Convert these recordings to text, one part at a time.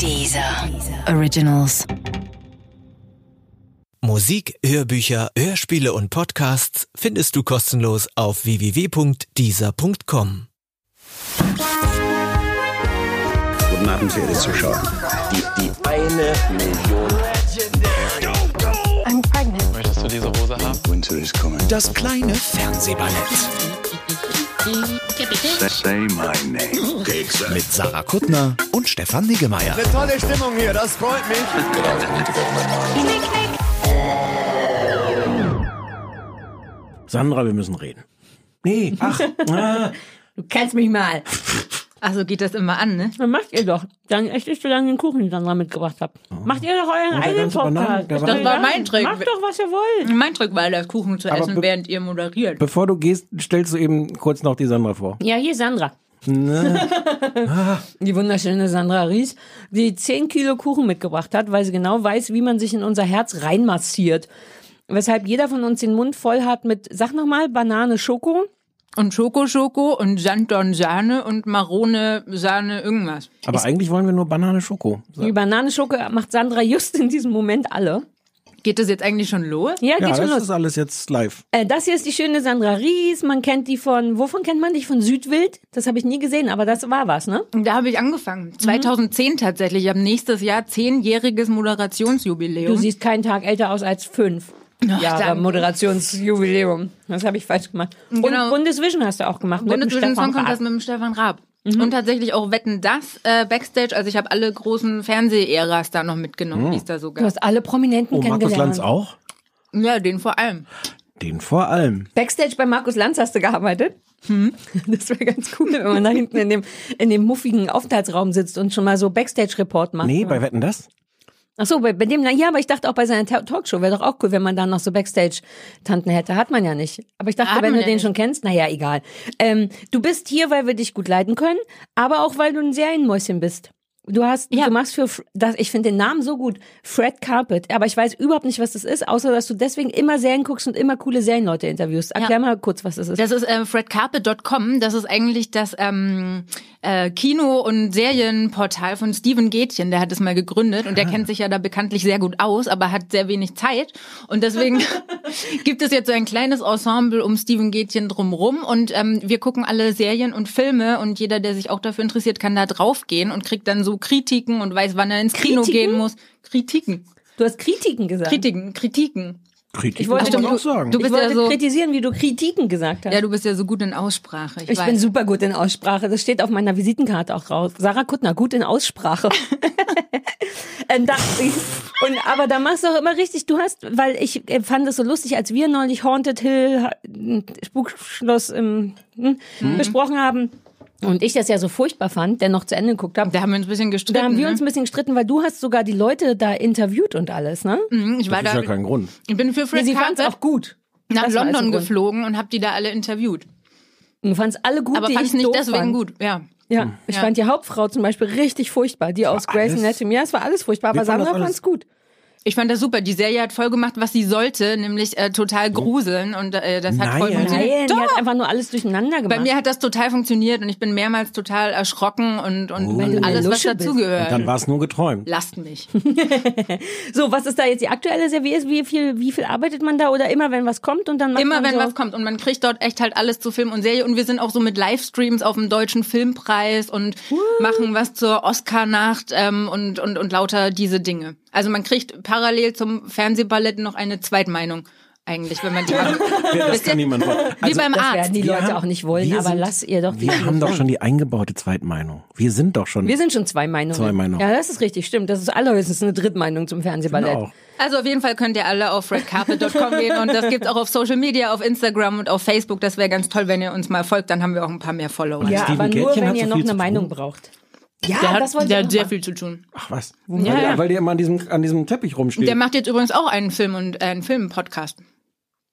Dieser Originals. Musik, Hörbücher, Hörspiele und Podcasts findest du kostenlos auf www.dieser.com. Guten Abend, verehrte Zuschauer. Die, die eine Million. I'm pregnant. Möchtest du diese Hose haben? Winter is coming. Das kleine Fernsehballett. Mit Sarah Kuttner und Stefan Niggemeier. Tolle Stimmung hier, das freut mich. Sandra, wir müssen reden. Nee, ach, ah, Du kennst mich mal. Also geht das immer an, ne? Dann macht ihr doch. Dann echt nicht so lange den Kuchen, den Sandra mitgebracht habt. Macht ihr doch euren eigenen Podcast. Das war mein Trick. Macht doch, was ihr wollt. Mein Trick war, das Kuchen zu Aber essen, während ihr moderiert. bevor du gehst, stellst du eben kurz noch die Sandra vor. Ja, hier ist Sandra. die wunderschöne Sandra Ries, die 10 Kilo Kuchen mitgebracht hat, weil sie genau weiß, wie man sich in unser Herz reinmassiert. Weshalb jeder von uns den Mund voll hat mit, sag nochmal, Banane, Schoko. Und Schoko Schoko und Sanddorn Sahne und Marone Sahne irgendwas. Aber eigentlich wollen wir nur Banane Schoko. Die Banane, Schoko macht Sandra just in diesem Moment alle. Geht das jetzt eigentlich schon los? Ja, Ja, geht schon das los. ist alles jetzt live. Äh, das hier ist die schöne Sandra Ries. Man kennt die von, wovon kennt man dich? Von Südwild? Das habe ich nie gesehen, aber das war was, ne? Und Da habe ich angefangen. 2010 tatsächlich. Ich habe nächstes Jahr zehnjähriges Moderationsjubiläum. Du siehst keinen Tag älter aus als fünf. Ach, ja. Moderationsjubiläum. Das habe ich falsch gemacht. Genau. Und Bundesvision hast du auch gemacht. Bundesvision Song Contest mit dem Stefan Raab. Und tatsächlich auch Wetten das äh, Backstage. Also ich habe alle großen Fernseh-Äras da noch mitgenommen, die es da so Du gab. hast alle Prominenten Oh, Markus kennengelernt. Lanz auch? Ja, den vor allem. Den vor allem. Backstage bei Markus Lanz hast du gearbeitet? Hm. Das wäre ganz cool, wenn man da hinten in dem, in dem muffigen Aufenthaltsraum sitzt und schon mal so Backstage-Report macht. Nee, bei Wetten das? Ach so, bei, bei dem, na ja, aber ich dachte auch bei seiner Ta- Talkshow wäre doch auch cool, wenn man da noch so Backstage-Tanten hätte. Hat man ja nicht. Aber ich dachte, Hat wenn du den nicht. schon kennst, naja, egal. Ähm, du bist hier, weil wir dich gut leiten können, aber auch, weil du ein Serienmäuschen bist. Du hast, Ja. du machst für, das, ich finde den Namen so gut, Fred Carpet, aber ich weiß überhaupt nicht, was das ist, außer dass du deswegen immer Serien guckst und immer coole Serienleute interviewst. Erklär mal kurz, was das ist. Das ist äh, fredcarpet.com. Das ist eigentlich das ähm, äh, Kino- und Serienportal von Steven Gätchen. Der hat es mal gegründet und der kennt sich ja da bekanntlich sehr gut aus, aber hat sehr wenig Zeit. Und deswegen gibt es jetzt so ein kleines Ensemble um Steven Gätchen drumrum. Und ähm, wir gucken alle Serien und Filme und jeder, der sich auch dafür interessiert, kann da draufgehen und kriegt dann so Kritiken und weiß, wann er ins Kino Kritiken? gehen muss. Kritiken. Du hast Kritiken gesagt. Kritiken, Kritiken. Kritik Ich wollte du- auch sagen. du ich bist wollte ja so- kritisieren, wie du Kritiken gesagt hast. Ja, du bist ja so gut in Aussprache. Ich, Ich weiß. bin super gut in Aussprache. Das steht auf meiner Visitenkarte auch raus. Sarah Kuttner, gut in Aussprache. und, da, und aber da machst du auch immer richtig. Du hast, weil ich äh, fand es so lustig, als wir neulich Haunted Hill, äh, Spukschloss ähm, hm, besprochen haben. Und ich das ja so furchtbar fand, der noch zu Ende geguckt habe. Da haben wir uns ein bisschen gestritten. Da haben wir uns ne? ein bisschen gestritten, weil du hast sogar die Leute da interviewt und alles, ne? Mhm, Ich war Das ist da. ja kein Grund. Ich bin für Nee, Fred sie fand es auch gut. nach Das war also London Grund. geflogen und habe die da alle interviewt. Und Du fandst alle gut, Aber die fand ich es nicht doof deswegen fand. gut. Ja. Ja, ich Ja. fand die Hauptfrau zum Beispiel richtig furchtbar. Die aus Grey's alles- Anatomy. Ja, es war alles furchtbar, aber Sandra das fand's gut. Ich fand das super. Die Serie hat voll gemacht, was sie sollte, nämlich äh, total gruseln und äh, das hat voll Nein. funktioniert. Nein, die Doch. hat einfach nur alles durcheinander gemacht. Bei mir hat das total funktioniert und ich bin mehrmals total erschrocken und, und, du und alles, was dazugehört. Dann war es nur geträumt. Lasst mich. so, was ist da jetzt die aktuelle Serie? Wie wie viel, wie viel arbeitet man da? Oder immer, wenn was kommt und dann macht Immer man wenn so was kommt und man kriegt dort echt halt alles zu Film und Serie und wir sind auch so mit Livestreams auf dem deutschen Filmpreis und machen was zur Oscar-Nacht ähm, und, und, und lauter diese Dinge. Also man kriegt parallel zum Fernsehballett noch eine Zweitmeinung eigentlich, wenn man die macht. Das kann niemand wollen. Wie beim Das Arzt. werden die wir Leute haben- auch nicht wollen, aber sind- lass ihr doch die Wir haben doch schon die eingebaute Zweitmeinung. Wir sind doch schon. Wir sind schon zwei Meinungen. Zwei Meinungen. Ja, das ist richtig, stimmt. Das ist allerhöchstens eine Drittmeinung zum Fernsehballett. auch. Also auf jeden Fall könnt ihr alle auf redcarpet.com gehen und das gibt's auch auf Social Media, auf Instagram und auf Facebook. Das wäre ganz toll, wenn ihr uns mal folgt, dann haben wir auch ein paar mehr Follower. Ja, aber nur, wenn ihr so noch eine Meinung braucht. Ja, der das hat, wollte der ich hat sehr machen. viel zu tun. Ach was. Ja, weil, ja. Der, weil der immer an diesem, an diesem Teppich rumsteht. Der macht jetzt übrigens auch einen Film und äh, einen Film-Podcast.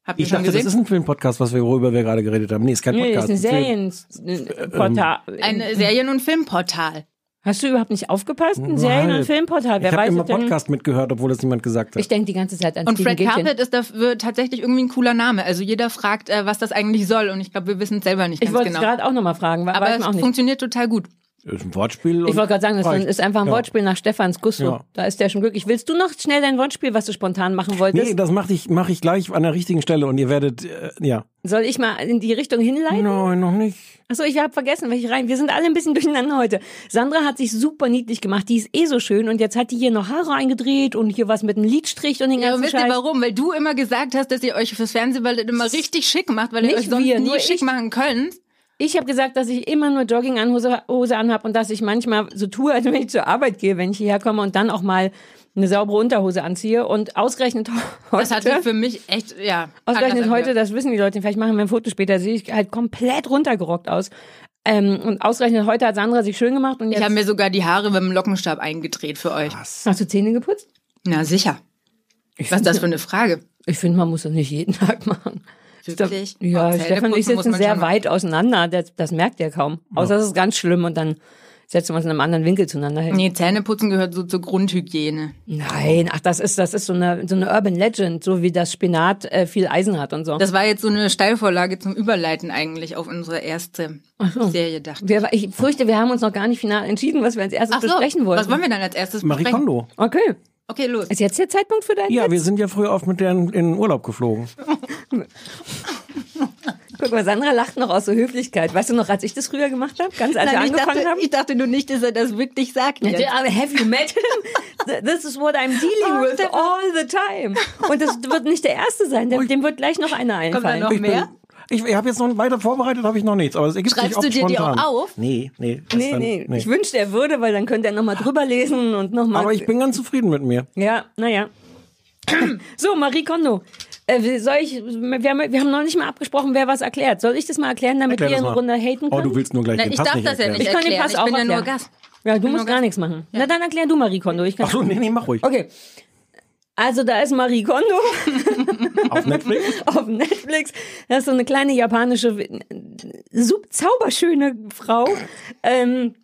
Habt ihr ich schon dachte, das gesehen? ist ein Filmpodcast, was wir, worüber wir gerade geredet haben. Nee, ist kein Nee, das Podcast. ist ein Film. Serienportal. Ein Serien- und Filmportal. Hast du überhaupt nicht aufgepasst? Ein Serien- und. Filmportal. Wer Ich habe immer denn? Podcast mitgehört, obwohl das niemand gesagt hat. Ich denke die ganze Zeit an Und Steven Fred Gätchen. Carpet ist dafür tatsächlich irgendwie ein cooler Name. Also jeder fragt, äh, was das eigentlich soll. Und ich glaube, wir wissen es selber nicht Ich ganz wollte es genau. gerade auch nochmal fragen. Aber es nicht. funktioniert total gut. Ist ein Wortspiel. Ich wollte gerade sagen, das reicht. ist einfach ein Ja. Wortspiel nach Stefans Gusto. Ja. Da ist der schon glücklich. Willst du noch schnell dein Wortspiel, was du spontan machen wolltest? Nee, das mache ich, mach ich gleich an der richtigen Stelle und ihr werdet, äh, ja. Soll ich mal in die Richtung hinleiten? Nein, noch nicht. Achso, ich habe vergessen, welche rein. Wir sind alle ein bisschen durcheinander heute. Sandra hat sich super niedlich gemacht. Die ist eh so schön und jetzt hat die hier noch Haare eingedreht und hier was mit einem Lidstrich und den Ja, ganzen und wisst ihr warum? Weil du immer gesagt hast, dass ihr euch fürs Fernsehballett immer richtig schick macht, weil ihr Nicht euch sonst wir, nie nur schick ich. machen könnt. Ich habe gesagt, dass ich immer nur Jogginghose Hose anhab und dass ich manchmal so tue, als wenn ich zur Arbeit gehe, wenn ich hierher komme und dann auch mal eine saubere Unterhose anziehe und ausgerechnet heute. Das hat sich für mich echt, ja. Ausgerechnet heute, das wissen die Leute, vielleicht machen wir ein Foto später, sehe ich halt komplett runtergerockt aus. Ähm, und ausgerechnet heute hat Sandra sich schön gemacht und Ich habe mir sogar die Haare mit dem Lockenstab eingedreht für euch. hast du Zähne geputzt? Na sicher. Was ist das für eine Frage? Ich finde, man muss das nicht jeden Tag machen. Wirklich? Ja, Oh, Zähne Stefan und ich sitzen sehr weit auseinander. Das, das merkt ihr kaum. Außer es ist ganz schlimm und dann setzen wir uns in einem anderen Winkel zueinander hin. Nee, Zähneputzen gehört so zur Grundhygiene. Nein, ach, das ist, das ist so eine, so eine Urban Legend, so wie das Spinat äh, viel Eisen hat und so. Das war jetzt so eine Steilvorlage zum Überleiten eigentlich auf unsere erste Serie, dachte ich. wir, ich fürchte, wir haben uns noch gar nicht final entschieden, was wir als erstes Ach so, besprechen wollen. was wollen wir dann als erstes Marie besprechen? Kondo. Okay. Okay, los. Ist jetzt der Zeitpunkt für deinen Ja, Witz? wir sind ja früher oft mit der in Urlaub geflogen. Guck mal, Sandra lacht noch aus so Höflichkeit. Weißt du noch, als ich das früher gemacht habe? Ganz als wir Nein, ich, angefangen dachte, haben? ich dachte nur nicht, dass er das wirklich sagt. Jetzt. Have you met him? This is what I'm dealing with all the time. Und das wird nicht der erste sein, dem, dem wird gleich noch einer Kommt da einfallen. noch Ich mehr? Ich, ich habe jetzt noch weiter vorbereitet, habe ich noch nichts, aber es ergibt sich Schreibst oft du dir die spontan. auch auf? Nee, nee. das Nee, dann- nee, ich wünschte, er würde, weil dann könnte er nochmal drüber lesen und nochmal. Aber ich bin ganz zufrieden mit mir. Ja, naja. So, Marie Kondo. Äh, soll ich, wir haben, wir haben noch nicht mal abgesprochen, wer was erklärt. Soll ich das mal erklären, damit Erklär wir das eine mal. Runde haten können? Oh, du willst nur gleich Nein, den ich Pass darf nicht das ja erklären. nicht Ich kann den erklären. Pass ich auch bin ja nur erklären. Gast. Ja, du musst gar Gast. nichts machen. Na, dann erklär du Marie Kondo. Ich kann Ach so, nee, nee, mach ruhig. Okay. Also da ist Marie Kondo Auf Netflix? auf Netflix. Das ist so eine kleine japanische, zauberschöne Frau. Ähm,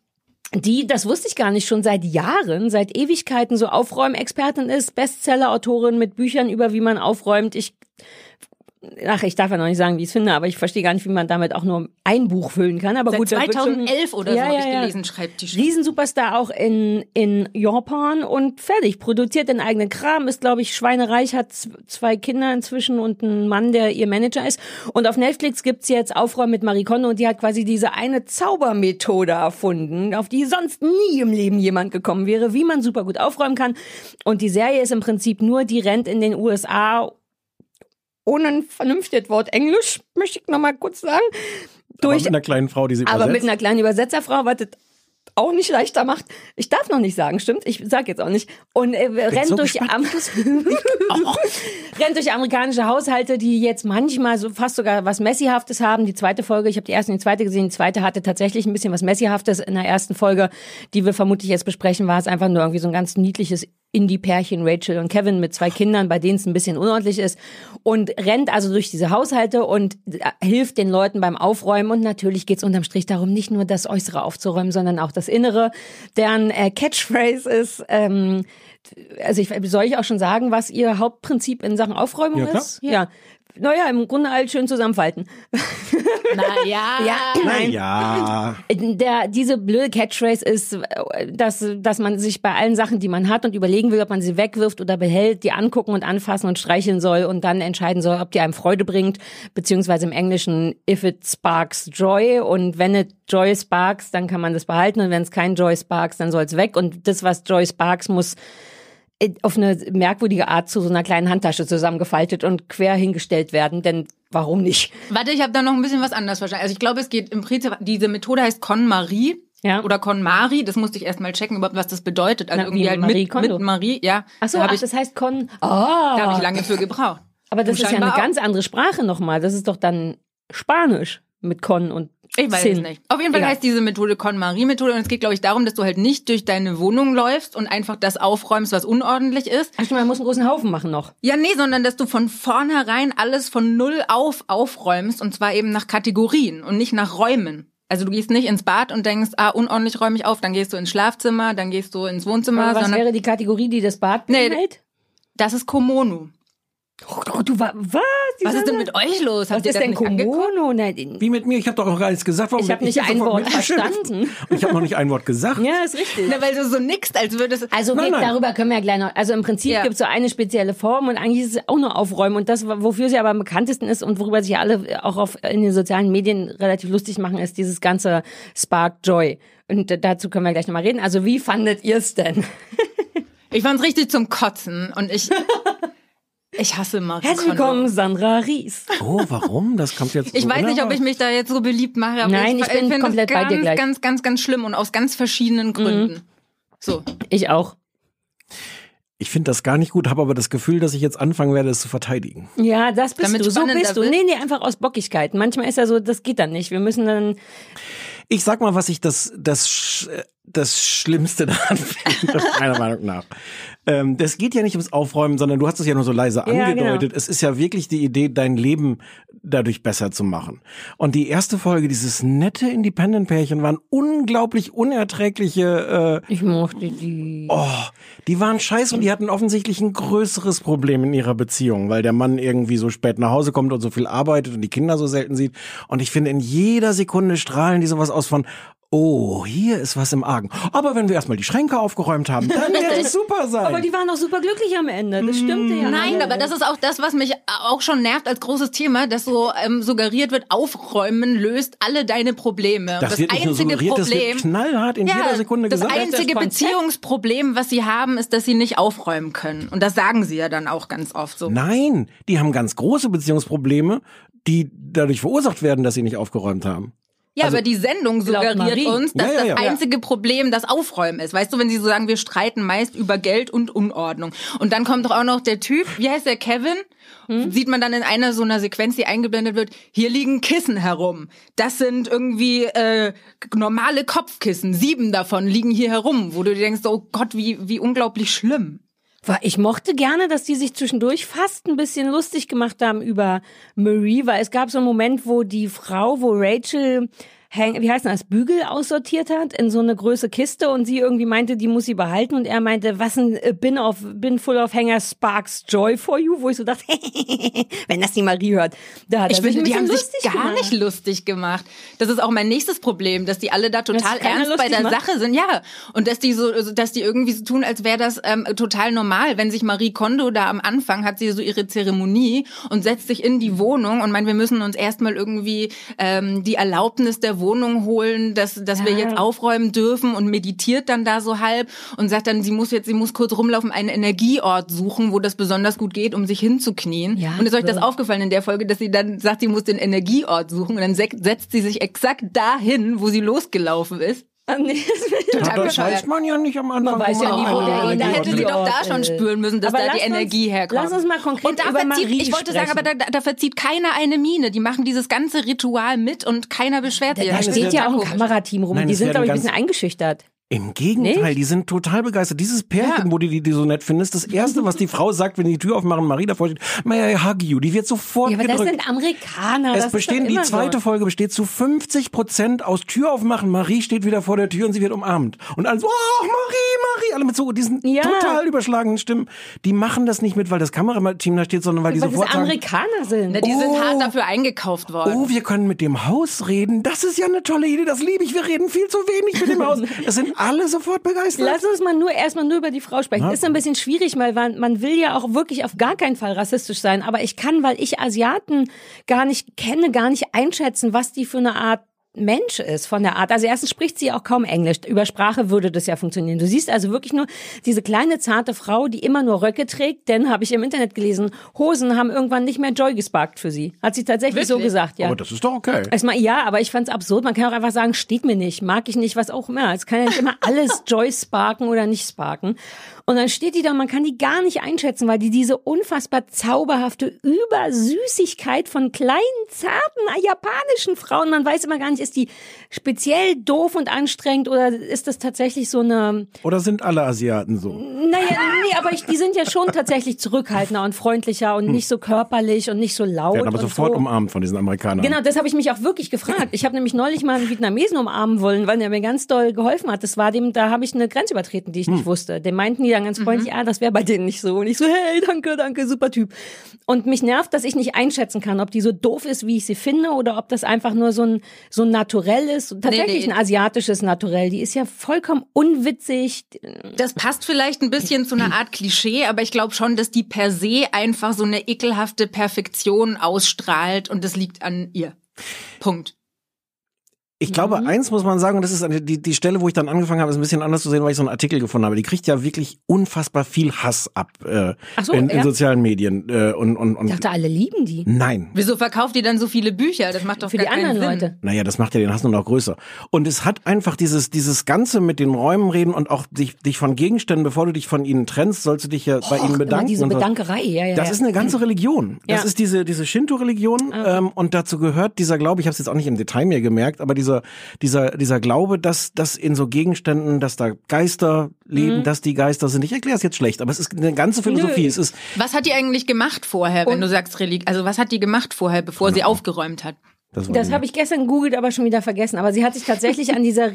die, das wusste ich gar nicht, schon seit Jahren, seit Ewigkeiten so Aufräumexpertin ist, Bestseller-Autorin mit Büchern über wie man aufräumt. Ich Ach, ich darf ja noch nicht sagen, wie ich es finde, aber ich verstehe gar nicht, wie man damit auch nur ein Buch füllen kann. Aber Seit gut, das wird schon- 2011 oder so Ja, habe ja, ich ja. gelesen, schreibt die Riesensuperstar auch in, in Japan und fertig. Produziert den eigenen Kram, ist, glaube ich, schweinereich, hat zwei Kinder inzwischen und einen Mann, der ihr Manager ist. Und auf Netflix gibt's jetzt Aufräumen mit Marie Kondo und die hat quasi diese eine Zaubermethode erfunden, auf die sonst nie im Leben jemand gekommen wäre, wie man super gut aufräumen kann. Und die Serie ist im Prinzip nur, die rennt in den USA ohne ein vernünftiges Wort Englisch, möchte ich noch mal kurz sagen. Aber Durch mit einer kleinen Frau, die sie aber mit übersetzt. einer kleinen Übersetzerfrau, was das auch nicht leichter macht. Ich darf noch nicht sagen, stimmt? Ich sag jetzt auch nicht. Und äh, rennt so durch Am rennt durch amerikanische Haushalte, die jetzt manchmal so fast sogar was Messihaftes haben. Die zweite Folge, ich habe die erste und die zweite gesehen. Die zweite hatte tatsächlich ein bisschen was Messihaftes. In der ersten Folge, die wir vermutlich jetzt besprechen, war es einfach nur irgendwie so ein ganz niedliches Indie-Pärchen, Rachel und Kevin mit zwei Kindern, bei denen es ein bisschen unordentlich ist und rennt also durch diese Haushalte und äh, hilft den Leuten beim Aufräumen und natürlich geht es unterm Strich darum, nicht nur das Äußere aufzuräumen, sondern auch das Innere. Deren äh, Catchphrase ist, ähm, also ich, soll ich auch schon sagen, was ihr Hauptprinzip in Sachen Aufräumung Ja, ist? Ja. Naja, im Grunde halt schön zusammenfalten. Naja. Ja, nein. Ja. Der, diese blöde Catchphrase ist, äh, dass, dass man sich bei allen Sachen, die man hat und überlegen will, ob man sie wegwirft oder behält, die angucken und anfassen und streicheln soll und dann entscheiden soll, ob die einem Freude bringt, beziehungsweise im Englischen if it sparks joy und wenn it joy sparks, dann kann man das behalten und wenn es kein joy sparks, dann soll es weg und das, was joy sparks, muss auf eine merkwürdige Art zu so einer kleinen Handtasche zusammengefaltet und quer hingestellt werden, denn warum nicht? Warte, ich habe da noch ein bisschen was anderes verstanden. Also ich glaube, es geht im Prinzip, diese Methode heißt KonMari. Ja. Oder KonMari, das musste ich erst mal checken, überhaupt, was das bedeutet. Also Na, irgendwie wie halt Marie mit, Kondo. mit Marie, ja. Ach so, da habe ach, ich, das heißt Con. Oh. da hab ich lange für gebraucht. Aber das Und ist ja eine scheinbar ganz andere Sprache nochmal. Das ist doch dann Spanisch mit Con und Ich weiß Sin. es nicht. Auf jeden Fall Egal. heißt diese Methode KonMari-Methode und es geht, glaube ich, darum, dass du halt nicht durch deine Wohnung läufst und einfach das aufräumst, was unordentlich ist. Ach stimmt, man muss einen großen Haufen machen noch. Ja, nee, sondern dass du von vornherein alles von null auf aufräumst und zwar eben nach Kategorien und nicht nach Räumen. Also du gehst nicht ins Bad und denkst, ah, unordentlich räume ich auf, dann gehst du ins Schlafzimmer, dann gehst du ins Wohnzimmer, Aber was sondern wäre die Kategorie, die das Bad Nee, beinhaltet? das ist Komono. Oh, du war, was? Die Was ist denn mit euch los? Was Habt ihr ist das denn? Komono? Nein, Wie mit mir? Ich habe doch noch gar nichts gesagt. Warum Ich hab bin nicht ein Wort verstanden. Und ich habe noch nicht ein Wort gesagt. ja, ist richtig. Na, weil du so nickst, als würdest Also Nein, okay, nein. darüber können wir ja gleich noch. Also im Prinzip Ja. gibt es so eine spezielle Form und eigentlich ist es auch nur Aufräumen. Und das, wofür sie aber am bekanntesten ist und worüber sich alle auch auf, in den sozialen Medien relativ lustig machen, ist dieses ganze Spark Joy. Und äh, dazu können wir gleich nochmal reden. Also wie fandet ihr es denn? Ich fand's richtig zum Kotzen und ich ich hasse Marie Herzlich Kondo. willkommen, Sandra Ries. Oh, warum? Das kommt jetzt. Ich so weiß nicht, ob ich mich da jetzt so beliebt mache, aber Nein, ich, ich bin finde komplett das bei ganz, dir gleich. ganz, ganz, ganz schlimm und aus ganz verschiedenen Gründen. So. Ich auch. Ich finde das gar nicht gut, habe aber das Gefühl, dass ich jetzt anfangen werde, es zu verteidigen. Ja, das bist Damit du. So bist du. wird. Nee, nee, einfach aus Bockigkeit. Manchmal ist ja so, das geht dann nicht. Wir müssen dann, Ich sag mal, was ich das, das, Sch- das Schlimmste daran finde, meiner Meinung nach. Ähm, das geht ja nicht ums Aufräumen, sondern du hast es ja nur so leise Ja, angedeutet. genau. Es ist ja wirklich die Idee, dein Leben dadurch besser zu machen. Und die erste Folge, dieses nette Independent-Pärchen, waren unglaublich unerträgliche, äh, ich mochte die. oh, die waren scheiße und die hatten offensichtlich ein größeres Problem in ihrer Beziehung, weil der Mann irgendwie so spät nach Hause kommt und so viel arbeitet und die Kinder so selten sieht. Und ich finde, in jeder Sekunde strahlen die sowas aus von, oh, hier ist was im Argen. Aber wenn wir erstmal die Schränke aufgeräumt haben, dann wird es super sein. Aber die waren doch super glücklich am Ende. Das stimmte ja. Nein, aber das ist auch das, was mich auch schon nervt als großes Thema, dass so ähm, suggeriert wird, aufräumen löst alle deine Probleme. Und das, wird nicht nur einzige suggeriert, das Problem, wird knallhart in jeder Sekunde das gesagt. einzige Das. Beziehungsproblem, was sie haben, ist, dass sie nicht aufräumen können. Und das sagen sie ja dann auch ganz oft so. Nein, die haben ganz große Beziehungsprobleme, die dadurch verursacht werden, dass sie nicht aufgeräumt haben. Ja, aber die Sendung suggeriert uns, dass Ja, ja, das ja. einzige Problem das Aufräumen ist. Weißt du, wenn sie so sagen, wir streiten meist über Geld und Unordnung. Und dann kommt doch auch noch der Typ, wie heißt der, Kevin? Hm? Sieht man dann in einer so einer Sequenz, die eingeblendet wird, hier liegen Kissen herum. Das sind irgendwie äh, normale Kopfkissen. Sieben davon liegen hier herum, wo du dir denkst, oh Gott, wie, wie unglaublich schlimm. Ich mochte gerne, dass die sich zwischendurch fast ein bisschen lustig gemacht haben über Marie, weil es gab so einen Moment, wo die Frau, wo Rachel Hang, wie heißt das, Bügel aussortiert hat in so eine große Kiste und sie irgendwie meinte, die muss sie behalten und er meinte, was ein äh, bin of, bin full of hanger sparks joy for you, wo ich so dachte, wenn das die Marie hört, da hat Ich er finde, die haben sich gar gemacht. nicht lustig gemacht. Das ist auch mein nächstes Problem, dass die alle da total ernst bei der macht? Sache sind. Ja, und dass die so, also, dass die irgendwie so tun, als wäre das ähm, total normal. Wenn sich Marie Kondo da am Anfang hat sie so ihre Zeremonie und setzt sich in die Wohnung und meint, wir müssen uns erstmal irgendwie ähm, die Erlaubnis der Wohnung holen, dass, dass wir Ja. jetzt aufräumen dürfen und meditiert dann da so halb und sagt dann, sie muss jetzt, sie muss kurz rumlaufen, einen Energieort suchen, wo das besonders gut geht, um sich hinzuknien. Ja, und ist euch das aufgefallen in der Folge, dass sie dann sagt, sie muss den Energieort suchen und dann se- setzt sie sich exakt dahin, wo sie losgelaufen ist. Nee, das weiß man ja nicht am Anfang. weiß wo ja man nie, wo der Energieort Da hätte sie doch da schon spüren müssen, dass aber da die lass uns- Energie herkommt. lass uns mal konkret und da über verzieht, Marie Ich wollte sagen, sprechen. aber da, da verzieht keiner eine Miene. Die machen dieses ganze Ritual mit und keiner beschwert sich. Da ist steht ja auch ein. Kamerateam rum. Nein, die sind, glaube ich, ein bisschen eingeschüchtert. Im Gegenteil, Nicht? die sind total begeistert. Dieses Pärchen, Ja. wo du die, die so nett findest, das erste, was die Frau sagt, wenn die die Tür aufmachen, Marie davor steht, may I hug you, die wird sofort Ja, aber das gedrückt. sind Amerikaner. es das bestehen, die zweite so. Folge besteht zu 50 Prozent aus Tür aufmachen. Marie steht wieder vor der Tür und sie wird umarmt. Und alle so, oh, Marie, Marie, alle mit so diesen Ja. total überschlagenen Stimmen. Die machen das nicht mit, weil das Kamerateam da steht, sondern weil die Weil das sofort sagen, Amerikaner sind. Na, die sind Oh. hart dafür eingekauft worden. Oh, wir können mit dem Haus reden. Das ist ja eine tolle Idee. Das liebe ich. Wir reden viel zu wenig mit dem Haus. Es sind alle sofort begeistert. Lass uns mal nur erstmal nur über die Frau sprechen. Ja. Ist ein bisschen schwierig, weil man, man will ja auch wirklich auf gar keinen Fall rassistisch sein. Aber ich kann, weil ich Asiaten gar nicht kenne, gar nicht einschätzen, was die für eine Art Mensch ist von der Art. Also erstens spricht sie auch kaum Englisch. Über Sprache würde das ja funktionieren. Du siehst also wirklich nur diese kleine zarte Frau, die immer nur Röcke trägt. Denn habe ich im Internet gelesen, Hosen haben irgendwann nicht mehr Joy gesparkt für sie. Hat sie tatsächlich so Wirklich? gesagt, ja. Aber das ist doch okay. Erstmal, ja, aber ich fand's absurd. Man kann auch einfach sagen, steht mir nicht, mag ich nicht, was auch immer. Es kann ja nicht immer alles Joy sparken oder nicht sparken. Und dann steht die da, man kann die gar nicht einschätzen, weil die diese unfassbar zauberhafte Übersüßigkeit von kleinen, zarten, japanischen Frauen, man weiß immer gar nicht, ist die speziell doof und anstrengend oder ist das tatsächlich so eine, Oder sind alle Asiaten so? naja, nee, aber ich, die sind ja schon tatsächlich zurückhaltender und freundlicher und nicht so körperlich und nicht so laut. Werden aber und sofort so. umarmt von diesen Amerikanern. Genau, das habe ich mich auch wirklich gefragt. Ich habe nämlich neulich mal einen Vietnamesen umarmen wollen, weil der mir ganz doll geholfen hat. Das war dem, da habe ich eine Grenze übertreten, die ich nicht wusste. Dem meinten die dann ganz freundlich, ah, das wäre bei denen nicht so. Und ich so, hey, danke, danke, super Typ. Und mich nervt, dass ich nicht einschätzen kann, ob die so doof ist, wie ich sie finde, oder ob das einfach nur so ein so ein Naturell ist. Tatsächlich nee. ein asiatisches Naturell. Die ist ja vollkommen unwitzig. Das passt vielleicht ein bisschen zu einer Art Klischee, aber ich glaube schon, dass die per se einfach so eine ekelhafte Perfektion ausstrahlt und das liegt an ihr. Punkt. Ich glaube, Mhm. eins muss man sagen, und das ist eine, die, die Stelle, wo ich dann angefangen habe, ist ein bisschen anders zu sehen, weil ich so einen Artikel gefunden habe. Die kriegt ja wirklich unfassbar viel Hass ab äh, so, in, in sozialen Medien. Äh, und, und, Ich und dachte, alle lieben die. nein. Wieso verkauft die dann so viele Bücher? Das macht doch Für die anderen Sinn. Leute. Naja, das macht ja den Hass nur noch größer. Und es hat einfach dieses, dieses Ganze mit den Räumen reden und auch dich, dich von Gegenständen, bevor du dich von ihnen trennst, sollst du dich ja bei ihnen Immer bedanken. diese. Bedankerei, ja, ja. Das ja. ist eine ganze Religion. Das Ja. ist diese, diese Shinto-Religion. Ähm, und dazu gehört dieser Glaube, ich habe es jetzt auch nicht im Detail mehr gemerkt, aber dieser, dieser, dieser Glaube, dass, dass in so Gegenständen, dass da Geister leben, dass die Geister sind. Ich erkläre es jetzt schlecht, aber es ist eine ganze Philosophie. Nö. Es ist, Was hat die eigentlich gemacht vorher, wenn du sagst Religion? Also was hat die gemacht vorher, bevor sie aufgeräumt hat? das, Das habe ich gestern gegoogelt, aber schon wieder vergessen. Aber sie hat sich tatsächlich an dieser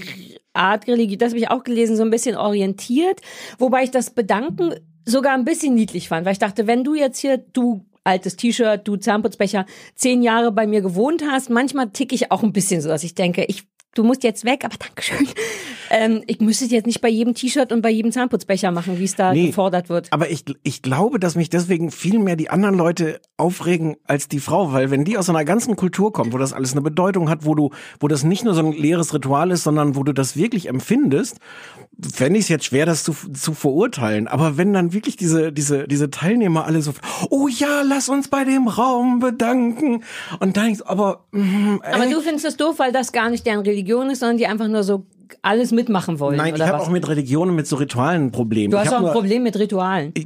Art Religion, das habe ich auch gelesen, so ein bisschen orientiert. Wobei ich das Bedanken sogar ein bisschen niedlich fand, weil ich dachte, wenn du jetzt hier, du altes T-Shirt, du Zahnputzbecher, zehn Jahre bei mir gewohnt hast, manchmal ticke ich auch ein bisschen so, dass ich denke, ich Du musst jetzt weg, aber Dankeschön. Ähm, ich müsste es jetzt nicht bei jedem T-Shirt und bei jedem Zahnputzbecher machen, wie es da Nee. gefordert wird. Aber ich, ich glaube, dass mich deswegen viel mehr die anderen Leute aufregen als die Frau, weil wenn die aus einer ganzen Kultur kommt, wo das alles eine Bedeutung hat, wo du, wo das nicht nur so ein leeres Ritual ist, sondern wo du das wirklich empfindest, fände ich es jetzt schwer, das zu, zu verurteilen. Aber wenn dann wirklich diese, diese, diese Teilnehmer alle so, oh ja, lass uns bei dem Raum bedanken. Und dann so, aber, Aber ey, du findest es doof, weil das gar nicht deren Religion ist, sondern die einfach nur so alles mitmachen wollen. nein, ich habe auch mit Religionen, mit so Ritualen ein Problem. Du ich hast auch ein nur- Problem mit Ritualen.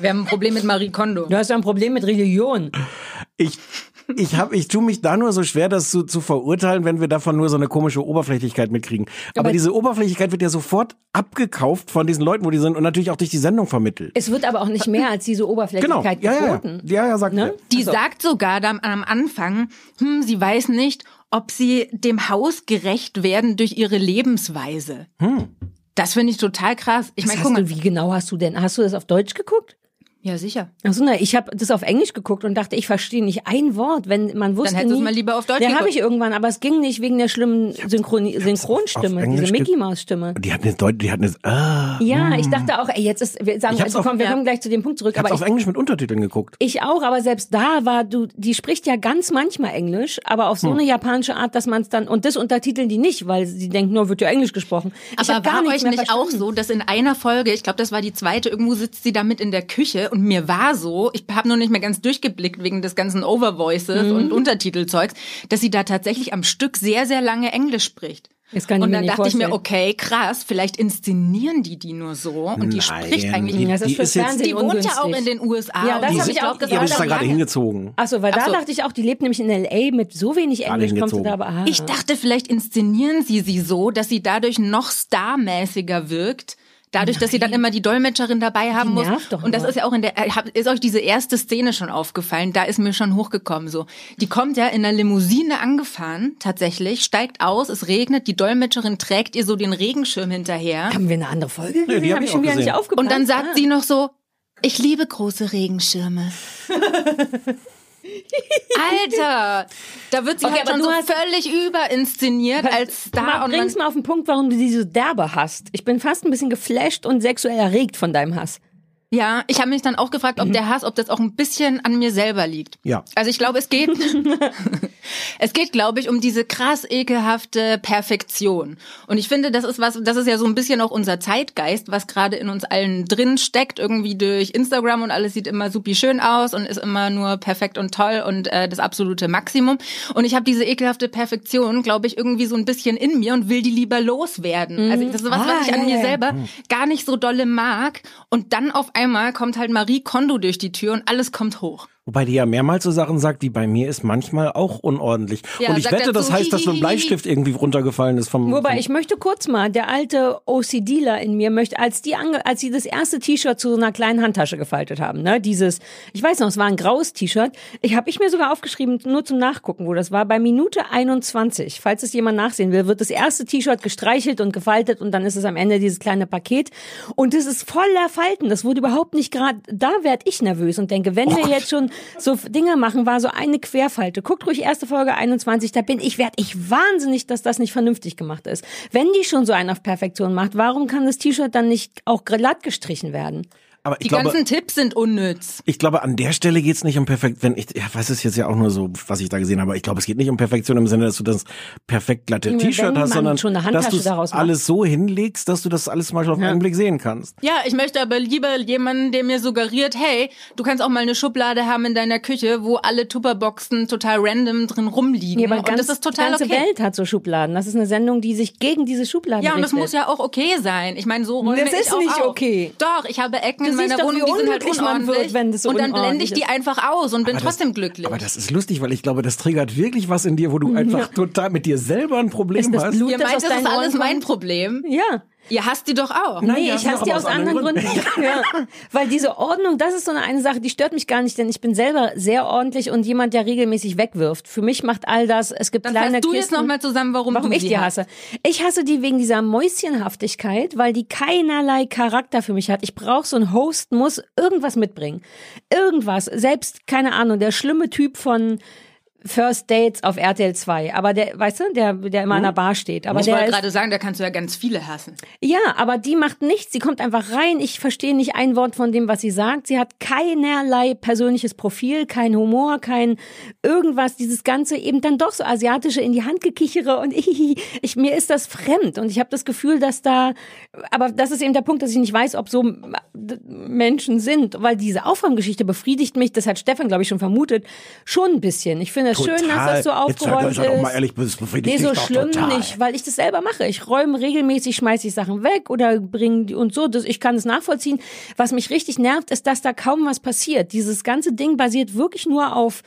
Wir haben ein Problem mit Marie Kondo. Du hast ja ein Problem mit Religion. ich ich hab, ich tue mich da nur so schwer, das zu, zu verurteilen, wenn wir davon nur so eine komische Oberflächlichkeit mitkriegen. Aber, Aber- diese Oberflächlichkeit wird ja sofort abgekauft von diesen Leuten, wo die sind und natürlich auch durch die Sendung vermittelt. Es wird aber auch nicht mehr als diese Genau. Oberflächlichkeit Ja, ja, ja. geboten. Ja, ja, sagt Ne? Die Also- sagt sogar dann am Anfang, hm, sie weiß nicht, ob sie dem Haus gerecht werden durch ihre Lebensweise. Das finde ich total krass. Ich meine, guck mal. wie genau hast du denn? Hast du das auf Deutsch geguckt? Ja, sicher. Achso, na, ich habe das auf Englisch geguckt und dachte, ich verstehe nicht ein Wort, wenn man wusste hättest du mal lieber auf Deutsch Ja, habe geguckt. ich irgendwann, aber es ging nicht wegen der schlimmen Synchroni Synchronstimme, auf diese Mickey Maus Stimme. Die hat eine Deut die hat eine, ah. Ja, ich dachte auch, ey, jetzt ist, wir sagen, also, auf- komm, wir ja. kommen gleich zu dem Punkt zurück, Ich hab's aber auf ich, Englisch mit Untertiteln geguckt. ich auch, aber selbst da war du, die spricht ja ganz manchmal Englisch, aber auf so Hm. eine japanische Art, dass man es dann, und das untertiteln die nicht, weil sie denken, nur wird ja Englisch gesprochen. Ich Aber war euch nicht auch so, dass in einer Folge, ich glaube, das war die zweite, irgendwo sitzt sie da mit in der Küche und mir war so, ich habe nur nicht mehr ganz durchgeblickt wegen des ganzen Overvoices Mhm. und Untertitelzeugs, dass sie da tatsächlich am Stück sehr, sehr lange Englisch spricht. Das kann ich und mir dann nicht dachte ich mir, vorstellen. okay, krass, vielleicht inszenieren die die nur so und die Nein, spricht eigentlich die- nicht. Das ist die ist Die wohnt ja auch ungünstig. in den USA. Ja, das und hab die ich auch gesagt, Ja, aber gesagt, ist da gerade hingezogen. Achso, weil Ach da so. dachte ich auch, die lebt nämlich in L.A. mit so wenig Englisch, kommt sie hingezogen. da aber, ah. Ich dachte, vielleicht inszenieren sie sie so, dass sie dadurch noch starmäßiger wirkt. Dadurch, dass sie dann immer die Dolmetscherin dabei haben Die muss. doch Und das nur. ist ja auch in der, äh, ist euch diese erste Szene schon aufgefallen? Da ist mir schon hochgekommen so. Die kommt ja in einer Limousine angefahren, tatsächlich, steigt aus, es regnet, die Dolmetscherin trägt ihr so den Regenschirm hinterher. Haben wir eine andere Folge? Nee, die hab hab ich schon wieder nicht aufgepasst. Und dann sagt Ah. sie noch so, ich liebe große Regenschirme. Alter, da wird sie Okay, halt schon so völlig überinszeniert als Star. Mal, und bring's mal auf den Punkt, warum du diese Derbe hast. Ich bin fast ein bisschen geflasht und sexuell erregt von deinem Hass. Ja, ich habe mich dann auch gefragt, ob der Hass, ob das auch ein bisschen an mir selber liegt. Ja. Also ich glaube, es geht, es geht, glaube ich, um diese krass ekelhafte Perfektion. Und ich finde, das ist was, das ist ja so ein bisschen auch unser Zeitgeist, was gerade in uns allen drin steckt, irgendwie durch Instagram und alles sieht immer supi schön aus und ist immer nur perfekt und toll und äh, das absolute Maximum. Und ich habe diese ekelhafte Perfektion, glaube ich, irgendwie so ein bisschen in mir und will die lieber loswerden. Also das ist was, Ah, was ich an ja, mir ja. selber gar nicht so dolle mag. Und dann auf einmal kommt halt Marie Kondo durch die Tür und alles kommt hoch. Wobei die ja mehrmals so Sachen sagt, die bei mir ist manchmal auch unordentlich. Ja, Und ich wette, das dazu, heißt, dass so ein. Bleistift irgendwie runtergefallen ist vom. Wobei, vom ich möchte kurz mal, der alte OCDler in mir möchte, als die, ange als sie das erste T-Shirt zu so einer kleinen Handtasche gefaltet haben, ne, dieses, ich weiß noch, es war ein graues T-Shirt, ich habe ich mir sogar aufgeschrieben, nur zum Nachgucken, wo das war, bei Minute 21, falls es jemand nachsehen will, wird das erste T-Shirt gestreichelt und gefaltet und dann ist es am Ende dieses kleine Paket und das ist voller Falten, das wurde überhaupt nicht gerade, da werd ich nervös und denke, wenn wir jetzt schon so Dinger machen, war so eine Querfalte. Guckt ruhig erste Folge 21, da bin ich, werd ich wahnsinnig, dass das nicht vernünftig gemacht ist. Wenn die schon so einen auf Perfektion macht, warum kann das T-Shirt dann nicht auch glatt gestrichen werden? Aber ich Die glaube, ganzen Tipps sind unnütz. ich glaube, an der Stelle geht's nicht um perfekt, wenn ich, ja, was ist jetzt ja auch nur so, was ich da gesehen habe, aber ich glaube, es geht nicht um Perfektion im Sinne, dass du das perfekt glatte T-Shirt hast, sondern schon eine dass du daraus macht. alles so hinlegst, dass du das alles mal auf einen Blick sehen kannst. Ja, ich möchte aber lieber jemanden, der mir suggeriert, hey, du kannst auch mal eine Schublade haben in deiner Küche, wo alle Tupperboxen total random drin rumliegen. Ja, aber und ganz, das ist total ganze okay. Welt hat so Schubladen. Das ist eine Sendung, die sich gegen diese Schubladen Ja, und das richtet. muss ja auch okay sein. Ich meine, so räume Das ich ist auch nicht auf. okay. Doch, ich habe Ecken meiner doch, Wohnung, wie die sind halt unordentlich. wird, wenn das so und dann blende ich die ist. einfach aus und bin Aber trotzdem das, glücklich. Aber das ist lustig, weil ich glaube, das triggert wirklich was in dir, wo du einfach total mit dir selber ein Problem Ist das hast. Blut, Ihr das meint, das ist alles mein? Problem. Ja. Ihr hasst die doch auch. Nein, nee, ich hasse die aus anderen anderen Gründen. ja. Weil diese Ordnung, das ist so eine, eine Sache, die stört mich gar nicht, denn ich bin selber sehr ordentlich und jemand, der regelmäßig wegwirft. Für mich macht all das, es gibt Dann kleine du Kisten. jetzt nochmal zusammen, warum, Warum du ich sie die hast. hasse. Ich hasse die wegen dieser Mäuschenhaftigkeit, weil die keinerlei Charakter für mich hat. Ich brauche so einen Host, muss irgendwas mitbringen. Irgendwas. Selbst, keine Ahnung, der schlimme Typ von First Dates auf RTL 2. Aber der, weißt du, der, der immer an der Bar steht. Aber Ich der wollte gerade sagen, da kannst du ja ganz viele hassen. ja, aber die macht nichts. Sie kommt einfach rein. Ich verstehe nicht ein Wort von dem, was sie sagt. Sie hat keinerlei persönliches Profil, kein Humor, kein irgendwas. Dieses ganze eben dann doch so asiatische in die Hand gekichere und ich, ich mir ist das fremd und ich habe das Gefühl, dass da, aber das ist eben der Punkt, dass ich nicht weiß, ob so Menschen sind, weil diese Aufräumgeschichte befriedigt mich. Das hat Stefan, glaube ich, schon vermutet, schon ein bisschen. Ich finde es schön, dass das so Jetzt aufgeräumt euch doch mal ist. ehrlich, das befriedigt Nee, so schlimm total. nicht, weil ich das selber mache. Ich räume regelmäßig, schmeiße ich Sachen weg oder bringe die und so. Das, ich kann es nachvollziehen. Was mich richtig nervt, ist, dass da kaum was passiert. Dieses ganze Ding basiert wirklich nur auf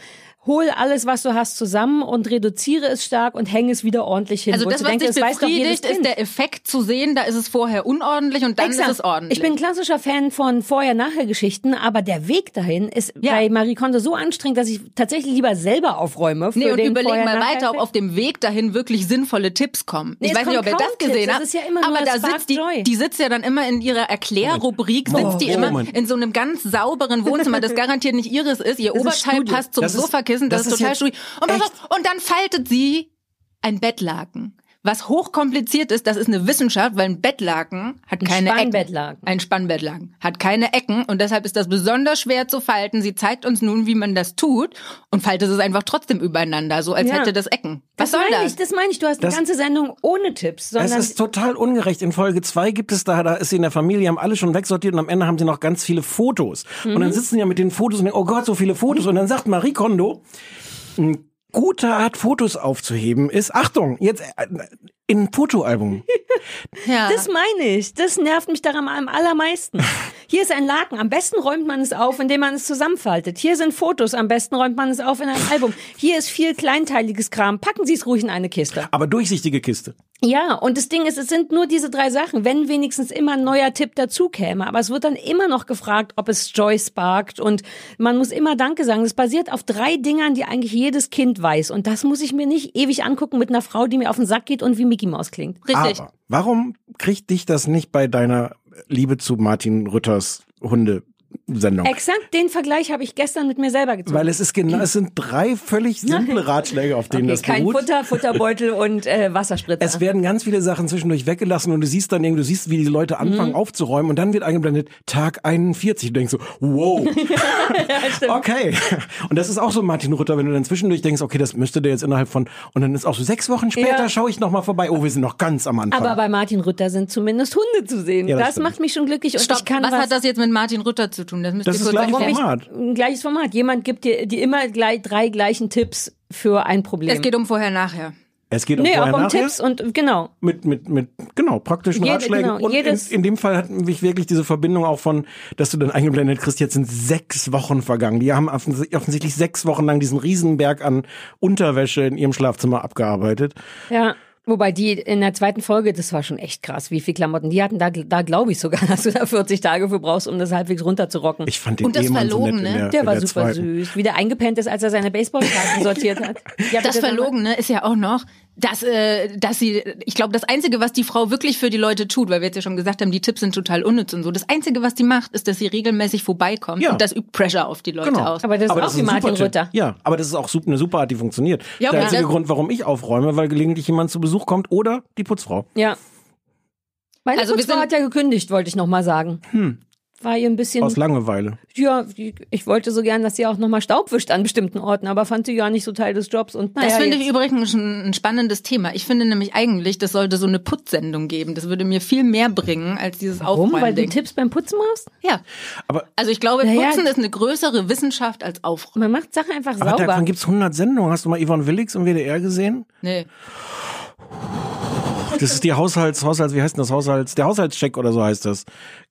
hol alles, was du hast, zusammen und reduziere es stark und hänge es wieder ordentlich hin. Also das, was denke, dich das befriedigt, ist der Effekt zu sehen, da ist es vorher unordentlich und dann Exakt. ist es ordentlich. Ich bin ein klassischer Fan von Vorher-Nachher-Geschichten, aber der Weg dahin ist Ja. bei Marie Kondo so anstrengend, dass ich tatsächlich lieber selber aufräume. Für Nee, und den überleg mal weiter, ob auf dem Weg dahin wirklich sinnvolle Tipps kommen. Nee, ich weiß nicht, ob ihr das gesehen habt. ist ja aber da sitzt die, Joy. die sitzt ja dann immer in ihrer Erklärrubrik, sitzt die immer Moment. in so einem ganz sauberen Wohnzimmer, das garantiert nicht ihres ist. Ihr Das ist Oberteil Studio. passt zum Das Sofakissen, das, das ist total studio. Und, pass echt- auf, und dann faltet sie ein Bettlaken. Was hochkompliziert ist, das ist eine Wissenschaft, weil ein Bettlaken hat keine Spannbettlaken. Ecken. Ein Spannbettlaken. Hat keine Ecken und deshalb ist das besonders schwer zu falten. Sie zeigt uns nun, wie man das tut und faltet es einfach trotzdem übereinander, so als Ja. hätte das Ecken. Was Das soll meine das? ich, das meine ich. Du hast Das- eine ganze Sendung ohne Tipps, Es sondern ist total ungerecht. In Folge zwei gibt es da, da ist sie in der Familie, haben alle schon wegsortiert und am Ende haben sie noch ganz viele Fotos. Und Mhm. dann sitzen sie ja mit den Fotos und denken, oh Gott, so viele Fotos. Und dann sagt Marie Kondo, ein guter Art, Fotos aufzuheben, ist, Achtung, jetzt äh, in ein Fotoalbum. ja. Das meine ich. Das nervt mich daran am allermeisten. Hier ist ein Laken. Am besten räumt man es auf, indem man es zusammenfaltet. Hier sind Fotos. Am besten räumt man es auf in ein Album. Hier ist viel kleinteiliges Kram. Packen Sie es ruhig in eine Kiste. Aber durchsichtige Kiste. Ja, und das Ding ist, es sind nur diese drei Sachen. Wenn wenigstens immer ein neuer Tipp dazu käme. Aber es wird dann immer noch gefragt, ob es Joy sparkt. Und man muss immer Danke sagen. Das basiert auf drei Dingern, die eigentlich jedes Kind weiß. Und das muss ich mir nicht ewig angucken mit einer Frau, die mir auf den Sack geht und wie Mickey Maus klingt. Richtig. Aber warum kriegt dich das nicht bei deiner Liebe zu Martin Rütters Hundesendung? Exakt den Vergleich habe ich gestern mit mir selber gezogen. Weil es ist genau, es sind drei völlig simple Ratschläge, auf denen okay, das kein beruht. Futter, Futterbeutel und äh, Wasserspritzer. Es werden ganz viele Sachen zwischendurch weggelassen und du siehst dann irgendwie, du siehst, wie die Leute Mhm. anfangen aufzuräumen und dann wird eingeblendet Tag 41. Du denkst so, wow. okay. Und das ist auch so Martin Rutter, wenn du dann zwischendurch denkst, okay, das müsste der jetzt innerhalb von und dann ist auch so sechs Wochen später Ja. schaue ich noch mal vorbei. Oh, wir sind noch ganz am Anfang. aber bei Martin Rütter sind zumindest Hunde zu sehen. Ja, das das macht mich schon glücklich und Stopp, ich kann was, was, hat das jetzt mit Martin Rütter zu tun? Das müsst Das ihr ist kurz gleich erklären. Format. ein gleiches Format. Jemand gibt dir die immer gleich drei gleichen Tipps für ein Problem. Es geht um vorher nachher. Es geht auch Nee, auch vorher um nachher. Tipps und genau. mit, mit, mit, genau, praktischen Jede- Ratschlägen. genau, und in, jedes- in dem Fall hat mich wirklich diese Verbindung auch von, dass du dann eingeblendet kriegst, jetzt sind sechs Wochen vergangen. Die haben offens- offensichtlich sechs Wochen lang diesen Riesenberg an Unterwäsche in ihrem Schlafzimmer abgearbeitet. Ja. Wobei die in der zweiten Folge, das war schon echt krass, wie viel Klamotten die hatten. Da, da glaube ich sogar, dass du da 40 Tage für brauchst, um das halbwegs runterzurocken. Ich fand den Und das Ehemann so nett in Verlogene, der, der war der super zweiten. süß. Wie der eingepennt ist, als er seine Baseballkarten sortiert hat. Ja, Das sag mal. Verlogene ist ja auch noch, dass, äh, dass sie, ich glaube, das Einzige, was die Frau wirklich für die Leute tut, weil wir jetzt ja schon gesagt haben, die Tipps sind total unnütz und so, das Einzige, was die macht, ist, dass sie regelmäßig vorbeikommt Ja. und das übt Pressure auf die Leute Genau. aus. Aber das ist auch das wie Martin. Rütter. Ja, aber das ist auch eine super Art, die funktioniert. Ja, der okay, einzige das- Grund, warum ich aufräume, weil gelegentlich jemand zu Besuch kommt oder die Putzfrau. Ja. Meine Also Putzfrau hat ja gekündigt, wollte ich noch mal sagen. War ihr ein bisschen, Aus Langeweile. ja, ich wollte so gern, dass sie auch noch mal Staub wischt an bestimmten Orten, aber fand sie gar nicht so Teil des Jobs und naja, Das finde ich übrigens ein, spannendes Thema. Ich finde nämlich eigentlich, das sollte so eine Putzsendung geben. Das würde mir viel mehr bringen als dieses Warum? Weil du. Tipps beim Putzen machst? Ja. Aber, Also ich glaube, Naja. Putzen ist eine größere Wissenschaft als Aufräumen. Man macht Sachen einfach aber sauber. davon gibt's 100 Sendungen. Hast du mal Yvonne Willix im WDR gesehen? Nee. Das ist die Haushalts, Haushalts, wie heißt denn das Haushalts? Der Haushaltscheck oder so heißt das.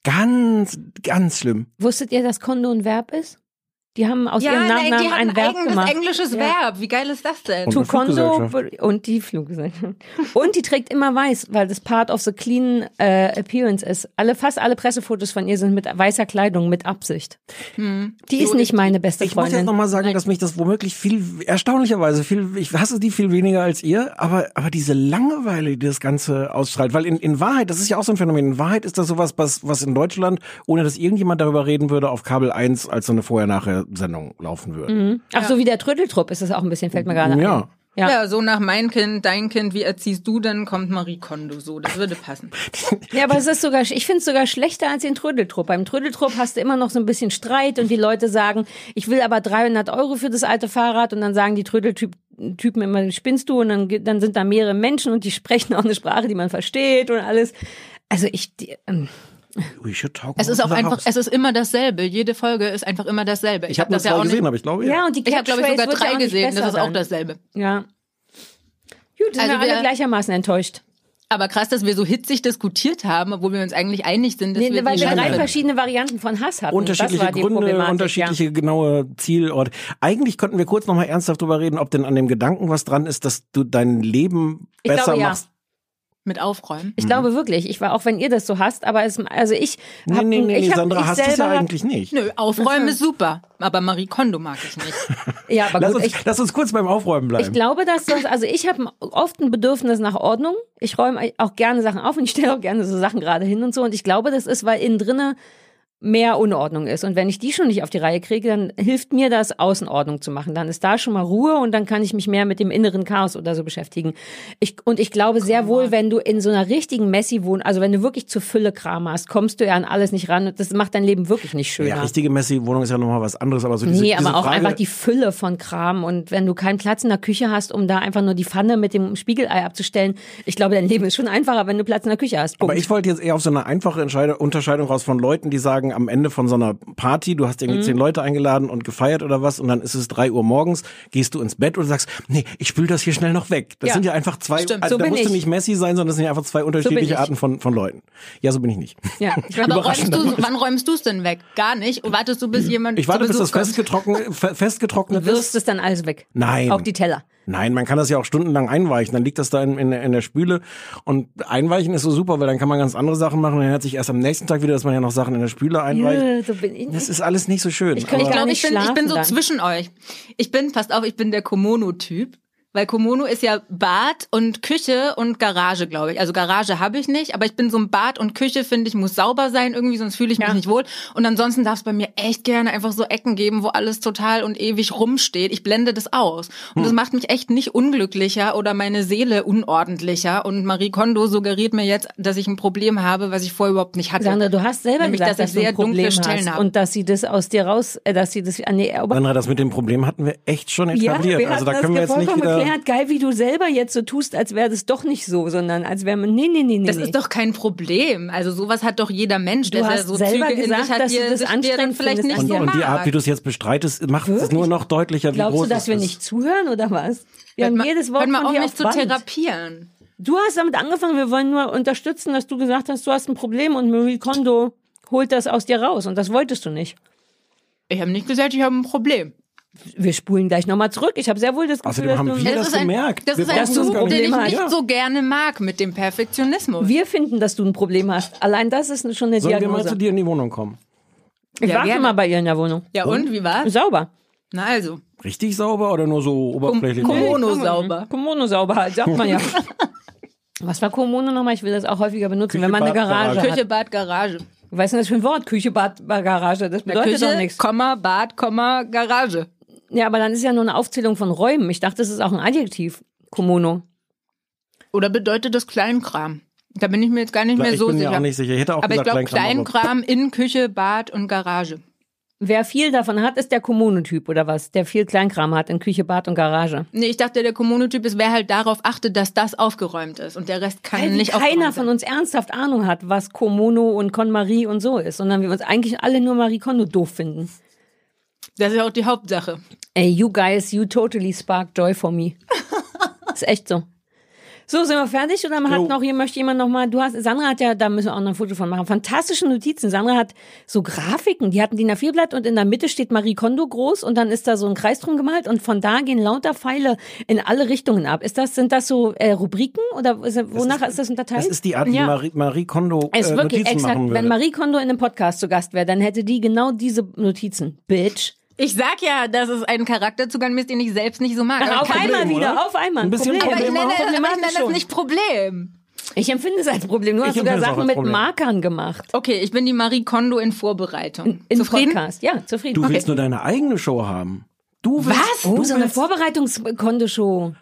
Ganz, ganz schlimm. Wusstet ihr, dass Konto ein Verb ist? Die haben aus ihrem nein, Nachnamen die hat ein ein Verb eigenes gemacht. englisches Ja. Verb. Wie geil ist das denn? Und To Fluggesellschaft. und die Fluggesellschaft. Und die trägt immer weiß, weil das Part of the clean äh, appearance ist. Alle, fast alle Pressefotos von ihr sind mit weißer Kleidung, mit Absicht. Die ist nicht meine beste Ich muss jetzt Freundin. noch mal sagen, dass mich das womöglich viel, erstaunlicherweise viel, ich hasse die viel weniger als ihr, aber, aber diese Langeweile, die das Ganze ausstrahlt, weil in, in Wahrheit, das ist ja auch so ein Phänomen, in Wahrheit ist das sowas, was, was in Deutschland, ohne dass irgendjemand darüber reden würde, auf Kabel 1 als so eine Vorher-Nachher-Sendung laufen würde. Ach so, wie der Trödeltrupp ist es auch ein bisschen, fällt mir gerade ein. Ja. Ja. Ja, so nach mein Kind, dein Kind, wie erziehst du denn, kommt Marie Kondo so. Das würde passen. Ja, aber es ist sogar, ich finde es sogar schlechter als den Trödeltrupp. Beim Trödeltrupp hast du immer noch so ein bisschen Streit und die Leute sagen, ich will aber 300 Euro für das alte Fahrrad und dann sagen die Trödeltypen immer, spinnst du? Und dann, dann sind da mehrere Menschen und die sprechen auch eine Sprache, die man versteht und alles. Also ich, die, ähm, We should talk Es ist auch the einfach, house. es ist immer dasselbe. Jede Folge ist einfach immer dasselbe. ich habe hab das ja zwei auch gesehen, aber ich glaube, ja, und die Ich habe, glaube ich, sogar ja drei gesehen. Das ist auch dasselbe. Ja. Gut, sind Also wir alle wir- gleichermaßen enttäuscht. Aber krass, dass wir so hitzig diskutiert haben, obwohl wir uns eigentlich einig sind, dass Nee, wir weil wir drei verschiedene Varianten von Hass hatten. unterschiedliche das war die Gründe, unterschiedliche genaue Zielorte. Eigentlich könnten wir kurz noch mal ernsthaft drüber reden, ob denn an dem Gedanken was dran ist, dass du dein Leben Ich besser glaube, ja. Mit aufräumen. Ich glaube wirklich, ich war auch wenn ihr das so hasst, aber es, also ich Nee, hab, nee, nee, ich nee hab, Sandra ich hasst es ja eigentlich nicht. Nö, aufräumen ist super, aber Marie Kondo mag ich nicht. Ja, aber Lass gut, uns, ich, lass uns kurz beim Aufräumen bleiben. ich glaube, dass das, also ich habe oft ein Bedürfnis nach Ordnung. Ich räume auch gerne Sachen auf und ich stelle auch gerne so Sachen gerade hin und so. Und ich glaube, das ist, weil innen drinne mehr Unordnung ist. Und wenn ich die schon nicht auf die Reihe kriege, dann hilft mir das, Außenordnung zu machen. Dann ist da schon mal Ruhe und dann kann ich mich mehr mit dem inneren Chaos oder so beschäftigen. Ich, und ich glaube sehr wohl, wenn du in so einer richtigen Messi wohnst, also wenn du wirklich zu Fülle Kram hast, kommst du ja an alles nicht ran. Und das macht dein Leben wirklich nicht schöner. ja, richtige Messi-Wohnung ist ja nochmal was anderes, aber so diese, Nee, diese aber auch Frage, einfach die Fülle von Kram. Und wenn du keinen Platz in der Küche hast, um da einfach nur die Pfanne mit dem Spiegelei abzustellen, ich glaube, dein Leben ist schon einfacher, wenn du Platz in der Küche hast. Punkt. Aber ich wollte jetzt eher auf so eine einfache Unterscheidung raus von Leuten, die sagen, am Ende von so einer Party, du hast Mhm. irgendwie zehn Leute eingeladen und gefeiert oder was und dann ist es drei Uhr morgens, gehst du ins Bett und sagst, nee, ich spül das hier schnell noch weg. Das Ja. sind ja einfach zwei, Stimmt, also so da musst du ich. nicht Messi sein, sondern das sind ja einfach zwei unterschiedliche ich. Arten von, von Leuten. Ja, so bin ich nicht. ja, Aber räumst du, wann räumst du es denn weg? Gar nicht? Und wartest du, bis jemand Ich warte, bis das festgetrocknet, fe- festgetrocknet du wirst ist. es dann alles weg. Nein. Auch die Teller. Nein, man kann das ja auch stundenlang einweichen. Dann liegt das da in, in, der- in der Spüle. Und einweichen ist so super, weil dann kann man ganz andere Sachen machen. Und dann hört sich erst am nächsten Tag wieder, dass man ja noch Sachen in der Spüle einweicht. Ja, so bin ich. Das ist alles nicht so schön. Ich Ich nicht glaube, ich bin, ich bin so dann. zwischen euch. Ich bin, passt auf, ich bin der Komono-Typ. Weil Komono ist ja Bad und Küche und Garage, glaube ich. Also Garage habe ich nicht, aber ich bin so ein Bad und Küche, finde ich, muss sauber sein irgendwie, sonst fühle ich mich Ja. nicht wohl. Und ansonsten darf es bei mir echt gerne einfach so Ecken geben, wo alles total und ewig rumsteht. Ich blende das aus. Und Hm. das macht mich echt nicht unglücklicher oder meine Seele unordentlicher. Und Marie Kondo suggeriert mir jetzt, dass ich ein Problem habe, was ich vorher überhaupt nicht hatte. Sandra, du hast selber Nämlich, gesagt, dass dass, ich du ein sehr dunkle Stellen hast habe. und dass sie das aus dir raus, äh, dass sie das an die Sandra, das mit dem Problem hatten wir echt schon Ja, etabliert. wir also da können wir jetzt nicht wieder. Erklärt, geil, wie du selber jetzt so tust, als wäre das doch nicht so, sondern als wäre man, nee, nee, nee, nee. Das nee. ist doch kein Problem. Also sowas hat doch jeder Mensch, Du dass er hast so selber Züge gesagt, in sich hat, dass die du das anstrengend vielleicht nicht Und, und die Art, wie du es jetzt bestreitest, macht es nur noch deutlicher, wie Glaubst groß du, dass wir ist. nicht zuhören oder was? Wir Hört haben jedes Wort hört mal von mich auf zu Band. therapieren. Du hast damit angefangen, wir wollen nur unterstützen, dass du gesagt hast, du hast ein Problem und Marie Kondo holt das aus dir raus und das wolltest du nicht. Ich habe nicht gesagt, ich habe ein Problem. Wir spulen gleich nochmal zurück. Ich habe sehr wohl das Gefühl, Außerdem haben dass du... wir das ist ein, gemerkt. Das Wir ist ein das Zug, den ich Problem nicht hat. so gerne mag mit dem Perfektionismus. Wir finden, dass du ein Problem hast. Allein das ist schon eine Sollen wir mal Diagnose. zu dir in die Wohnung kommen? ich Ja, war schon gerne. mal bei ihr in der Wohnung. ja und, wie war's? Sauber. Na also, Richtig sauber oder nur so oberflächlich? Komono sauber. Komono sauber halt, sagt man ja. Was war Komono nochmal? Ich will das auch häufiger benutzen, Küche, wenn man eine Bad, Garage Garage. hat. Küche, Bad, Garage. Ist denn das für ein Wort? Küche, Bad, Garage. Das bedeutet Küche, doch nichts. Komma, Bad, Komma, Garage. Ja, aber dann ist ja nur eine Aufzählung von Räumen. Ich dachte, das ist auch ein Adjektiv. Komono. Oder bedeutet das Kleinkram? Da bin ich mir jetzt gar nicht mehr Ich so bin sicher. mir auch nicht sicher. Ich hätte auch aber ich gesagt glaube, Kleinkram. aber- Kleinkram in Küche, Bad und Garage. Wer viel davon hat, ist der Komono-Typ oder was? Der viel Kleinkram hat in Küche, Bad und Garage. Nee, ich dachte, der Kommunotyp ist, wer halt darauf achtet, dass das aufgeräumt ist und der Rest kann Weil nicht keiner aufgeräumt von sein. uns ernsthaft Ahnung hat, was Komono und KonMarie und so ist, sondern wir uns eigentlich alle nur Marie Kondo doof finden. Das ist ja auch die Hauptsache. Ey, you guys, you totally spark joy for me. ist echt so. So, sind wir fertig oder man Jo. hat noch, hier möchte jemand noch mal, du hast, Sandra hat ja, da müssen wir auch noch ein Foto von machen, fantastische Notizen. Sandra hat so Grafiken, die hatten DIN A4-Blatt und in der Mitte steht Marie Kondo groß und dann ist da so ein Kreis drum gemalt und von da gehen lauter Pfeile in alle Richtungen ab. Ist das, sind das so äh, Rubriken oder ist, wonach ist, das unterteilt? Das ist die Art, wie Ja. Marie, Marie Kondo Es ist äh, wirklich Notizen exakt. machen würde. Wenn Marie Kondo in einem Podcast zu Gast wäre, dann hätte die genau diese Notizen. Bitch. Ich sag ja, dass es ein Charakterzug an mir ist, den ich selbst nicht so mag. Aber auf einmal wieder, oder? auf einmal. Ein bisschen aber ich Problem nenne, auch. aber ich nenne das nicht Problem. Ich empfinde es als Problem. Du hast Ich sogar Sachen mit Problem. Markern gemacht. Okay, ich bin die Marie Kondo in Vorbereitung. In Zufrieden? Podcast. Ja, zufrieden. Du Okay. willst nur deine eigene Show haben. Du willst, Was? Oh, Du so eine willst Vorbereitungskondeshow.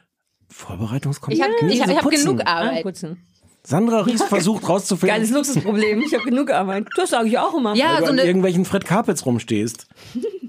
Vorbereitungskonto. Ich habe ich hab, so ich hab putzen. genug Ah, Arbeit. putzen. Sandra Ries versucht Geiles rauszufinden, Luxusproblem. Ich habe genug Arbeit. Das sage ich auch immer. Ja, weil du so an eine, irgendwelchen Fred Carpets rumstehst.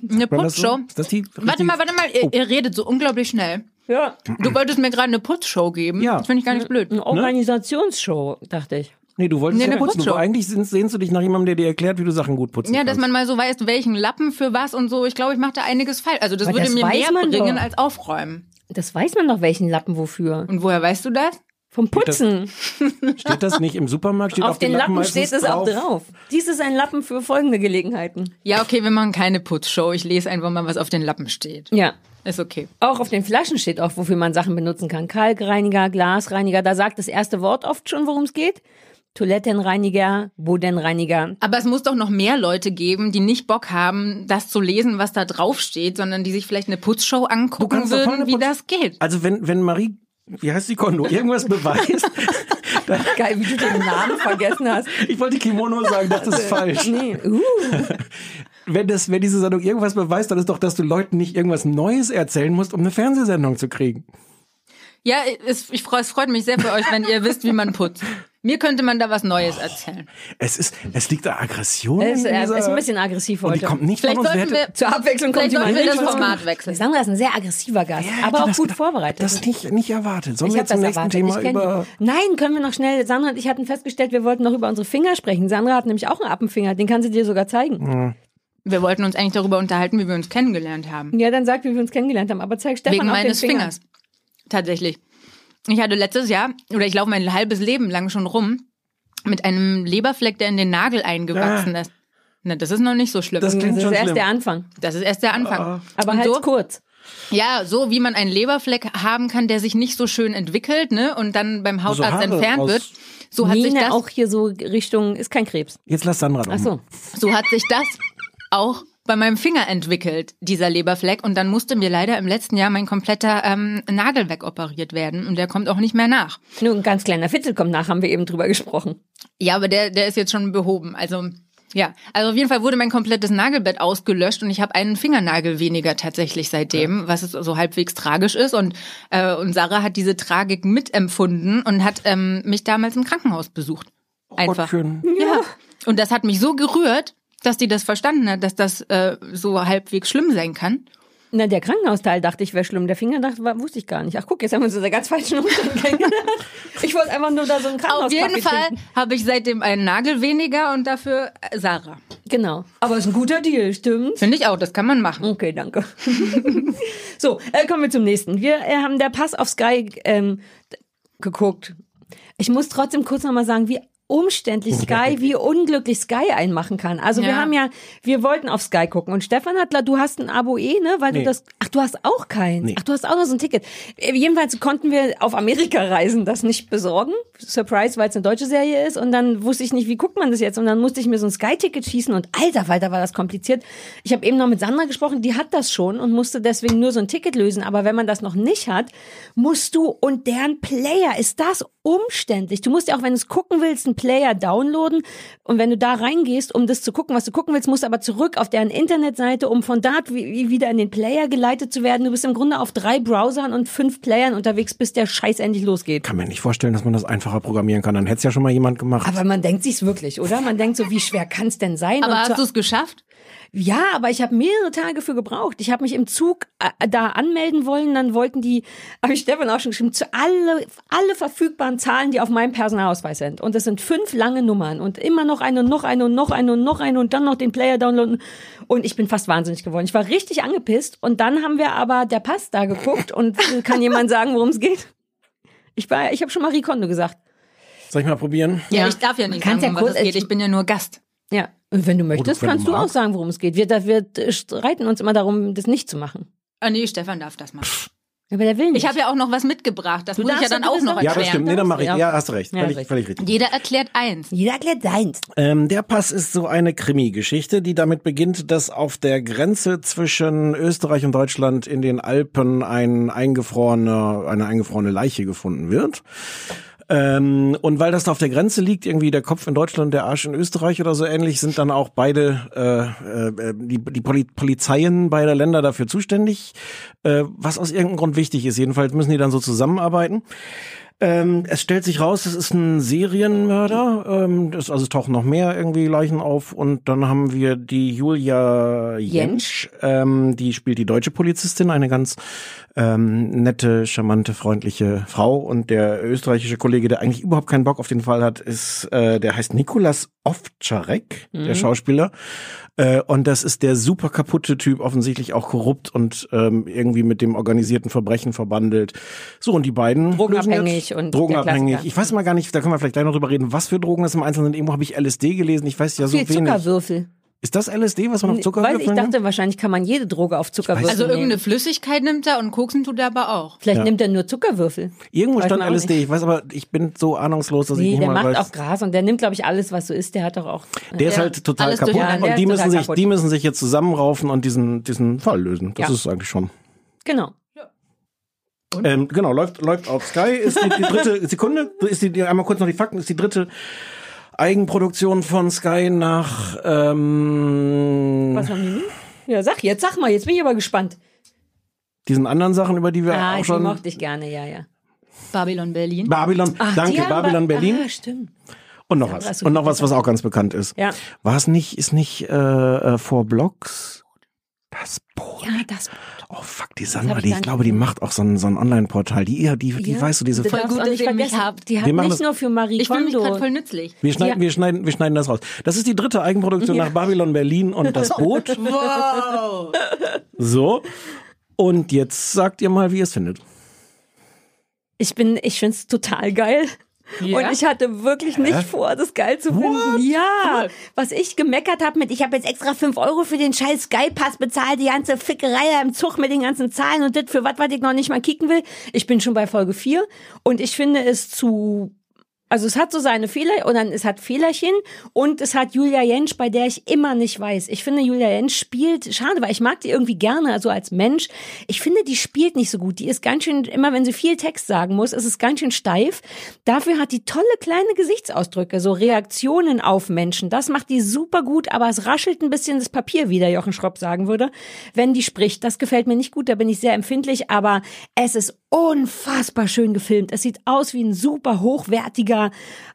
Eine das so? Putzshow. Die Warte mal, warte mal, ihr, Oh. ihr redet so unglaublich schnell. Ja. Du wolltest mir gerade eine Putzshow geben. Ja. Das finde ich gar nicht blöd. Eine Organisationsshow, dachte ich. Nee, du wolltest Nee, ja eine putzen. Du, Putzshow. eigentlich sehnst, du dich nach jemandem, der dir erklärt, wie du Sachen gut putzen Ja, dass kannst. man mal so weiß, welchen Lappen für was und so. Ich glaube, ich mache da einiges falsch. Also das Aber würde das mir mehr man bringen doch. als aufräumen. Das weiß man doch, welchen Lappen wofür. Und woher weißt du das? Vom Putzen. Steht das nicht im Supermarkt? Steht Auf, auf, den Lappen meistens steht es auch drauf. Dies ist ein Lappen für folgende Gelegenheiten. Ja, okay, wir machen keine Putzshow. Ich lese einfach mal, was auf den Lappen steht. Ja. Ist okay. Auch auf den Flaschen steht auch, wofür man Sachen benutzen kann. Kalkreiniger, Glasreiniger, da sagt das erste Wort oft schon, worum es geht. Toilettenreiniger, Bodenreiniger. Aber es muss doch noch mehr Leute geben, die nicht Bock haben, das zu lesen, was da drauf steht, sondern die sich vielleicht eine Putzshow angucken würden, eine wie Putz- das geht. Also wenn, wenn Marie, wie heißt die Kondo, irgendwas beweist, Geil, wie du den Namen vergessen hast. ich wollte Kimono sagen, das ist falsch. Nee. Uh. Wenn, das, wenn diese Sendung irgendwas beweist, dann ist doch, dass du Leuten nicht irgendwas Neues erzählen musst, um eine Fernsehsendung zu kriegen. Ja, es, ich freu, es freut mich sehr für euch, wenn ihr wisst, wie man putzt. Mir könnte man da was Neues erzählen. Es ist, es liegt da Aggression. Er ist, in er dieser, ist ein bisschen aggressiv und die heute. kommt nicht Vielleicht von uns. Sollten hätte- wir, Zur Abwechslung kommt vielleicht sollten jemand wir das. Format wechseln. Sandra ist ein sehr aggressiver Gast, hätte aber auch gut vorbereitet. Das nicht, nicht erwartet. Sollen ich wir jetzt zum das nächsten erwartet. Thema über... die. Nein, können wir noch schnell. Sandra und ich hatten festgestellt, wir wollten noch über unsere Finger sprechen. Sandra hat nämlich auch einen Appenfinger, den kann sie dir sogar zeigen. Wir wollten uns eigentlich darüber unterhalten, wie wir uns kennengelernt haben. Ja, dann sag, wie wir uns kennengelernt haben. Aber zeig Stefan Wegen auch meines den Finger. Fingers. Tatsächlich. Ich hatte letztes Jahr, oder ich laufe mein halbes Leben lang schon rum, mit einem Leberfleck, der in den Nagel eingewachsen ist. Na, das ist noch nicht so schlimm. Das Das, klingt Das schon ist erst schlimm. der Anfang. ist erst der Anfang. Aber Und halt so, kurz. Ja, so wie man einen Leberfleck haben kann, der sich nicht so schön entwickelt, ne, und dann beim Hautarzt Haare entfernt wird. So hat sich Nina das, auch hier so Richtung, ist kein Krebs. Jetzt lass Sandra doch Ach so. so hat sich das auch bei meinem Finger entwickelt, dieser Leberfleck. Und dann musste mir leider im letzten Jahr mein kompletter ähm, Nagel wegoperiert werden. Und der kommt auch nicht mehr nach. Nur ein ganz kleiner Fitzel kommt nach, haben wir eben drüber gesprochen. Ja, aber der, der ist jetzt schon behoben. Also ja, also auf jeden Fall wurde mein komplettes Nagelbett ausgelöscht und ich habe einen Fingernagel weniger tatsächlich seitdem, was es so halbwegs tragisch ist. Und, äh, und Sarah hat diese Tragik mitempfunden und hat ähm, mich damals im Krankenhaus besucht. Einfach. Gottchen. Ja. Und das hat mich so gerührt, dass die das verstanden hat, dass das äh, so halbwegs schlimm sein kann. Na, der Krankenhausteil dachte ich wäre schlimm. Der Finger dachte, war, wusste ich gar nicht. Ach guck, jetzt haben wir uns in der ganz falschen Umstände kennengelernt. Ich wollte einfach nur da so einen Krankenhaus Auf jeden Fall habe ich seitdem einen Nagel weniger und dafür äh, Sarah. Genau. Aber ist ein guter Deal, stimmt? Finde ich auch, das kann man machen. Okay, danke. so, äh, kommen wir zum nächsten. Wir äh, haben der Pass auf Sky ähm, geguckt. Ich muss trotzdem kurz nochmal sagen, wie umständlich Sky, wie unglücklich Sky einmachen kann. Also wir Ja. haben ja, wir wollten auf Sky gucken und Stefan hat, du hast ein Abo eh, ne, weil Nee. du das, ach du hast auch keins. Nee. Ach du hast auch noch so ein Ticket. Äh, Jedenfalls konnten wir auf Amerika reisen, das nicht besorgen. Surprise, weil es eine deutsche Serie ist und dann wusste ich nicht, wie guckt man das jetzt und dann musste ich mir so ein Sky-Ticket schießen und alter Falter war das kompliziert. Ich habe eben noch mit Sandra gesprochen, die hat das schon und musste deswegen nur so ein Ticket lösen, aber wenn man das noch nicht hat, musst du und deren Player ist das umständlich. Du musst ja auch, wenn du es gucken willst, einen Player downloaden und wenn du da reingehst, um das zu gucken, was du gucken willst, musst du aber zurück auf deren Internetseite, um von dort wie- wieder in den Player geleitet zu werden. Du bist im Grunde auf drei Browsern und fünf Playern unterwegs, bis der Scheiß endlich losgeht. Kann mir nicht vorstellen, dass man das einfacher programmieren kann. Dann hätte es ja schon mal jemand gemacht. Aber man denkt sich's wirklich, oder? Man denkt so, wie schwer kann's denn sein? Aber Und hast du es geschafft? Ja, aber ich habe mehrere Tage für gebraucht. Ich habe mich im Zug äh, da anmelden wollen, dann wollten die, habe ich Stefan auch schon geschrieben, zu alle, alle verfügbaren Zahlen, die auf meinem Personalausweis sind. Und das sind fünf lange Nummern und immer noch eine und noch eine und noch eine und noch eine und dann noch den Player downloaden. Und ich bin fast wahnsinnig geworden. Ich war richtig angepisst. Und dann haben wir aber der Pass da geguckt und kann jemand sagen, worum es geht? Ich war, ich habe schon Marie Kondo gesagt. Soll ich mal probieren? Ja, ich darf ja nicht sagen, ja was kurz- es geht. Ich bin ja nur Gast. Ja, und wenn du möchtest, wenn du kannst du auch magst. sagen, worum es geht. Wir, da- wir streiten uns immer darum, das nicht zu machen. Ah nee, Stefan darf das machen. Aber der will nicht. Ich habe ja auch noch was mitgebracht. Das Du muss ich ja dann auch du noch bist Ja, das erklären. stimmt. Nee, dann mache ich. Ja. Ja, hast du recht. Ja, Völlig, recht. völlig richtig. Jeder erklärt eins. Jeder erklärt seins. Ähm, der Pass ist so eine Krimi-Geschichte, die damit beginnt, dass auf der Grenze zwischen Österreich und Deutschland in den Alpen ein eingefrorener, eine eingefrorene Leiche gefunden wird. Ähm, und weil das da auf der Grenze liegt, irgendwie der Kopf in Deutschland, der Arsch in Österreich oder so ähnlich, sind dann auch beide äh, äh, die, die Poli Polizeien beider Länder dafür zuständig, äh, was aus irgendeinem Grund wichtig ist. Jedenfalls müssen die dann so zusammenarbeiten. Ähm, es stellt sich raus, es ist ein Serienmörder. Ähm, das, also es tauchen noch mehr irgendwie Leichen auf. Und dann haben wir die Julia Jentsch. Ähm, die spielt die deutsche Polizistin, eine ganz ähm, nette, charmante, freundliche Frau. Und der österreichische Kollege, der eigentlich überhaupt keinen Bock auf den Fall hat, ist, äh, der heißt Nikolas Ovtcharek, der Schauspieler. Äh, und das ist der super kaputte Typ, offensichtlich auch korrupt und ähm, irgendwie mit dem organisierten Verbrechen verbandelt. So, und die beiden Drogenabhängig und drogenabhängig. Ich weiß mal gar nicht, da können wir vielleicht gleich noch drüber reden, was für Drogen das im Einzelnen sind. Irgendwo habe ich LSD gelesen, ich weiß ja so Viel wenig. Zuckerwürfel. Ist das LSD, was man auf Weiß, Zuckerwürfeln ich dachte, nimmt? wahrscheinlich kann man jede Droge auf Zuckerwürfel Also nehmen. irgendeine Flüssigkeit nimmt er und koksen tut er aber auch. Vielleicht nimmt er nur Zuckerwürfel. Irgendwo Weiß stand LSD, ich weiß aber, ich bin so ahnungslos, dass ich Nee, nicht der mal macht weiß. auch Gras und der nimmt, glaube ich, alles, was so ist. Der hat doch auch. Der ist Ja, halt total kaputt. Der und die ist müssen sich, kaputt. die müssen sich jetzt zusammenraufen und diesen, diesen Fall lösen. Das Ja. ist eigentlich schon. Genau. Ähm, genau, läuft, läuft auf Sky, ist die, die dritte Sekunde, ist die, einmal kurz noch die Fakten, ist die dritte Eigenproduktion von Sky nach, ähm, Was haben die? Ja, sag jetzt, sag mal, jetzt bin ich aber gespannt. diesen anderen Sachen, über die wir Ah, auch die schon, mochte ich gerne, ja, ja. Babylon Berlin. Babylon, Ach, danke, Babylon wir- Berlin Ah, stimmt. und noch Ja, was. Und noch was, was auch ganz bekannt ist. Ja. War es nicht, ist nicht, äh, äh vor Blocks? Das Boot. Ja, das. Oh fuck, die hab Sandra, ich die, ich glaube, die macht auch so ein, so ein Online-Portal. Die, ja, die, die ja, weißt du, diese, Voll gut, dass mich vergessen, habt. Die Wir hat machen nicht das- nur für Marie Ich fühle mich gerade voll nützlich. wir schneiden, wir schneiden, wir schneiden das raus. Das ist die dritte Eigenproduktion nach Babylon Berlin und das Boot. Wow. So. Und jetzt sagt ihr mal, wie ihr es findet. Ich bin, ich find's total geil. Ja? Und ich hatte wirklich nicht vor, das geil zu finden. Ja, was ich gemeckert habe mit, ich habe jetzt extra 5 Euro für den scheiß Sky-Pass bezahlt, die ganze Fickerei im Zug mit den ganzen Zahlen und das für was, was ich noch nicht mal kicken will. Ich bin schon bei Folge 4 und ich finde es zu also es hat so seine Fehler oder es hat Fehlerchen und es hat Julia Jentsch, bei der ich immer nicht weiß. Ich finde Julia Jentsch spielt, schade, weil ich mag die irgendwie gerne, also als Mensch. Ich finde, die spielt nicht so gut. Die ist ganz schön, immer wenn sie viel Text sagen muss, ist es ganz schön steif. Dafür hat die tolle kleine Gesichtsausdrücke, so Reaktionen auf Menschen. Das macht die super gut, aber es raschelt ein bisschen das Papier, wie der Jochen Schropp sagen würde, wenn die spricht. Das gefällt mir nicht gut, da bin ich sehr empfindlich, aber es ist unfassbar schön gefilmt. Es sieht aus wie ein super hochwertiger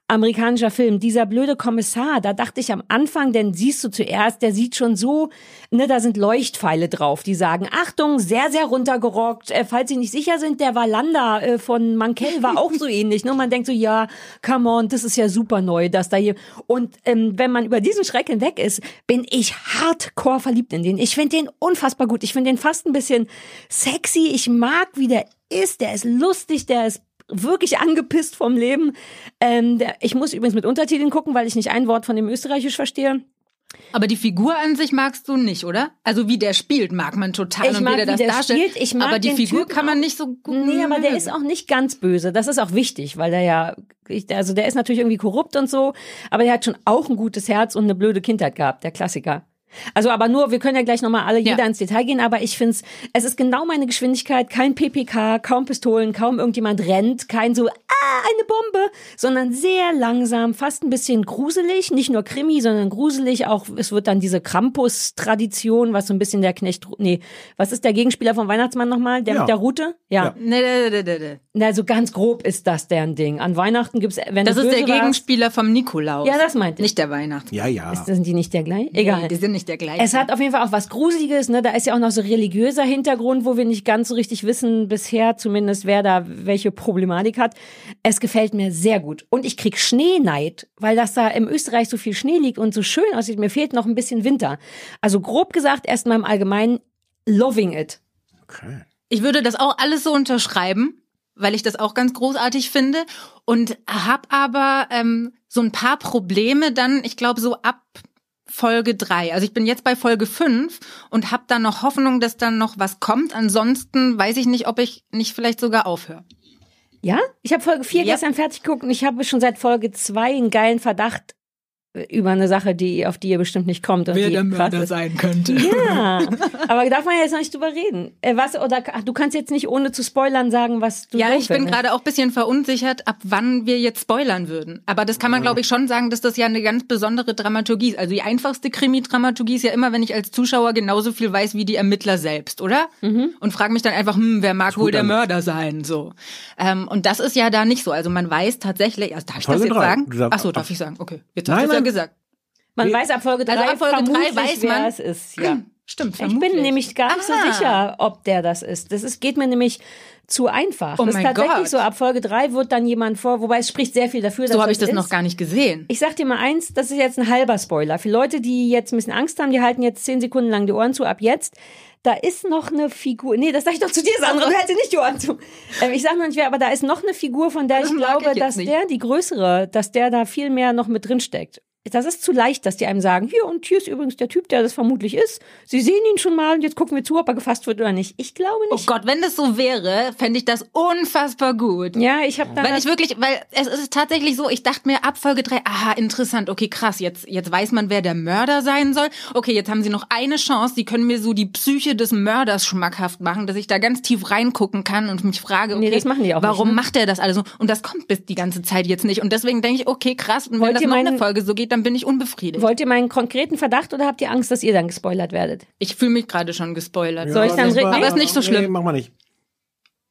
amerikanischer Film. Dieser blöde Kommissar, da dachte ich am Anfang, denn siehst du zuerst, der sieht schon so, ne, da sind Leuchtpfeile drauf, die sagen, Achtung, sehr, sehr runtergerockt. Äh, falls Sie nicht sicher sind, der Valanda äh, von Mankell war auch so ähnlich. Ne? Man denkt so, ja, come on, das ist ja super neu, dass da hier. Und ähm, wenn man über diesen Schreck hinweg ist, bin ich hardcore verliebt in den. Ich finde den unfassbar gut. Ich finde den fast ein bisschen sexy. Ich mag, wie der ist. Der ist lustig, der ist wirklich angepisst vom Leben. Ähm, der, ich muss übrigens mit Untertiteln gucken, weil ich nicht ein Wort von dem Österreichisch verstehe. Aber die Figur an sich magst du nicht, oder? Also wie der spielt, mag man total Ich und mag, wie der das der darstellt. spielt. Ich mag aber die Figur Typen kann man nicht so gut. Nee, aber der ist auch nicht ganz böse. Das ist auch wichtig, weil der ja, also der ist natürlich irgendwie korrupt und so, aber der hat schon auch ein gutes Herz und eine blöde Kindheit gehabt, der Klassiker. Also aber nur, wir können ja gleich nochmal alle jeder Ja. ins Detail gehen, aber ich find's, es ist genau meine Geschwindigkeit, kein PPK, kaum Pistolen, kaum irgendjemand rennt, kein so, ah, eine Bombe, sondern sehr langsam, fast ein bisschen gruselig, nicht nur Krimi, sondern gruselig, auch es wird dann diese Krampus-Tradition, was so ein bisschen der Knecht, nee, was ist der Gegenspieler vom Weihnachtsmann nochmal, der Ja. mit der Rute? Ja. Ja. Nee, nee, nee, nee, nee. Na, so ganz grob ist das deren Ding. An Weihnachten gibt's, wenn Das du ist der böse warst- Gegenspieler vom Nikolaus. Ja, das meinte ich. Nicht der Weihnachten. Ja, ja. Ist, sind die nicht der gleich? Egal. Nee, die sind nicht der gleiche. Es hat auf jeden Fall auch was Gruseliges, ne? Da ist ja auch noch so religiöser Hintergrund, wo wir nicht ganz so richtig wissen, bisher zumindest, wer da welche Problematik hat. Es gefällt mir sehr gut. Und ich krieg Schneeneid, weil das da im Österreich so viel Schnee liegt und so schön aussieht. Mir fehlt noch ein bisschen Winter. Also grob gesagt, erstmal im Allgemeinen, loving it. Okay. Ich würde das auch alles so unterschreiben, weil ich das auch ganz großartig finde und hab aber ähm, so ein paar Probleme dann, ich glaube so ab Folge drei. Also ich bin jetzt bei Folge fünf und hab dann noch Hoffnung, dass dann noch was kommt. Ansonsten weiß ich nicht, ob ich nicht vielleicht sogar aufhöre. Ja? Ich habe Folge 4 Ja. gestern fertig geguckt und ich habe schon seit Folge 2 einen geilen Verdacht über eine Sache, die, auf die ihr bestimmt nicht kommt. Und die krass ist. sein könnte. Ja, aber darf man ja jetzt noch nicht drüber reden. Äh, was, oder du kannst jetzt nicht ohne zu spoilern sagen, was du Ja, ich bin gerade auch ein bisschen verunsichert, ab wann wir jetzt spoilern würden. Aber das kann man, glaube ich, schon sagen, dass das ja eine ganz besondere Dramaturgie ist. Also die einfachste Krimi-Dramaturgie ist ja immer, wenn ich als Zuschauer genauso viel weiß wie die Ermittler selbst, oder? Mhm. Und frage mich dann einfach, hm, wer mag wohl der Mörder sein? So. Ähm, und das ist ja da nicht so. Also man weiß tatsächlich, also darf ich Folge das jetzt drei. sagen? Ach so, darf ich sagen? Okay, jetzt Nein, nein. gesagt. Man weiß ab Folge 3 Also ab Folge drei vermutlich, weiß wer man- es ist. Ja. Stimmt, Ich vermutlich. bin nämlich gar nicht so Ah. sicher, ob der das ist. Das ist, geht mir nämlich zu einfach. Oh das ist tatsächlich Gott. so, ab Folge 3 wird dann jemand vor, wobei es spricht sehr viel dafür, dass So habe ich das ist. noch gar nicht gesehen. Ich sag dir mal eins, das ist jetzt ein halber Spoiler. Für Leute, die jetzt ein bisschen Angst haben, die halten jetzt zehn Sekunden lang die Ohren zu, ab jetzt. Da ist noch eine Figur. Nee, das sag ich doch zu dir, Sandra. Du hältst dir nicht die Ohren zu. Ähm, ich sag noch nicht wer, aber da ist noch eine Figur, von der Das ich glaube, ich dass nicht. der, die größere, dass der da viel mehr noch mit drin steckt. Das ist zu leicht, dass die einem sagen, hier und hier ist übrigens der Typ, der das vermutlich ist. Sie sehen ihn schon mal und jetzt gucken wir zu, ob er gefasst wird oder nicht. Ich glaube Oh nicht. Gott, wenn das so wäre, fände ich das unfassbar gut. Ja, ich habe da Weil ich wirklich, weil es ist tatsächlich so, ich dachte mir ab Folge 3, aha, interessant, okay, krass, jetzt, jetzt weiß man, wer der Mörder sein soll. Okay, jetzt haben sie noch eine Chance, sie können mir so die Psyche des Mörders schmackhaft machen, dass ich da ganz tief reingucken kann und mich frage, okay, Nee, das machen die auch warum nicht, ne? macht er das alles so? Und das kommt bis die ganze Zeit jetzt nicht. Und deswegen denke ich, okay, krass, und Wollt wenn das ihr noch meinen- eine Folge so geht, dann bin ich unbefriedigt. Wollt ihr meinen konkreten Verdacht oder habt ihr Angst, dass ihr dann gespoilert werdet? Ich fühle mich gerade schon gespoilert. Soll ich dann das re- war- Aber ist nicht so Nee, schlimm. mach mal nicht.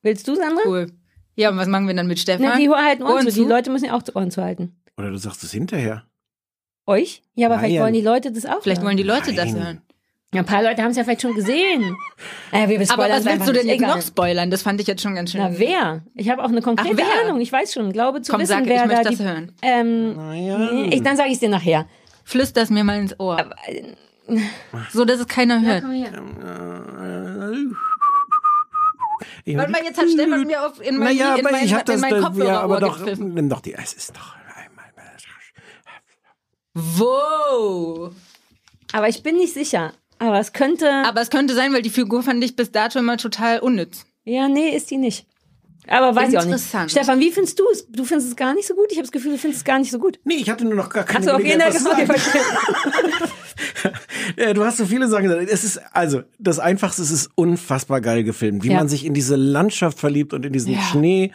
Willst du, Sandra? Cool. Ja, und was machen wir dann mit Stefan? Na, die halten Ohren Ohren zu. zu? Die Leute müssen ja auch Ohren zu halten. Oder du sagst es hinterher. Euch? Ja, aber vielleicht Nein. wollen die Leute das auch. Vielleicht hören. wollen die Leute das Nein. hören. Ja, ein paar Leute haben es ja vielleicht schon gesehen. Äh, wir Aber was es willst du denn nicht. noch spoilern? Das fand ich jetzt schon ganz schön. Na, wer? Ich habe auch eine konkrete Ach? Ahnung. Ich weiß schon. Glaube zu Komm, wissen, sag, ich wer möchte da das die, hören. Ähm, Naja. ich, dann sage ich es dir nachher. Flüster's mir mal ins Ohr. So, dass es keiner hört. Ich- Warte mal, jetzt hat Stefan mir auf, in mein, Naja, in aber mein, ich hab das in mein da- Kopfhörer ja, aber doch, gepfiffen. nimm doch die, es ist doch einmal. Wow. Aber ich bin nicht sicher. Aber es könnte. Aber es könnte sein, weil die Figur fand ich bis dato immer total unnütz. ja, nee, ist die nicht. Aber weiß ich auch nicht. Interessant. Stefan, wie findest du es? Du findest es gar nicht so gut? Ich habe das Gefühl, du findest es gar nicht so gut. Nee, ich hatte nur noch gar keine Achso, okay, Gelegenheit, na, was sagen. du hast so viele Sachen gesagt. Es ist, also, das Einfachste, es ist unfassbar geil gefilmt. Wie Ja. man sich in diese Landschaft verliebt und in diesen Ja. Schnee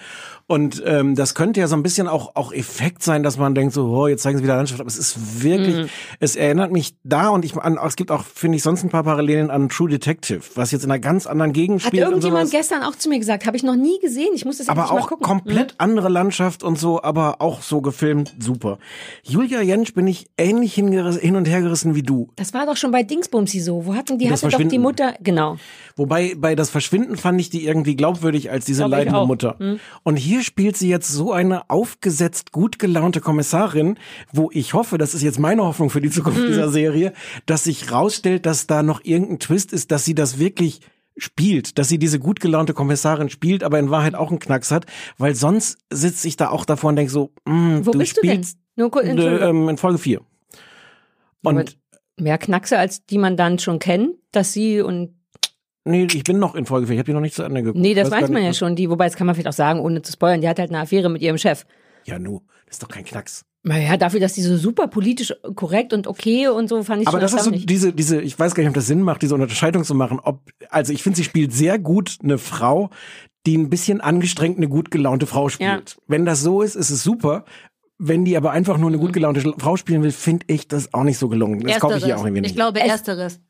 Und ähm, das könnte ja so ein bisschen auch auch Effekt sein, dass man denkt so, oh, jetzt zeigen sie wieder Landschaft, aber es ist wirklich, Mhm. es erinnert mich da und ich an, es gibt auch finde ich sonst ein paar Parallelen an True Detective, was jetzt in einer ganz anderen Gegend Hat spielt und irgendjemand gestern auch zu mir gesagt, habe ich noch nie gesehen. Ich muss das aber endlich mal auch gucken. komplett andere Landschaft und so, aber auch so gefilmt, super. Julia Jentsch bin ich ähnlich hin und her gerissen wie du. Das war doch schon bei Dingsbumsi so. Wo hatten die hatte doch die. Mutter, genau. Wobei bei das Verschwinden fand ich die irgendwie glaubwürdig als diese Glaub leidende auch. Hm. Mutter. Und hier spielt sie jetzt so eine aufgesetzt gut gelaunte Kommissarin, wo ich hoffe, das ist jetzt meine Hoffnung für die Zukunft Hm. dieser Serie, dass sich rausstellt, dass da noch irgendein Twist ist, dass sie das wirklich spielt, dass sie diese gut gelaunte Kommissarin spielt, aber in Wahrheit auch einen Knacks hat, weil sonst sitze ich da auch davor und denke so, mh, Wo du bist du denn? spielst Nur Entschuldigung. ähm, in Folge 4. Aber Und mehr Knackse, als die man dann schon kennt, dass sie und nee, ich bin noch in Folge 4, ich habe die noch nicht zu Ende geguckt. nee, das gar weiß man ja schon. Die, wobei das kann man vielleicht auch sagen, ohne zu spoilern. Die hat halt eine Affäre mit ihrem Chef. Ja, nu, das ist doch kein Knacks. Naja, dafür, dass die so super politisch korrekt und okay und so fand ich Aber das ist so diese, diese, ich weiß gar nicht, ob das Sinn macht, diese Unterscheidung zu machen. Ob, also ich finde, sie spielt sehr gut eine Frau, die ein bisschen angestrengt eine gut gelaunte Frau spielt. Wenn das so ist, ist es super. Wenn die aber einfach nur eine Mhm. gut gelaunte Sch- Frau spielen will, finde ich das auch nicht so gelungen. Das kaufe ich hier auch irgendwie nicht. Ich glaube, ersteres.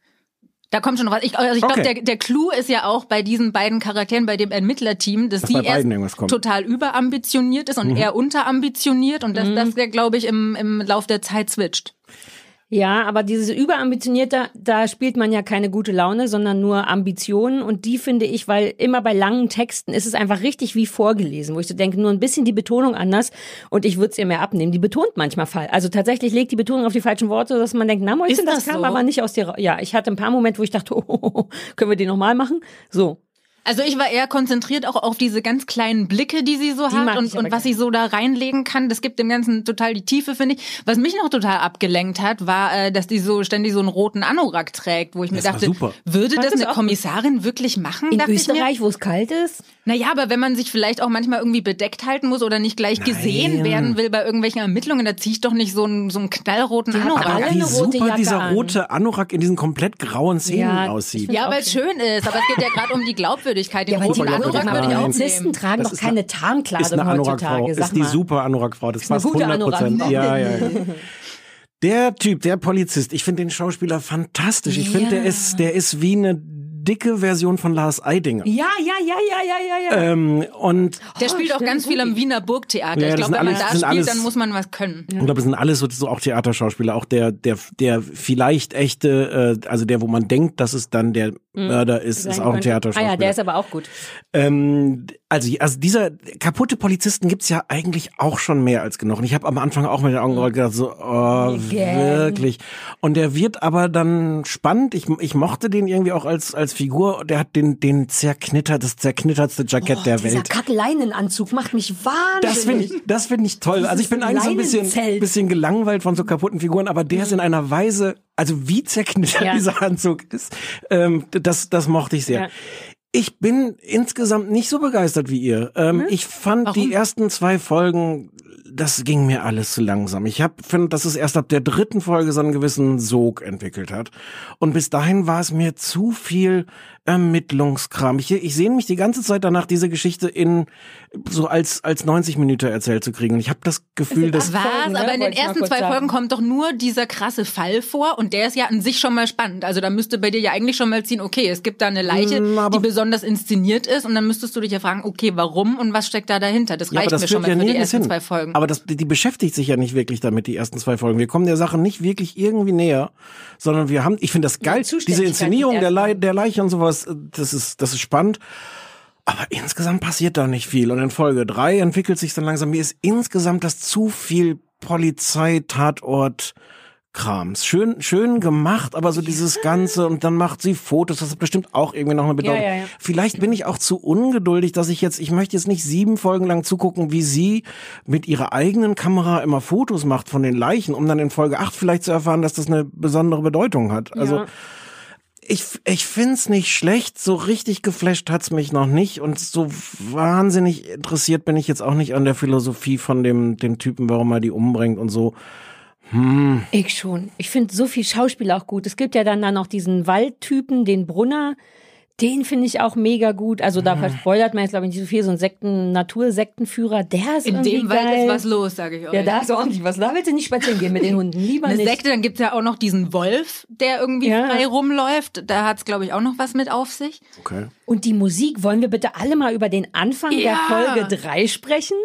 Da kommt schon noch was. Ich, also ich glaube, Okay. der, der Clou ist ja auch bei diesen beiden Charakteren, bei dem Ermittlerteam, dass Dass sie erst total überambitioniert ist und er unterambitioniert und dass das, der, glaube ich, im, im Lauf der Zeit switcht. Ja, aber dieses überambitionierte, da spielt man ja keine gute Laune, sondern nur Ambitionen. Und die finde ich, weil immer bei langen Texten ist es einfach richtig wie vorgelesen, wo ich so denke, nur ein bisschen die Betonung anders und ich würde es ihr mehr abnehmen. Die betont manchmal falsch. Also tatsächlich legt die Betonung auf die falschen Worte, dass man denkt, na Mäuschen, das, das kam so? aber nicht aus dir. Ja, ich hatte ein paar Momente, wo ich dachte, oh, können wir den nochmal machen? So. Also ich war eher konzentriert auch auf diese ganz kleinen Blicke, die sie so Die hat und, und was sie so da reinlegen kann. Das gibt dem Ganzen total die Tiefe, finde ich. Was mich noch total abgelenkt hat, war, äh, dass die so ständig so einen roten Anorak trägt, wo ich mir Das war dachte, super. würde das das eine Kommissarin wirklich machen? In mir. Österreich, wo es kalt ist? Naja, aber wenn man sich vielleicht auch manchmal irgendwie bedeckt halten muss oder nicht gleich gesehen werden will bei irgendwelchen Ermittlungen, da ziehe ich doch nicht so einen, so einen knallroten Die Anorak. Aber wie super Jacke dieser an. rote Anorak in diesen komplett grauen Szenen Ja, aussieht. Ja, weil es schön ist, aber es geht ja gerade um die Glaubwürdigkeit. Den Ja, aber die roten Glaubwürdigkeit. Anorak würde ich auch Polizisten tragen Das doch keine Tarnkleidung eine heutzutage. Ist die super Anorak-Frau. Das passt gute 100 Prozent. Anorak-Frau. Ja, ja, ja. Der Typ, der Polizist, ich finde den Schauspieler fantastisch. Ich finde, der ist, der ist wie eine dicke Version von Lars Eidinger. Ja, ja, ja, ja, ja, ja, ja. Ähm, und Der spielt auch ganz viel am. Wiener Burgtheater. Ja, ich glaube, wenn man alles- da sind spielt, alles- dann muss man was können. ich glaube, es sind alles so, so auch Theaterschauspieler. Auch der, der, der vielleicht echte, äh, also der, wo man denkt, dass es dann der Mörder ist, ist auch ein. Theaterschauspieler. Ah ja, der ist aber auch gut. Ähm, also, also dieser kaputte Polizisten gibt's ja eigentlich auch schon mehr als genug. Und ich habe am Anfang auch mit den Augen gerollt gedacht, so, oh, Again. wirklich. Und der wird aber dann spannend. Ich, ich mochte den irgendwie auch als, als Figur. Der hat den, den zerknittert, das zerknittertste Jackett der Dieser Welt. Kackleinenanzug macht mich wahnsinnig. Das finde ich, das finde ich toll. Also ich bin eigentlich so ein bisschen, bisschen gelangweilt von so kaputten Figuren, aber der ist in einer Weise, also wie zerknittert Ja. dieser Anzug ist, ähm, das, das mochte ich sehr. Ja. Ich bin insgesamt nicht so begeistert wie ihr. Ähm, Ich fand die ersten zwei Folgen, das ging mir alles zu langsam. Ich hab finde, dass es erst ab der dritten Folge so einen gewissen Sog entwickelt hat. Und bis dahin war es mir zu viel Ermittlungskram. Ich, ich sehne mich die ganze Zeit danach, diese Geschichte in so als als 90 Minuten erzählt zu kriegen. Und ich habe das Gefühl, dass Was? Folgen, ne? Aber in den ersten zwei sagen. Folgen kommt doch nur dieser krasse Fall vor und der ist ja an sich schon mal spannend. Also da müsste bei dir ja eigentlich schon mal ziehen, okay, es gibt da eine Leiche, Mm, aber- die besonders inszeniert ist und dann müsstest du dich ja fragen, okay, warum und was steckt da dahinter? Das Ja, reicht aber das mir schon mal ja für die ersten hin. zwei Folgen. Aber das, die, beschäftigt sich ja nicht wirklich damit, die ersten zwei Folgen. Wir kommen der Sache nicht wirklich irgendwie näher, sondern wir haben, ich finde das geil, diese Inszenierung der, Le der Leiche und sowas, äh, das ist, das ist spannend. Aber insgesamt passiert da nicht viel. Und in Folge drei entwickelt sich dann langsam, mir ist insgesamt das zu viel Polizei, Tatort, Krams. Schön, schön gemacht, aber so dieses Ganze und dann macht sie Fotos, das hat bestimmt auch irgendwie noch eine Bedeutung. Ja, ja, ja. Vielleicht bin ich auch zu ungeduldig, dass ich jetzt, ich möchte jetzt nicht sieben Folgen lang zugucken, wie sie mit ihrer eigenen Kamera immer Fotos macht von den Leichen, um dann in Folge acht vielleicht zu erfahren, dass das eine besondere Bedeutung hat. Also. Ich, ich find's nicht schlecht, so richtig geflasht hat's mich noch nicht und so wahnsinnig interessiert bin ich jetzt auch nicht an der Philosophie von dem, dem Typen, warum er die umbringt und so. Ich schon. Ich finde so viel Schauspiel auch gut. Es gibt ja dann da noch diesen Waldtypen, den Brunner, Den finde ich auch mega gut. Also da verspoilert man jetzt, glaube ich, nicht so viel. So ein Sekten, Natursektenführer, der ist In irgendwie dem Wald geil. ist was los, sage ich euch. Ja, da ist ordentlich was. Da willst du nicht spazieren gehen mit den Hunden. Lieber Eine nicht. Sekte, dann gibt's ja auch noch diesen Wolf, der irgendwie Ja. frei rumläuft. Da hat's, glaube ich, auch noch was mit auf sich. Okay. Und die Musik, wollen wir bitte alle mal über den Anfang der Ja. Folge 3 sprechen?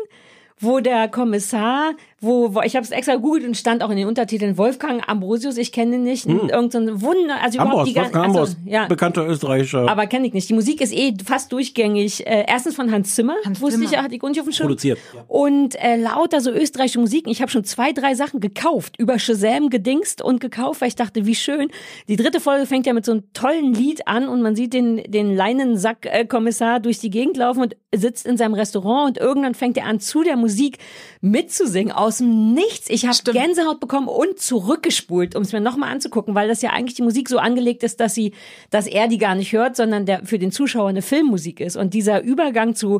Wo der Kommissar, wo, wo ich habe es extra googelt und stand auch in den Untertiteln Wolfgang Ambrosius, ich kenne ihn nicht, irgendein so ein Wunder, also überhaupt Ambros, die ganze, also, ja, bekannter Österreicher. aber kenne ich nicht. Die Musik ist eh fast durchgängig. Äh, erstens von Hans Zimmer, Hans wusste ich, Zimmer. hatte ich auch nicht auf dem Schirm. Produziert. Und äh, lauter so österreichische Musiken. Ich habe schon zwei, drei Sachen gekauft, über Shazam gedingst und gekauft, weil ich dachte, wie schön. Die dritte Folge fängt ja mit so einem tollen Lied an und man sieht den, den Leinensack-Kommissar durch die Gegend laufen und sitzt in seinem Restaurant und irgendwann fängt er an, zu der Musik mitzusingen, aus dem Nichts. Ich habe. Gänsehaut bekommen und zurückgespult, um es mir nochmal anzugucken, weil das ja eigentlich die Musik so angelegt ist, dass sie, dass er die gar nicht hört, sondern der für den Zuschauer eine Filmmusik ist. Und dieser Übergang zu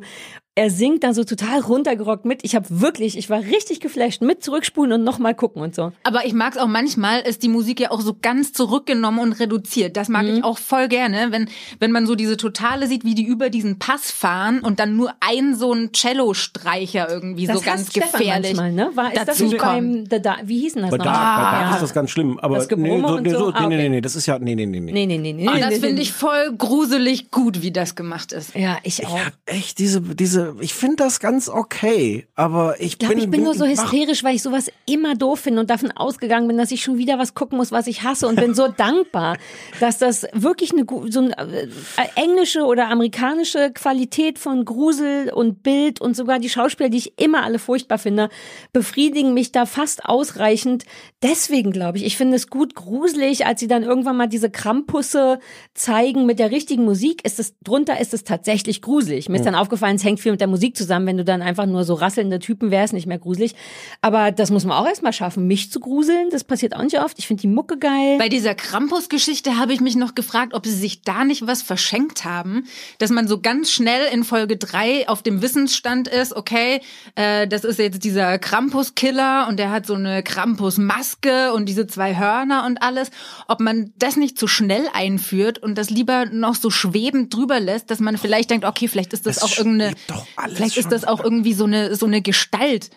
er singt da so total runtergerockt mit. Ich habe wirklich, ich war richtig geflasht mit zurückspulen und nochmal gucken und so. Aber ich mag's auch manchmal, ist die Musik ja auch so ganz zurückgenommen und reduziert. Das mag Mhm. ich auch voll gerne, wenn, wenn man so diese Totale sieht, wie die über diesen Pass fahren und dann nur ein so ein Cello-Streicher irgendwie so ganz Stefan gefährlich. Manchmal, ne? War, ist das dazu nicht beim, da, da, wie hieß denn das Bei noch? Dark, bei Dark Ja. ist das ganz schlimm. Aber Das nee, so, und nee, so? so, Ah, nee, nee, okay. nee, nee, das ist ja, nee, nee, nee, nee. Nee, nee, nee, nee. Und nee, das nee, finde nee. ich voll gruselig gut, wie das gemacht ist. Ja, ich auch. Ich hab echt diese, diese, ich finde das ganz okay, aber ich, Ich glaube, bin, ich bin nur so hysterisch, weil ich sowas immer doof finde und davon ausgegangen bin, dass ich schon wieder was gucken muss, was ich hasse und bin so dankbar, dass das wirklich eine so eine äh, englische oder amerikanische Qualität von Grusel und Bild und sogar die Schauspieler, die ich immer alle furchtbar finde, befriedigen mich da fast ausreichend. Deswegen glaube ich, ich finde es gut gruselig, als sie dann irgendwann mal diese Krampusse zeigen mit der richtigen Musik, ist es drunter ist es tatsächlich gruselig. Mir ist dann aufgefallen, es hängt viel mit der Musik zusammen, wenn du dann einfach nur so rasselnde Typen wärst, nicht mehr gruselig. Aber das muss man auch erstmal schaffen, mich zu gruseln. Das passiert auch nicht oft. Ich finde die Mucke geil. Bei dieser Krampus-Geschichte habe ich mich noch gefragt, ob sie sich da nicht was verschenkt haben, dass man so ganz schnell in Folge drei auf dem Wissensstand ist, okay, äh, das ist jetzt dieser Krampus-Killer und der hat so eine Krampus-Maske und diese zwei Hörner und alles, ob man das nicht zu schnell einführt und das lieber noch so schwebend drüber lässt, dass man vielleicht denkt, okay, vielleicht ist das Es auch irgendeine, alles vielleicht ist das auch irgendwie so eine, so eine Gestalt.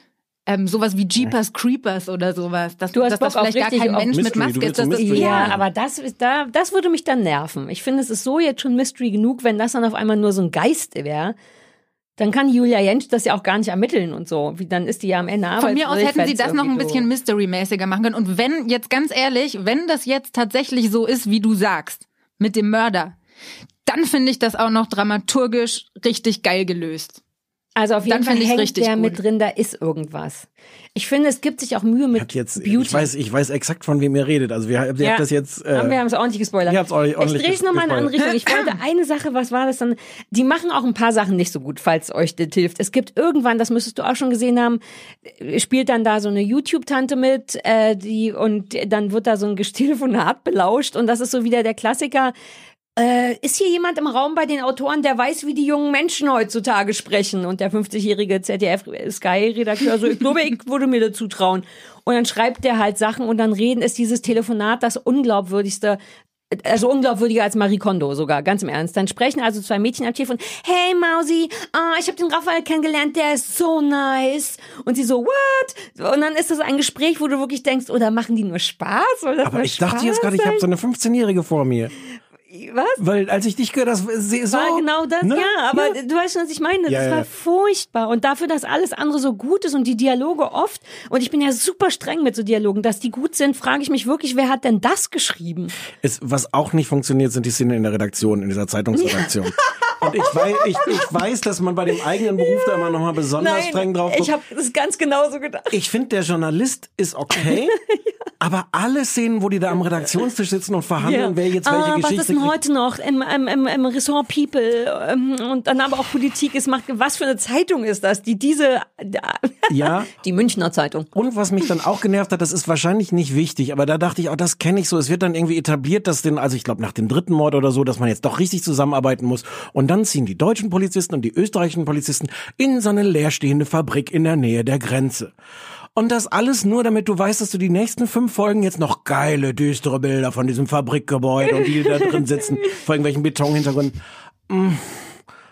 Ähm, sowas wie Jeepers Creepers oder sowas. Dass, Du hast dass Bock das auf vielleicht gar kein Mensch mit Mystery, du Maske ist. Das ist Mystery. Ja, aber das ist da, das würde mich dann nerven. Ich finde, es ist so jetzt schon Mystery genug, wenn das dann auf einmal nur so ein Geist wäre. Dann kann Julia Jentsch das ja auch gar nicht ermitteln und so. Wie dann ist die ja am Ende Von mir aus hätten sie das noch ein bisschen. Mystery-mäßiger machen können. Und wenn, jetzt ganz ehrlich, wenn das jetzt tatsächlich so ist, wie du sagst, mit dem Mörder, dann finde ich das auch noch dramaturgisch richtig geil gelöst. Also auf jeden Dann Fall hängt richtig der gut. mit drin, da ist irgendwas. Ich finde, es gibt sich auch Mühe mit Ich hab jetzt, Beauty. ich weiß, ich weiß exakt, von wem ihr redet. Also wir, ihr Ja. habt das jetzt, äh, haben wir haben es ordentlich gespoilert. ihr habt's ordentlich- ordentlich ich drehe es nochmal in eine andere. Richtung. Ich wollte eine Sache, was war das dann? Die machen auch ein paar Sachen nicht so gut, falls euch das hilft. Es gibt irgendwann, das müsstest du auch schon gesehen haben, spielt dann da so eine YouTube-Tante mit, äh, die und dann wird da so ein Telefonat belauscht und das ist so wieder der Klassiker. Äh, ist hier jemand im Raum bei den Autoren, der weiß, wie die jungen Menschen heutzutage sprechen? Und der 50-jährige ZDF-Sky-Redakteur so, ich glaube, ich würde mir dazu trauen. Und dann schreibt der halt Sachen und dann reden ist dieses Telefonat das unglaubwürdigste, also unglaubwürdiger als Marie Kondo sogar, ganz im Ernst. Dann sprechen also zwei Mädchen am Telefon, hey Mausi, ah, ich habe den Raphael kennengelernt, der ist so nice. Und sie so, what? Und dann ist das ein Gespräch, wo du wirklich denkst, oder machen die nur Spaß? Soll das aber nur ich dachte Spaß jetzt gerade, ich habe so eine 15-Jährige vor mir. Was? Weil als ich dich gehört habe, das so, war genau das, ne? ja, aber du weißt schon, was ich meine. Ja, das ja. war furchtbar. Und dafür, dass alles andere so gut ist und die Dialoge oft, und ich bin ja super streng mit so Dialogen, dass die gut sind, frage ich mich wirklich, wer hat denn das geschrieben? Es, was auch nicht funktioniert, sind die Szenen in der Redaktion, in dieser Zeitungsredaktion. Und ich weiß, ich, ich weiß, dass man bei dem eigenen Beruf da immer nochmal besonders streng drauf ich guckt. habe das ganz genauso gedacht. Ich finde, der Journalist ist okay, aber alle Szenen, wo die da am Redaktionstisch sitzen und verhandeln, wer jetzt welche ah, was Geschichte ist denn heute noch im, im, im, im Ressort People ähm, und dann aber auch Politik ist, macht, was für eine Zeitung ist das, die diese, Ja. die Münchner Zeitung. Und was mich dann auch genervt hat, das ist wahrscheinlich nicht wichtig, aber da dachte ich, auch das kenne ich so. Es wird dann irgendwie etabliert, dass den, also ich glaube nach dem dritten Mord oder so, dass man jetzt doch richtig zusammenarbeiten muss. Und dann ziehen die deutschen Polizisten und die österreichischen Polizisten in so eine leerstehende Fabrik in der Nähe der Grenze. Und das alles nur, damit du weißt, dass du die nächsten fünf Folgen jetzt noch geile, düstere Bilder von diesem Fabrikgebäude und die da drin sitzen, vor irgendwelchen Betonhintergründen.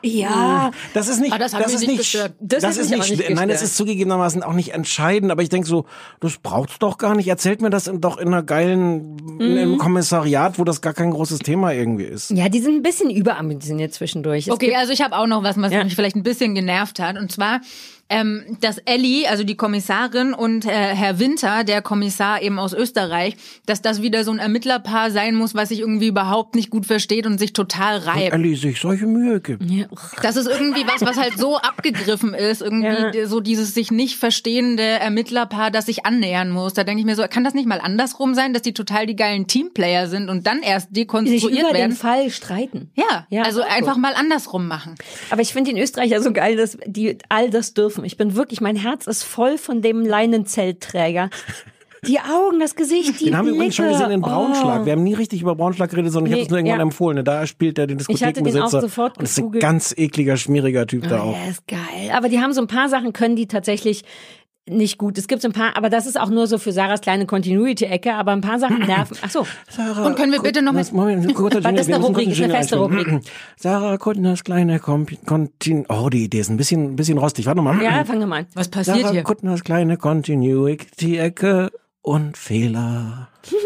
Ja. Das ist nicht, Ah, das mich ist nicht nicht, gestört. Das das, ist nicht, auch nicht nein, das ist zugegebenermaßen auch nicht entscheidend, aber ich denke so, das braucht's doch gar nicht. Erzählt mir das in- doch in einer geilen, in Mhm. einem Kommissariat, wo das gar kein großes Thema irgendwie ist. Ja, die sind ein bisschen überambitioniert zwischendurch. Es Okay, also ich habe auch noch was, was Ja. mich vielleicht ein bisschen genervt hat. Und zwar, ähm, dass Ellie, also die Kommissarin und äh, Herr Winter, der Kommissar eben aus Österreich, dass das wieder so ein Ermittlerpaar sein muss, was sich irgendwie überhaupt nicht gut versteht und sich total reibt. Ellie sich solche Mühe gibt. Ja. Das ist irgendwie was, was halt so abgegriffen ist, irgendwie Ja. so dieses sich nicht verstehende Ermittlerpaar, das sich annähern muss. Da denke ich mir so, kann das nicht mal andersrum sein, dass die total die geilen Teamplayer sind und dann erst die sich dekonstruiert über den werden? Fall streiten. Ja, Ja, also einfach so. mal andersrum machen. Aber ich finde den Österreicher so geil, dass die all das dürfen. Ich bin wirklich, mein Herz ist voll von dem Leinenzeltträger. Die Augen, das Gesicht, die Den haben wir übrigens schon gesehen in Braunschlag. Oh. Wir haben nie richtig über Braunschlag geredet, sondern ich Nee, habe es nur irgendwann ja. empfohlen. Da spielt er den Ich hatte den Diskothekenbesitzer. auch sofort und ist ein ganz ekliger, schmieriger Typ da Oh, auch. ja, ist geil. Aber die haben so ein paar Sachen, können die tatsächlich nicht gut. Es gibt so ein paar, aber das ist auch nur so für Sarahs kleine Continuity-Ecke, aber ein paar Sachen nerven. Ach so. Sarah, Und können wir bitte noch mit- Was- Moment, kurzer Jingle, ist wir eine Rubrik? Ist eine feste Rubrik. Sarah Kuttners kleine Kontin... Oh, die Idee ist ein bisschen, ein bisschen rostig. Warte mal. Ja, fang mal an. Was passiert Sarah hier? Kuttners kleine Continuity-Ecke und Fehler.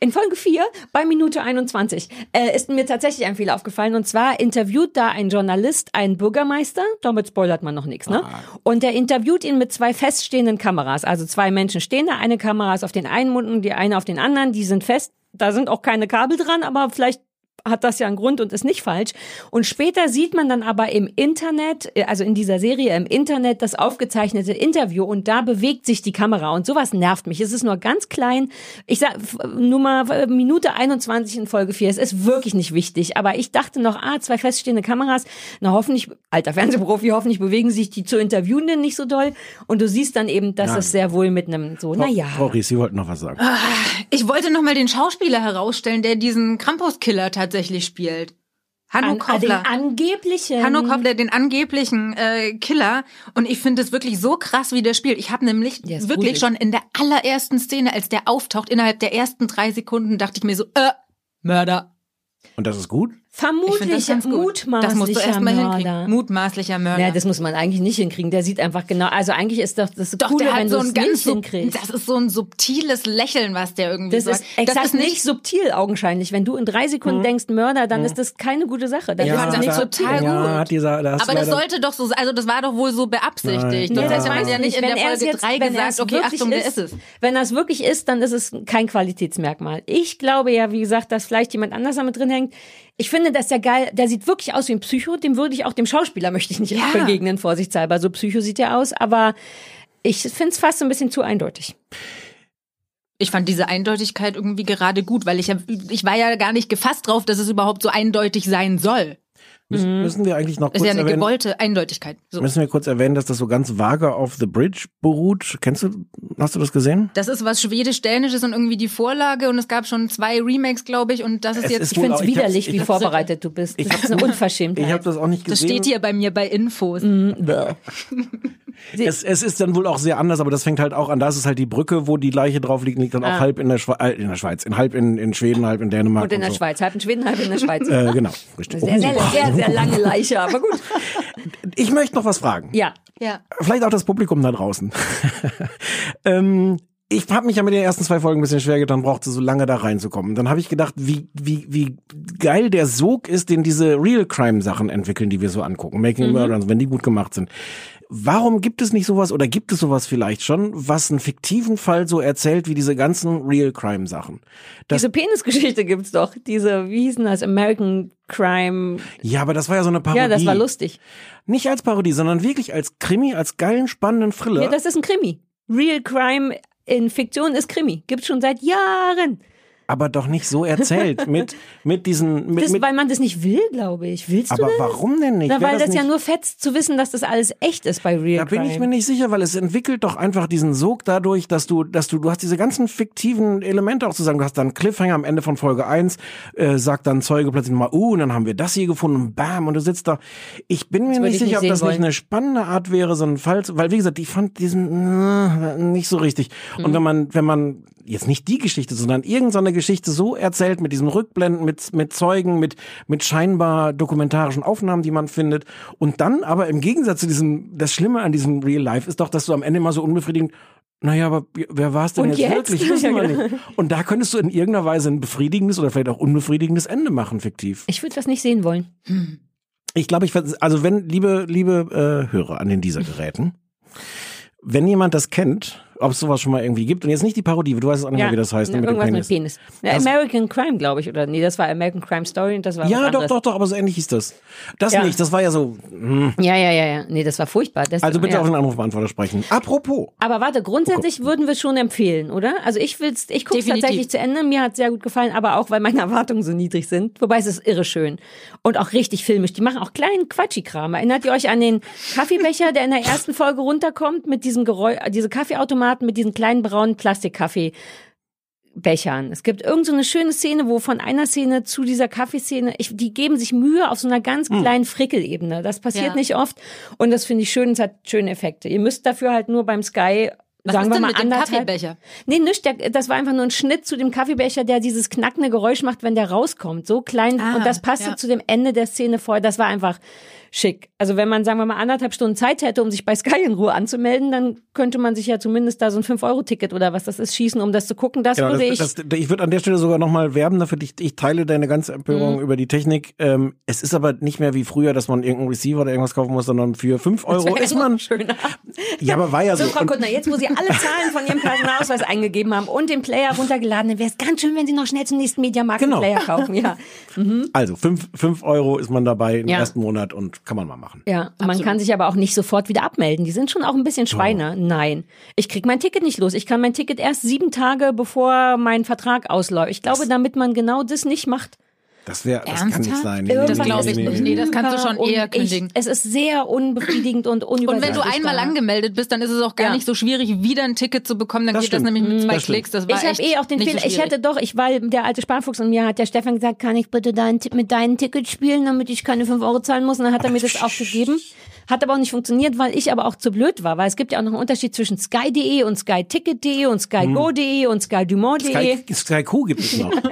In Folge 4 bei Minute 21 äh, ist mir tatsächlich ein Fehler aufgefallen. Und zwar interviewt da ein Journalist einen Bürgermeister, damit spoilert man noch nichts, ne? Und der interviewt ihn mit zwei feststehenden Kameras, also zwei Menschen stehen da, eine Kamera ist auf den einen Mund und die eine auf den anderen, die sind fest, da sind auch keine Kabel dran, aber vielleicht hat das ja einen Grund und ist nicht falsch. Und später sieht man dann aber im Internet, äh, also in dieser Serie im Internet, das aufgezeichnete Interview und da bewegt sich die Kamera und sowas nervt mich. Es ist nur ganz klein. Ich sag Nummer äh, Minute 21 in Folge 4. Es ist wirklich nicht wichtig, aber ich dachte noch, ah, zwei feststehende Kameras, na hoffentlich, alter Fernsehprofi, hoffentlich bewegen sich die zu Interviewenden nicht so doll und du siehst dann eben, dass Nein. es sehr wohl mit einem so, naja. Frau Ries, Sie wollten noch was sagen. Ich wollte noch mal den Schauspieler herausstellen, der diesen Krampus-Killer tatsächlich spielt. Hanno An, an den Koppler. angeblichen. Hanno Koppler, den angeblichen äh, Killer. Und ich finde es wirklich so krass, wie der spielt. Ich habe nämlich ist wirklich gruselig. schon in der allerersten Szene, als der auftaucht, innerhalb der ersten drei Sekunden, dachte ich mir so, äh, Mörder. Und das ist gut? Vermutlich das ganz mutmaßlicher Das musst du erst mal Mörder. hinkriegen. Mutmaßlicher Mörder. Ja, das muss man eigentlich nicht hinkriegen. Der sieht einfach genau, also eigentlich ist doch das Doch, Coole, der wenn hat du so es nicht hinkriegst. das ist so ein subtiles Lächeln, was der irgendwie Das sagt. ist exakt nicht subtil augenscheinlich. Wenn du in drei Sekunden denkst Mörder, dann ist das keine gute Sache. Dann Ja, ist das es nicht ist total ja, gut. hat dieser, da Aber das sollte doch so, also das war doch wohl so beabsichtigt. Nein. Ja, das ja weiß nicht in der Wenn er Folge jetzt- 3 wenn er gesagt, es okay, Achtung, der ist es. Wenn es wirklich ist, dann ist es kein Qualitätsmerkmal. Ich glaube ja, wie gesagt, dass vielleicht jemand anders damit drin hängt. Ich finde, dass der geil, der sieht wirklich aus wie ein Psycho. Dem würde ich auch dem Schauspieler möchte ich nicht Ja. begegnen, vorsichtshalber. So Psycho sieht er aus, aber ich finde es fast so ein bisschen zu eindeutig. Ich fand diese Eindeutigkeit irgendwie gerade gut, weil ich ja, ich war ja gar nicht gefasst drauf, dass es überhaupt so eindeutig sein soll. Müssen, müssen wir eigentlich noch Ist kurz ja eine erwähnen, gewollte Eindeutigkeit. So. müssen wir kurz erwähnen, dass das so ganz vage auf The Bridge beruht. Kennst du, hast du das gesehen? Das ist was Schwedisch-Dänisches und irgendwie die Vorlage und es gab schon zwei Remakes, glaube ich, und das ist Es jetzt. ist Ich finde es ich widerlich, ich wie vorbereitet du bist. Das ist eine Unverschämtheit. Ich habe das auch nicht das gesehen. steht hier bei mir bei Infos. Bäh. Es, es ist dann wohl auch sehr anders, aber das fängt halt auch an. Da ist es halt die Brücke, wo die Leiche drauf liegt, liegt dann auch Ah. halb in der, Schwe äh, in der Schweiz, in halb in, in Schweden, halb in Dänemark. Und in der so. Schweiz. Halb in Schweden, halb in der Schweiz. Äh, genau, richtig. Sehr, sehr, Oh. sehr, sehr lange Leiche, aber gut. Ich möchte noch was fragen. Ja. Ja. Vielleicht auch das Publikum da draußen. ähm, ich habe mich ja mit den ersten zwei Folgen ein bisschen schwer getan, brauchte so lange da reinzukommen. Dann habe ich gedacht, wie, wie, wie geil der Sog ist, den diese Real Crime Sachen entwickeln, die wir so angucken. Making Murder, wenn die gut gemacht sind. Warum gibt es nicht sowas oder gibt es sowas vielleicht schon, was einen fiktiven Fall so erzählt wie diese ganzen Real Crime Sachen? Das, Diese Penisgeschichte gibt's doch. Diese, wie hießen das? American Crime. ja, aber das war ja so eine Parodie. Ja, das war lustig. Nicht als Parodie, sondern wirklich als Krimi, als geilen, spannenden Thriller. Ja, das ist ein Krimi. Real Crime in Fiktion ist Krimi. Gibt's schon seit Jahren. Aber doch nicht so erzählt mit mit diesen mit, Das, mit weil man das nicht will, glaube ich. Willst du aber das? warum denn nicht? Na, Wär weil das, ja nicht- nur fetzt zu wissen, dass das alles echt ist bei Real Da bin Crime. ich mir nicht sicher, weil es entwickelt doch einfach diesen Sog dadurch, dass du, dass du, du hast diese ganzen fiktiven Elemente auch zu sagen. Du hast dann einen Cliffhanger am Ende von Folge 1, äh, sagt dann Zeuge plötzlich mal, uh, und dann haben wir das hier gefunden, und bam, und du sitzt da. Ich bin mir nicht ich sicher, nicht ob das sehen nicht wollen. eine spannende Art wäre, so ein Fall, weil wie gesagt, ich fand diesen äh, nicht so richtig. Mhm. Und wenn man, wenn man jetzt nicht die Geschichte, sondern irgendeine Geschichte so erzählt mit diesen Rückblenden, mit, mit Zeugen, mit, mit scheinbar dokumentarischen Aufnahmen, die man findet. Und dann aber im Gegensatz zu diesem, das Schlimme an diesem Real Life ist doch, dass du am Ende immer so unbefriedigend naja, aber wer war es denn jetzt, jetzt? wirklich? Wissen wir nicht. Und da könntest du in irgendeiner Weise ein befriedigendes oder vielleicht auch unbefriedigendes Ende machen, fiktiv. Ich würde das nicht sehen wollen. Ich glaube, ich also wenn liebe liebe äh, Hörer an den dieser Geräten, wenn jemand das kennt, ob es sowas schon mal irgendwie gibt und jetzt nicht die Parodie, du weißt auch nicht mehr, wie das heißt, ne, Ja, mit dem irgendwas Penis. mit Penis. Ja, American Crime, glaube ich, oder nee, das war American Crime Story und das war was Ja, doch, doch, doch, aber so ähnlich hieß das. Das Ja. nicht, das war ja so. Hm. Ja, ja, ja, ja. Nee, das war furchtbar. Das, Also bitte ja. auf den Anrufbeantworter sprechen. Apropos, Aber warte, grundsätzlich würden wir es schon empfehlen, oder? Also ich will's, ich gucke es tatsächlich zu Ende. Mir hat sehr gut gefallen, aber auch weil meine Erwartungen so niedrig sind. Wobei es ist irre schön und auch richtig filmisch. Die machen auch kleinen Quatschikram. Erinnert ihr euch an den Kaffeebecher, der in der ersten Folge runterkommt mit diesem Geräusch, diese Kaffeeautomaten mit diesen kleinen braunen Plastikkaffee. Bechern. Es gibt irgend so eine schöne Szene, wo von einer Szene zu dieser Kaffeeszene, ich, die geben sich Mühe auf so einer ganz kleinen Frickelebene. Das passiert Ja. nicht oft und das finde ich schön, es hat schöne Effekte. Ihr müsst dafür halt nur beim Sky Was sagen ist wir denn mal mit dem. Kaffeebecher? Nee, nicht, der, das war einfach nur ein Schnitt zu dem Kaffeebecher, der dieses knackende Geräusch macht, wenn der rauskommt. So klein Ah, und das passte ja. zu dem Ende der Szene vorher. Das war einfach schick. Also wenn man, sagen wir mal, anderthalb Stunden Zeit hätte, um sich bei Sky in Ruhe anzumelden, dann könnte man sich ja zumindest da so ein 5-Euro-Ticket oder was das ist, schießen, um das zu gucken. Das Genau, würde ich. das, das, ich würde an der Stelle sogar nochmal werben dafür. Ich, ich teile deine ganze Empörung Mhm. über die Technik. Ähm, es ist aber nicht mehr wie früher, dass man irgendeinen Receiver oder irgendwas kaufen muss, sondern für 5 Euro ist man. schöner. Ja, aber war ja so. So, Frau Kuttner, jetzt, wo Sie alle Zahlen von Ihrem Personalausweis eingegeben haben und den Player runtergeladen haben, wäre es ganz schön, wenn Sie noch schnell zum nächsten Mediamarkt Genau. einen Player kaufen. Ja, Also 5 fünf Euro ist man dabei im Ja. ersten Monat und kann man mal machen. ja. Und man kann sich aber auch nicht sofort wieder abmelden. Die sind schon auch ein bisschen Schweine. Nein. Ich krieg mein Ticket nicht los. Ich kann mein Ticket erst sieben Tage, bevor mein Vertrag ausläuft. Ich glaube, damit man genau das nicht macht. Das wäre, das kann nicht sein. Das glaube ich nicht. Nee, das kannst du schon Und eher kündigen. Ich, es ist sehr unbefriedigend und Und unübersichtlich. wenn du einmal angemeldet bist, dann ist es auch gar Ja. nicht so schwierig, wieder ein Ticket zu bekommen. Dann Das geht das stimmt. nämlich mit zwei Das. Klicks. Das war Ich habe eh auch den Fehler, so ich hätte doch, ich weil der alte Sparfuchs und mir hat der Stefan gesagt, kann ich bitte dein, mit deinem Ticket spielen, damit ich keine 5 Euro zahlen muss. Und dann hat er mir das auch gegeben. Hat aber auch nicht funktioniert, weil ich aber auch zu blöd war, weil es gibt ja auch noch einen Unterschied zwischen sky.de und skyticket.de und skygo.de und skydumont.de. Sky, Sky Q gibt es noch.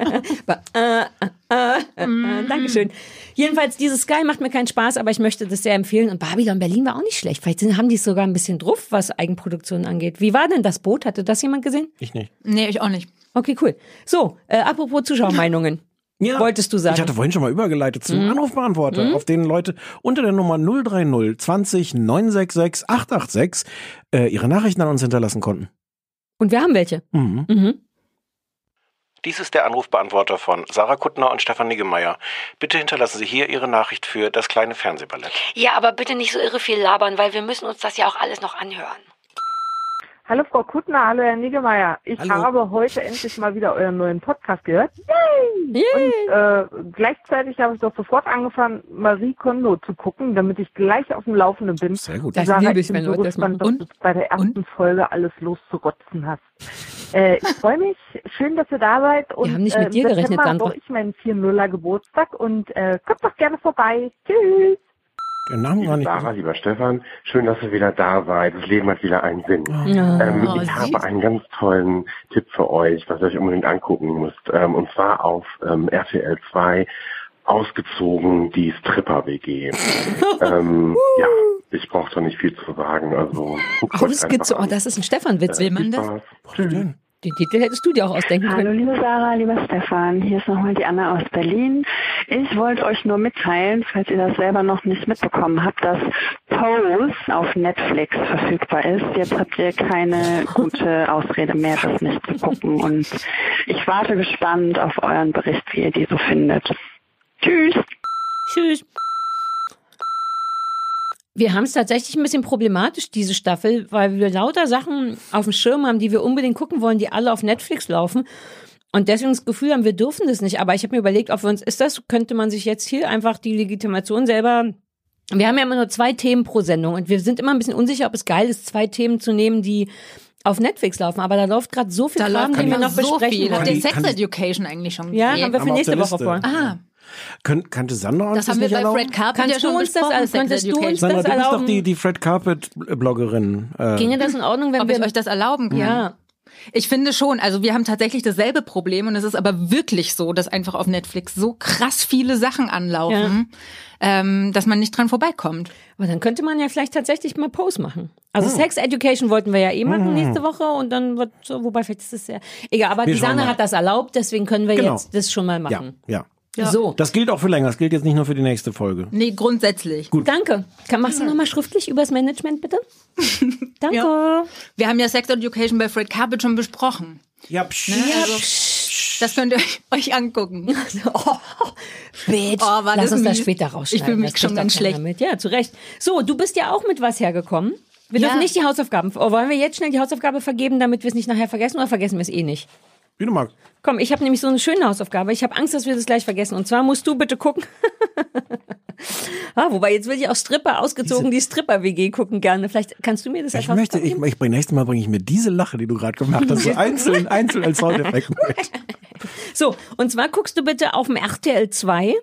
Äh, Dankeschön. Jedenfalls, dieses Sky macht mir keinen Spaß, aber ich möchte das sehr empfehlen. Und Babylon Berlin war auch nicht schlecht. Vielleicht haben die es sogar ein bisschen drauf, was Eigenproduktion angeht. Wie war denn das Boot? Hatte das jemand gesehen? Ich nicht. Nee, ich auch nicht. Okay, cool. So, äh, apropos Zuschauermeinungen. Ja. Wolltest du sagen? Ich hatte vorhin schon mal übergeleitet zum Anrufbeantworter, auf den Leute unter der Nummer 030 20 966 886 äh, ihre Nachrichten an uns hinterlassen konnten. Und wir haben welche. Mhm. Mhm. Dies ist der Anrufbeantworter von Sarah Kuttner und Stefan Niggemeier. Bitte hinterlassen Sie hier Ihre Nachricht für das kleine Fernsehballett. Ja, aber bitte nicht so irre viel labern, weil wir müssen uns das ja auch alles noch anhören. Hallo Frau Kuttner, hallo Herr Niggemeier. Ich Hallo. habe heute endlich mal wieder euren neuen Podcast gehört. Yay. Und äh, gleichzeitig habe ich doch sofort angefangen, Marie Kondo zu gucken, damit ich gleich auf dem Laufenden bin. Sehr gut. Das liebe ich wenn so Leute das machen. was du bei der ersten Folge alles loszurotzen hast. Äh, ich freue mich. Schön, dass ihr da seid. Und, haben nicht mit äh, dir gerechnet, Sandra. ich meinen 4-0er Geburtstag und äh, kommt doch gerne vorbei. Tschüss. Den Namen gar nicht. Sarah, lieber Stefan, schön, dass ihr wieder da seid. Das Leben hat wieder einen Sinn. Ähm, Oh, ich habe einen ganz tollen Tipp für euch, was ihr euch unbedingt angucken müsst. Ähm, und zwar auf ähm, RTL 2 ausgezogen die Stripper-WG. ähm, ja, ich brauche da nicht viel zu sagen. Also Ausgezogen. Oh, das ist ein Stefan-Witz. Will man das? Spaß. Tschüss. Den Titel hättest du dir auch ausdenken Hallo können. liebe Sarah, lieber Stefan, hier ist nochmal die Anna aus Berlin. Ich wollte euch nur mitteilen, falls ihr das selber noch nicht mitbekommen habt, dass Pose auf Netflix verfügbar ist. Jetzt habt ihr keine gute Ausrede mehr, das nicht zu gucken. Und ich warte gespannt auf euren Bericht, wie ihr die so findet. Tschüss! Tschüss. Wir haben es tatsächlich ein bisschen problematisch, diese Staffel, weil wir lauter Sachen auf dem Schirm haben, die wir unbedingt gucken wollen, die alle auf Netflix laufen. Und deswegen das Gefühl haben, wir dürfen das nicht. Aber ich habe mir überlegt, ob wir uns, ist das, könnte man sich jetzt hier einfach die Legitimation selber wir haben ja immer nur zwei Themen pro Sendung und wir sind immer ein bisschen unsicher, ob es geil ist, zwei Themen zu nehmen, die auf Netflix laufen. Aber da läuft gerade so viel Da Kram, läuft den wir noch so besprechen viel. ihr die- Sex Education eigentlich schon Ja, gesehen? haben wir Haben für wir auf nächste Woche vor. Ah, Kön kannte Sandra uns das haben wir nicht bei erlauben? Fred Carpenter Kannst ja schon du uns das besprochen, alles- Sex könntest du uns. Sandra, das du bist doch erlauben? die, die Fred Carpet-Bloggerin. Äh, Ginge das in Ordnung, wenn Ob wir ich euch das erlauben kann? Ja. Ich finde schon, also wir haben tatsächlich dasselbe Problem und es ist aber wirklich so, dass einfach auf Netflix so krass viele Sachen anlaufen, ähm, dass man nicht dran vorbeikommt. Aber dann könnte man ja vielleicht tatsächlich mal Pause machen. Also Sex Education wollten wir ja eh machen nächste Woche und dann wird so, wobei vielleicht ist es ja egal. Aber Wir die mal. hat das erlaubt, deswegen können wir Genau. jetzt das schon mal ja, machen. Ja. So, Das gilt auch für länger. Das gilt jetzt nicht nur für die nächste Folge. Nee, grundsätzlich. danke. Kann, machst du nochmal schriftlich übers Management bitte? Danke. Wir haben ja Sex Education bei Fred Carpet schon besprochen. Ja, psch. Ne? Also, das könnt ihr euch- euch angucken. Oh, bitch. Oh, war Lass das uns das später rausschneiden. Ich fühle mich schon ganz schlecht. Mit. Ja, zu Recht. So, du bist ja auch mit was hergekommen. Wir Ja. dürfen nicht die Hausaufgaben. Oh, wollen wir jetzt schnell die Hausaufgabe vergeben, damit wir es nicht nachher vergessen oder vergessen wir es eh nicht? Wie du magst. Komm, ich habe nämlich so eine schöne Hausaufgabe. Ich habe Angst, dass wir das gleich vergessen. Und zwar musst du bitte gucken. ah, wobei jetzt will ich auch Stripper ausgezogen, die Stripper-WG gucken gerne. Vielleicht kannst du mir das Ich möchte, ich, ich bring nächstes Mal bringe ich mir diese Lache, die du gerade gemacht hast, so einzeln, einzeln als Soundeffekt. So, und zwar guckst du bitte auf dem RTL 2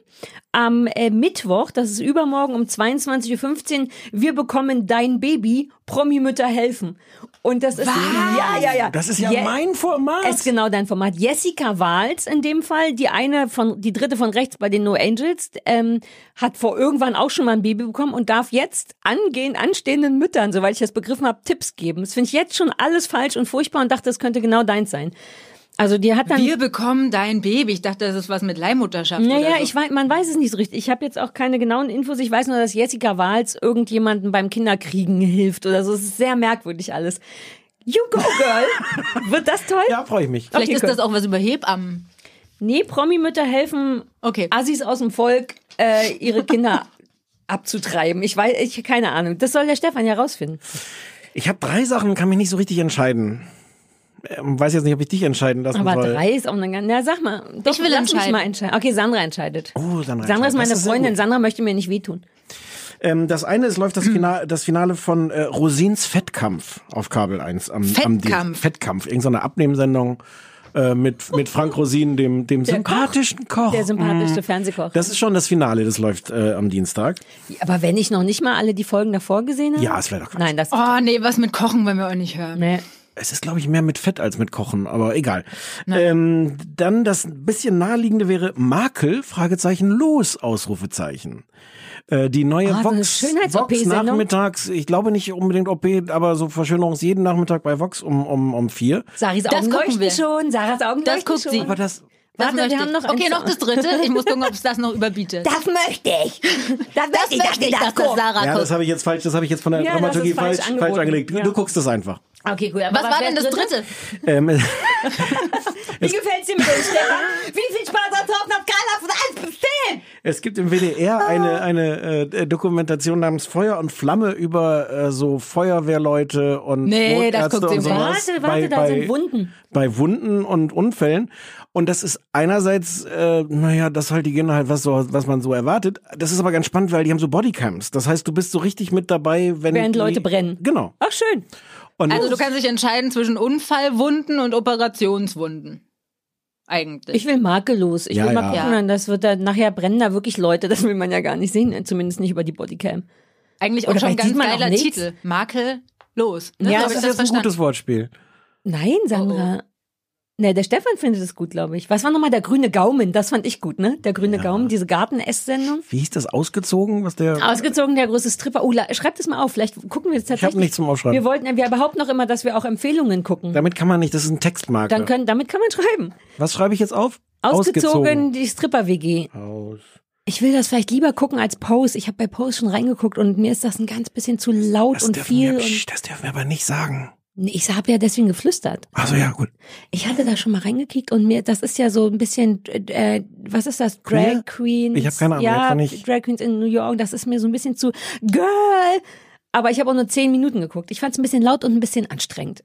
am äh, Mittwoch, das ist übermorgen um 22.15 Uhr, wir bekommen dein Baby, Promi-Mütter helfen. Und das ist, ja, ja, ja. Das ist ja Je- mein Format. Es ist genau dein Format. Jessica Wahls in dem Fall, die eine von, die dritte von rechts bei den No Angels, ähm, hat vor irgendwann auch schon mal ein Baby bekommen und darf jetzt angehen, anstehenden Müttern, soweit ich das begriffen habe, Tipps geben. Das finde ich jetzt schon alles falsch und furchtbar und dachte, das könnte genau deins sein. Also die hat dann Wir bekommen dein Baby. Ich dachte, das ist was mit Leihmutterschaft. naja, oder so. ich weiß, man weiß es nicht so richtig. Ich habe jetzt auch keine genauen Infos. Ich weiß nur, dass Jessica Wahls irgendjemanden beim Kinderkriegen hilft oder so. Es ist sehr merkwürdig alles. You go, girl. Wird das toll? Ja, freue ich mich. Vielleicht Okay, ist cool. das auch was über Hebammen. Nee, Promi-Mütter helfen Okay. Assis aus dem Volk, äh, ihre Kinder abzutreiben. Ich weiß, ich keine Ahnung. Das soll der Stefan ja rausfinden. Ich habe drei Sachen, kann mich nicht so richtig entscheiden. Ähm, weiß jetzt nicht, ob ich dich entscheiden lassen Aber soll. drei ist auch eine ganz. Na, sag mal. Doch, Ich will lass mich entscheiden. mal entscheiden. Okay, Sandra entscheidet. Oh, Sandra, Sandra ist meine das sehr Freundin. Sandra möchte mir nicht wehtun. Ähm, das eine ist, läuft das Finale, das Finale von äh, Rosins Fettkampf auf Kabel 1. Am, Am Dienst- Fettkampf? Fettkampf. Irgendeine Abnehmsendung äh, mit, mit Frank Rosin, dem, dem Der sympathischen Koch. Der sympathischste Mhm. Fernsehkoch. Das ist schon das Finale, das läuft äh, am Dienstag. Aber wenn ich noch nicht mal alle die Folgen davor gesehen habe? Ja, es wäre doch Quatsch. Nein, das. Oh nee, was mit Kochen wollen wir auch nicht hören. Nee. Es ist, glaube ich, mehr mit Fett als mit Kochen, aber egal. Ähm, dann das bisschen naheliegende wäre Makel, Fragezeichen, los, Ausrufezeichen. Äh, die neue eine Vox, Vox nachmittags, ich glaube nicht unbedingt OP, aber so Verschönerungs jeden Nachmittag bei Vox um, um, um vier. Saris Das Augen gucken leuchten wir. schon. Sarahs Augen Das guckt schon. sie. Aber das, Das Warte, wir haben noch okay, noch das dritte. Ich muss gucken, ob es das noch überbietet. Das möchte ich. Das möchte ich, dass ich, das dass das guckt. Sarah ja, guckt. das habe ich jetzt falsch, das habe ich jetzt von der Ja, das Dramaturgie falsch falsch, falsch, angelegt. Ja. Du guckst es einfach. Okay, gut. Aber was war denn das dritte? Ähm, Wie gefällt's dir mit dem Stefan? Wie viel Spaß hat drauf nach Carla von 1 bis 10? Es gibt im WDR eine, eine äh, Dokumentation namens Feuer und Flamme über äh, so Feuerwehrleute und Nee, das Notärzte guckt sie und im sowas. Warte, warte, da sind Wunden. Bei Wunden und Unfällen. Und das ist einerseits, äh, naja, das halt, die gehen halt, was, so, was man so erwartet. Das ist aber ganz spannend, weil die haben so Bodycams. Das heißt, du bist so richtig mit dabei, wenn Während die, Leute brennen. Genau. Ach, schön. Und Also du kannst dich entscheiden zwischen Unfallwunden und Operationswunden. Eigentlich. Ich will makellos. Ich Ja, will mal ja. gucken, das wird da, nachher brennen da wirklich Leute. Das will man ja gar nicht sehen. Zumindest nicht über die Bodycam. Eigentlich auch Oder schon ganz geiler. Titel. Makel los. Ne? Ja, das ich ist jetzt ein verstanden. gutes Wortspiel. Nein, Sandra. Oh, Ne, der Stefan findet es gut, glaube ich. Was war nochmal der grüne Gaumen? Das fand ich gut, ne? Der grüne Gaumen, diese Garten-Ess-Sendung. Wie hieß das ausgezogen, was der... Ausgezogen, der große Stripper. Oh, schreibt es mal auf. Vielleicht gucken wir jetzt tatsächlich. nichts zum Aufschreiben. Wir wollten, wir behaupten auch immer, dass wir auch Empfehlungen gucken. Damit kann man nicht, das ist ein Textmarker. Dann können, damit kann man schreiben. was schreibe ich jetzt auf? Ausgezogen, die Stripper-WG. Aus. Ich will das vielleicht lieber gucken als Pose. Ich habe bei Pose schon reingeguckt und mir ist das ein ganz bisschen zu laut Das und viel. wir, Und das dürfen wir aber nicht sagen. Ich habe ja deswegen geflüstert. Also ja, gut. Ich hatte da schon mal reingekickt und mir, das ist ja so ein bisschen, äh, was ist das? Drag? Queens. Ich hab keine Ahnung, Ja, ich- Drag Queens in New York. Das ist mir so ein bisschen zu Girl. Aber ich habe auch nur zehn Minuten geguckt. Ich fand es ein bisschen laut und ein bisschen anstrengend.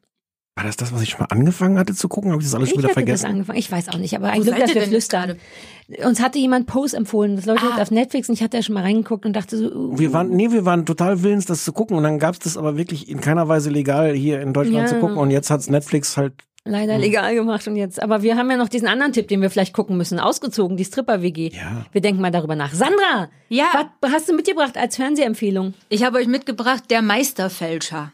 War das das, was ich schon mal angefangen hatte zu gucken? Habe ich das alles schon Ich wieder hatte das vergessen? angefangen. Ich weiß auch nicht, aber ein Wo Glück, dass wir flüstern. Uns hatte jemand Pose empfohlen. Das läuft Ah. auf Netflix und ich hatte ja schon mal reingeguckt und dachte so, uh, Wir waren, nee, wir waren total willens, das zu gucken und dann gab's das aber wirklich in keiner Weise legal hier in Deutschland Ja. zu gucken und jetzt hat's Netflix halt leider legal gemacht und jetzt. Aber wir haben ja noch diesen anderen Tipp, den wir vielleicht gucken müssen. Ausgezogen, die Stripper-WG. Ja. Wir denken mal darüber nach. Sandra! Ja. Was hast du mitgebracht als Fernsehempfehlung? Ich habe euch mitgebracht, der Meisterfälscher.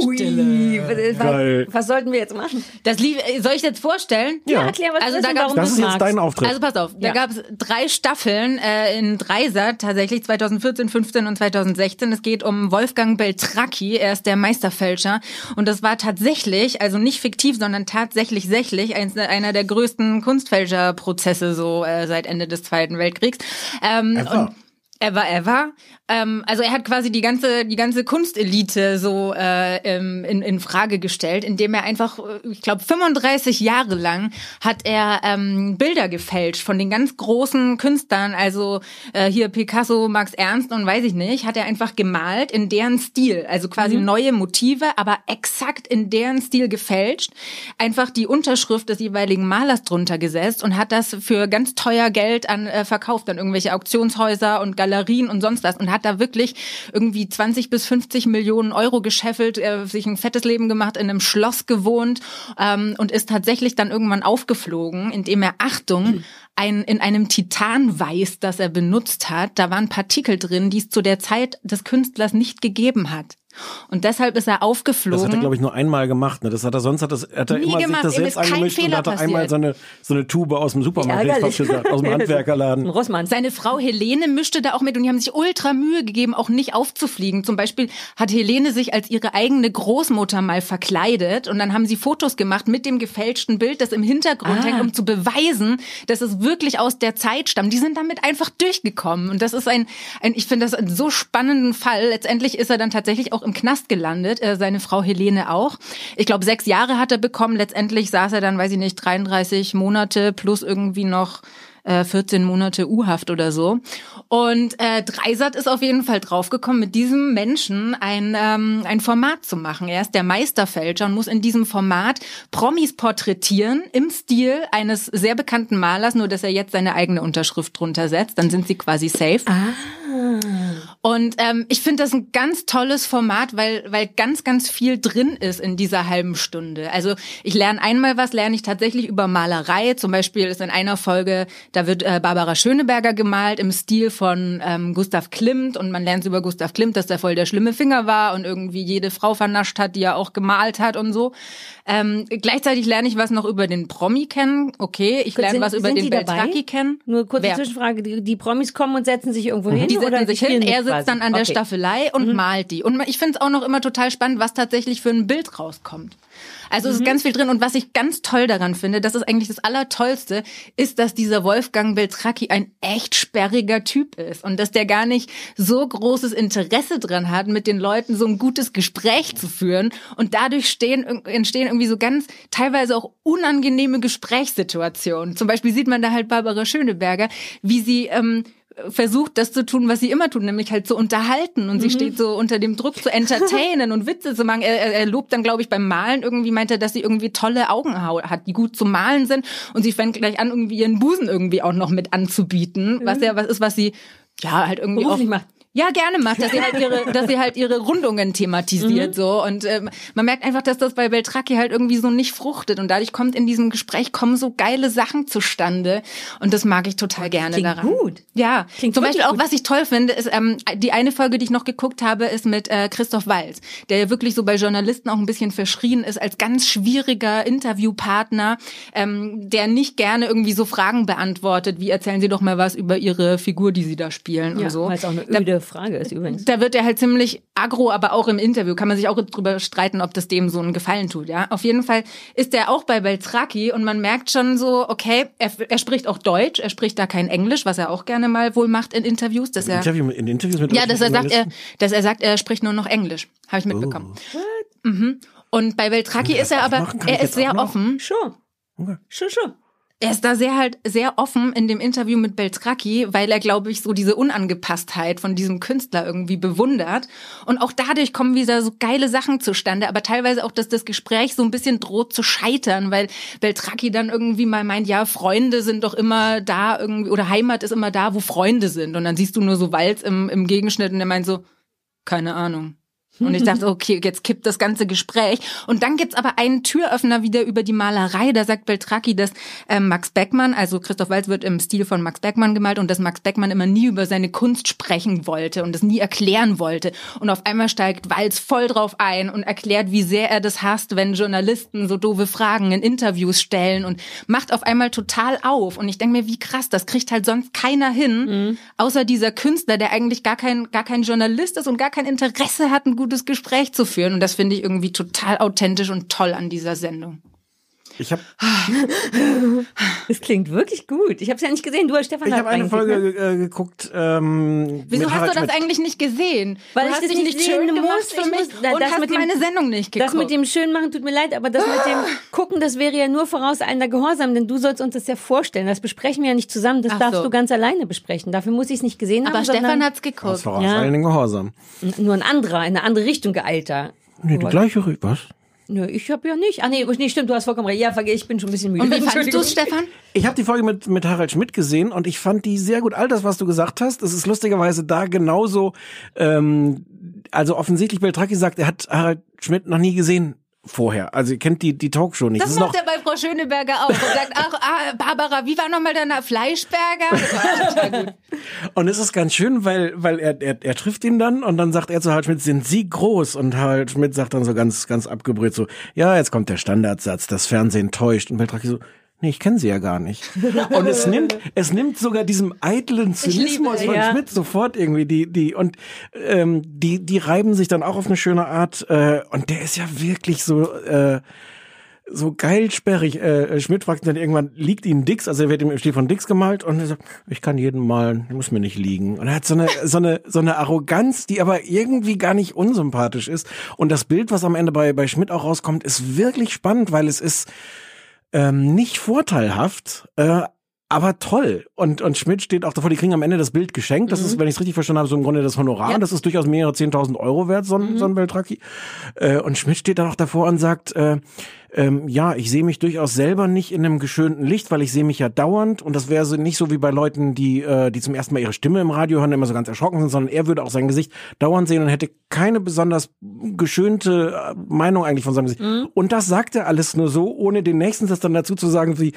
Stille. Was, Geil. was sollten wir jetzt machen? Das lief, soll ich jetzt vorstellen? Ja, erklär, was also da gab's- warum Das ist jetzt dein Auftritt. Also pass auf, da Ja. gab es drei Staffeln äh, in Dreisat, tatsächlich 2014, 15 und 2016. Es geht um Wolfgang Beltracchi, er ist der Meisterfälscher. Und das war tatsächlich, also nicht fiktiv, sondern tatsächlich sächlich, eins, einer der größten Kunstfälscherprozesse so äh, seit Ende des Zweiten Weltkriegs. Ähm, Ever. Und Ever, ever. Ähm, also er hat quasi die ganze, die ganze Kunstelite so äh, ähm, in, in Frage gestellt, indem er einfach, äh, ich glaube, 35 Jahre lang hat er ähm, Bilder gefälscht von den ganz großen Künstlern, also äh, hier Picasso, Max Ernst und weiß ich nicht, hat er einfach gemalt in deren Stil, also quasi neue Motive, aber exakt in deren Stil gefälscht, einfach die Unterschrift des jeweiligen Malers drunter gesetzt und hat das für ganz teuer Geld an äh, verkauft an irgendwelche Auktionshäuser und Galerien und sonst was und hat da wirklich irgendwie 20 bis 50 Millionen Euro gescheffelt, äh, sich ein fettes Leben gemacht, in einem Schloss gewohnt ähm, und ist tatsächlich dann irgendwann aufgeflogen, indem er Achtung ein, in einem Titanweiß, das er benutzt hat, da waren Partikel drin, die es zu der Zeit des Künstlers nicht gegeben hat. Und deshalb ist er aufgeflogen. Das hat er, glaube ich, nur einmal gemacht. Ne? Das hat er sonst hat, das, hat er Nie immer gemacht. sich das Ihm selbst angemischt und hat er einmal passiert. so eine, so eine Tube aus dem Supermarkt, gesagt, aus dem Handwerkerladen. Rossmann. Seine Frau Helene mischte da auch mit und die haben sich ultra Mühe gegeben, auch nicht aufzufliegen. Zum Beispiel hat Helene sich als ihre eigene Großmutter mal verkleidet und dann haben sie Fotos gemacht mit dem gefälschten Bild, das im Hintergrund Ah. hängt, um zu beweisen, dass es wirklich aus der Zeit stammt. Die sind damit einfach durchgekommen und das ist ein, ein ich finde das einen so spannenden Fall. Letztendlich ist er dann tatsächlich auch im Knast gelandet, äh, seine Frau Helene auch. Ich glaube, sechs Jahre hat er bekommen. Letztendlich saß er dann, weiß ich nicht, 33 Monate plus irgendwie noch äh, 14 Monate U-Haft oder so. Und äh, Dreisat ist auf jeden Fall draufgekommen, mit diesem Menschen ein, ähm, ein Format zu machen. Er ist der Meisterfälscher und muss in diesem Format Promis porträtieren im Stil eines sehr bekannten Malers, nur dass er jetzt seine eigene Unterschrift drunter setzt. Dann sind sie quasi safe. Und ähm, ich finde das ein ganz tolles Format, weil, weil ganz, ganz viel drin ist in dieser halben Stunde. Also ich lerne einmal was, lerne ich tatsächlich über Malerei. Zum Beispiel ist in einer Folge, da wird äh, Barbara Schöneberger gemalt im Stil von ähm, Gustav Klimt und man lernt über Gustav Klimt, dass der voll der schlimme Finger war und irgendwie jede Frau vernascht hat, die er auch gemalt hat und so. Ähm, gleichzeitig lerne ich was noch über den Promi kennen. Okay, ich lerne was über den? Beltracchi kennen. Nur kurze Wer? Zwischenfrage. Die, die Promis kommen und setzen sich irgendwo hin? Die oder setzen sich hin, er sitzt quasi? dann an der Okay. Staffelei und malt die. Und ich finde es auch noch immer total spannend, was tatsächlich für ein Bild rauskommt. Also es ist ganz viel drin und was ich ganz toll daran finde, das ist eigentlich das Allertollste, ist, dass dieser Wolfgang Beltracchi ein echt sperriger Typ ist und dass der gar nicht so großes Interesse dran hat, mit den Leuten so ein gutes Gespräch zu führen und dadurch stehen, entstehen irgendwie so ganz teilweise auch unangenehme Gesprächssituationen. Zum Beispiel sieht man da halt Barbara Schöneberger, wie sie ähm, versucht, das zu tun, was sie immer tut, nämlich halt zu unterhalten. Und sie steht so unter dem Druck zu entertainen und Witze zu machen. Er, er, er lobt dann, glaube ich, beim Malen irgendwie, meint er, dass sie irgendwie tolle Augen hat, die gut zum Malen sind. Und sie fängt gleich an, irgendwie ihren Busen irgendwie auch noch mit anzubieten, was ja was ist, was sie ja halt irgendwie auch macht. Ja, gerne macht, dass sie halt ihre, dass sie halt ihre Rundungen thematisiert so und ähm, man merkt einfach, dass das bei Beltracchi halt irgendwie so nicht fruchtet und dadurch kommt in diesem Gespräch kommen so geile Sachen zustande und das mag ich total gerne klingt daran. gut. Ja, Klingt zum Beispiel auch gut. was ich toll finde ist ähm, die eine Folge, die ich noch geguckt habe, ist mit äh, Christoph Walz, der ja wirklich so bei Journalisten auch ein bisschen verschrien ist als ganz schwieriger Interviewpartner, ähm, der nicht gerne irgendwie so Fragen beantwortet, wie erzählen Sie doch mal was über Ihre Figur, die Sie da spielen Ja, und so. weil es auch eine öde Frage ist übrigens. da wird er halt ziemlich aggro, aber auch im Interview kann man sich auch drüber streiten, ob das dem so einen Gefallen tut, ja. Auf jeden Fall ist er auch bei Beltracchi und man merkt schon so, okay, er, er spricht auch Deutsch, er spricht da kein Englisch, was er auch gerne mal wohl macht in Interviews, dass er Interview, in Interviews mit ja, dass er sagt, er, dass er sagt, er spricht nur noch Englisch, habe ich mitbekommen. Mhm. Und bei ich ist er aber, er ist sehr offen. Schon. Okay. Schon, schon. Er ist da sehr halt sehr offen in dem Interview mit Beltraki, weil er, glaube ich, so diese Unangepasstheit von diesem Künstler irgendwie bewundert. Und auch dadurch kommen wieder so geile Sachen zustande, aber teilweise auch, dass das Gespräch so ein bisschen droht zu scheitern, weil Beltraki dann irgendwie mal meint, ja, Freunde sind doch immer da irgendwie, oder Heimat ist immer da, wo Freunde sind. Und dann siehst du nur so Walz im, im Gegenschnitt und er meint so, keine Ahnung. Und ich dachte, okay, jetzt kippt das ganze Gespräch. Und dann gibt's aber einen Türöffner wieder über die Malerei. Da sagt Beltraki, dass ähm, Max Beckmann, also Christoph Waltz wird im Stil von Max Beckmann gemalt und dass Max Beckmann immer nie über seine Kunst sprechen wollte und das nie erklären wollte. Und auf einmal steigt Waltz voll drauf ein und erklärt, wie sehr er das hasst, wenn Journalisten so doofe Fragen in Interviews stellen und macht auf einmal total auf. Und ich denke mir, wie krass, das kriegt halt sonst keiner hin, außer dieser Künstler, der eigentlich gar kein, gar kein Journalist ist und gar kein Interesse hat, ein gutes Gespräch zu führen. Und das finde ich irgendwie total authentisch und toll an dieser Sendung. Ich habe Das klingt wirklich gut. Ich habe es ja nicht gesehen. Du, Stefan, ich hat hab eine Folge ne? äh, geguckt. Ähm, Wieso hast Harald du das Schmidt. eigentlich nicht gesehen? Weil du ich hast das dich nicht nicht schön gemacht muss. für Ich mich muss- na, und das hast mit dem- meine Sendung nicht geguckt. Das mit dem schön machen tut mir leid, aber das mit dem Gucken, das wäre ja nur vorauseilender Gehorsam, denn du sollst uns das ja vorstellen. Das besprechen wir ja nicht zusammen. Das Ach darfst so. du ganz alleine besprechen. Dafür muss ich es nicht gesehen haben. aber Stefan hat's Aus geguckt. vorauseilendem Gehorsam. nur ein anderer, in eine andere Richtung geeilter. Nee, die gleiche Rü- Was? Nö, ich habe ja nicht. Ah nee, nee, stimmt, du hast vollkommen recht. Ja, ich bin schon ein bisschen müde. Und wie fandest du es, Stefan? Ich habe die Folge mit, mit Harald Schmidt gesehen und ich fand die sehr gut. All das, was du gesagt hast, das ist lustigerweise da genauso. Ähm, also offensichtlich Beltraki sagt, er hat Harald Schmidt noch nie gesehen vorher. Also ihr kennt die, die Talkshow nicht. Das ist macht er bei Frau Schöneberger auch. Und sagt, ach, ah, Barbara, wie war nochmal deiner Fleischberger? Das und es ist ganz schön, weil, weil er, er, er trifft ihn dann und dann sagt er zu Harald Schmidt, sind Sie groß? Und Harald Schmidt sagt dann so ganz, ganz abgebrüht so, ja, jetzt kommt der Standardsatz, das Fernsehen täuscht. Und Beltraki so, nee, ich kenne sie ja gar nicht. Und es nimmt, es nimmt sogar diesem eitlen Zynismus liebe- von ja. Schmidt sofort irgendwie die, die, und ähm, die, die reiben sich dann auch auf eine schöne Art. Äh, und der ist ja wirklich so, äh, so geil sperrig. Äh, Schmidt fragt dann irgendwann, liegt Ihnen Dix? Also er wird im Stil von Dix gemalt und er sagt, ich kann jeden malen, muss mir nicht liegen. Und er hat so eine, so eine, so eine Arroganz, die aber irgendwie gar nicht unsympathisch ist. Und das Bild, was am Ende bei, bei Schmidt auch rauskommt, ist wirklich spannend, weil es ist ähm, nicht vorteilhaft, äh, aber toll. Und, und Schmidt steht auch davor, die kriegen am Ende das Bild geschenkt. Das ist, wenn ich es richtig verstanden habe, so im Grunde das Honorar. Das ist durchaus mehrere zehntausend Euro wert, so ein, so ein Beltraki. Äh, und Schmidt steht dann auch davor und sagt, äh, ähm, ja, ich sehe mich durchaus selber nicht in einem geschönten Licht, weil ich sehe mich ja dauernd. Und das wäre so nicht so wie bei Leuten, die, äh, die zum ersten Mal ihre Stimme im Radio hören, immer so ganz erschrocken sind, sondern er würde auch sein Gesicht dauernd sehen und hätte keine besonders geschönte äh, Meinung eigentlich von seinem Gesicht. Und das sagt er alles nur so, ohne den nächsten Satz dann dazu zu sagen, wie,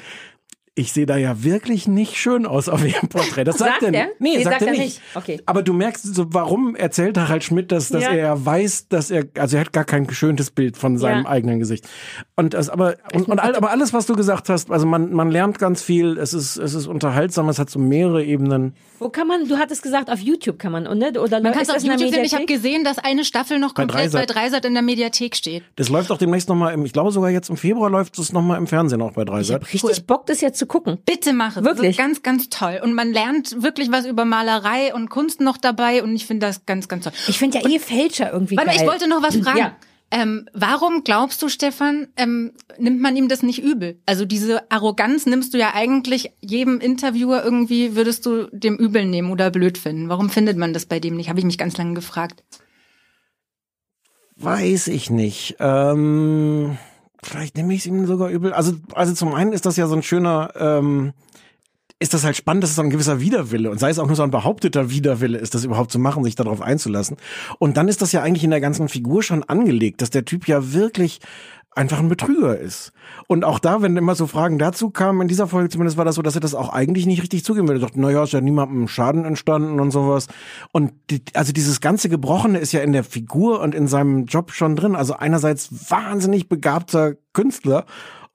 ich sehe da ja wirklich nicht schön aus auf ihrem Porträt. Das sagt, Sagt er nicht. er? Nee, Nee, sagt, sagt er er nicht. nicht. Okay. Aber du merkst so, warum erzählt Harald Schmidt, dass, dass Ja. er weiß, dass er, also er hat gar kein geschöntes Bild von seinem Ja. eigenen Gesicht. Und das, aber, und, und all, aber alles, was du gesagt hast, also man, man lernt ganz viel, es ist, es ist unterhaltsam, es hat so mehrere Ebenen. Wo kann man, du hattest gesagt, auf YouTube kann man, oder? Oder Man kann es auf das in der YouTube sehen. Ich habe gesehen, dass eine Staffel noch Bei komplett bei Dreisat. Dreisat in der Mediathek steht. Das läuft auch demnächst nochmal im, ich glaube sogar jetzt im Februar läuft es nochmal im Fernsehen auch bei Ich Dreisat. hab richtig Bock, das jetzt zu gucken. Bitte mach es. Wirklich? Das ist ganz, ganz toll. Und man lernt wirklich was über Malerei und Kunst noch dabei. Und ich finde das ganz, ganz toll. Ich finde ja eh Fälscher irgendwie Warte mal, geil. ich wollte noch was fragen. Ja. Ähm, warum glaubst du, Stefan, ähm, nimmt man ihm das nicht übel? Also diese Arroganz nimmst du ja eigentlich jedem Interviewer irgendwie, würdest du dem übel nehmen oder blöd finden. Warum findet man das bei dem nicht? Habe ich mich ganz lange gefragt. Weiß ich nicht. Ähm, vielleicht nehme ich es ihm sogar übel. Also, also zum einen ist das ja so ein schöner, ähm, ist das halt spannend, dass es so ein gewisser Widerwille und sei es auch nur so ein behaupteter Widerwille ist, das überhaupt zu machen, sich darauf einzulassen. Und dann ist das ja eigentlich in der ganzen Figur schon angelegt, dass der Typ ja wirklich einfach ein Betrüger ist. Und auch da, wenn immer so Fragen dazu kamen, in dieser Folge zumindest war das so, dass er das auch eigentlich nicht richtig zugeben würde. Er dachte, naja, ist ja niemandem Schaden entstanden und sowas. Und die, also dieses ganze Gebrochene ist ja in der Figur und in seinem Job schon drin. Also einerseits wahnsinnig begabter Künstler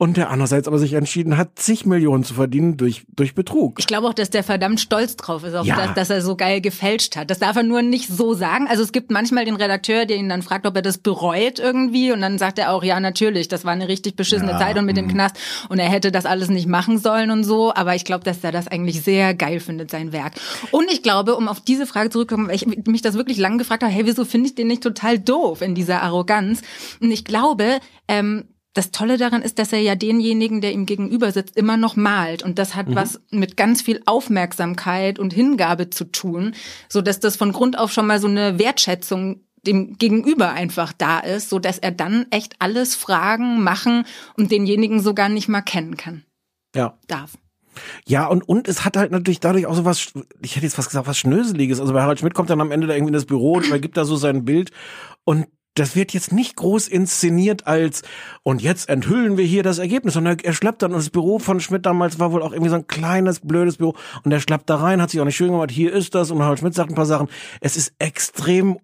und der andererseits aber sich entschieden hat, zig Millionen zu verdienen durch, durch Betrug. Ich glaube auch, dass der verdammt stolz drauf ist, auf Ja. das, dass er so geil gefälscht hat. Das darf er nur nicht so sagen. Also es gibt manchmal den Redakteur, der ihn dann fragt, ob er das bereut irgendwie. Und dann sagt er auch, ja, natürlich, das war eine richtig beschissene Ja, Zeit und mit mhm. dem Knast. Und er hätte das alles nicht machen sollen und so. Aber ich glaube, dass er das eigentlich sehr geil findet, sein Werk. Und ich glaube, um auf diese Frage zurückzukommen, weil ich mich das wirklich lange gefragt habe, hey, wieso finde ich den nicht total doof in dieser Arroganz? Und ich glaube, ähm, das Tolle daran ist, dass er ja denjenigen, der ihm gegenüber sitzt, immer noch malt. Und das hat Mhm. was mit ganz viel Aufmerksamkeit und Hingabe zu tun, so dass das von Grund auf schon mal so eine Wertschätzung dem Gegenüber einfach da ist, so dass er dann echt alles fragen, machen und denjenigen sogar nicht mal kennen kann, Ja. darf. Ja, und, und es hat halt natürlich dadurch auch so was, ich hätte jetzt fast gesagt, was Schnöseliges. Also bei Harald Schmidt kommt dann am Ende da irgendwie in das Büro und übergibt da so sein Bild und das wird jetzt nicht groß inszeniert als und jetzt enthüllen wir hier das Ergebnis, sondern er schleppt dann und das Büro von Schmidt damals war wohl auch irgendwie so ein kleines, blödes Büro und er schleppt da rein, hat sich auch nicht schön gemacht, hier ist das und Harald Schmidt sagt ein paar Sachen. Es ist extrem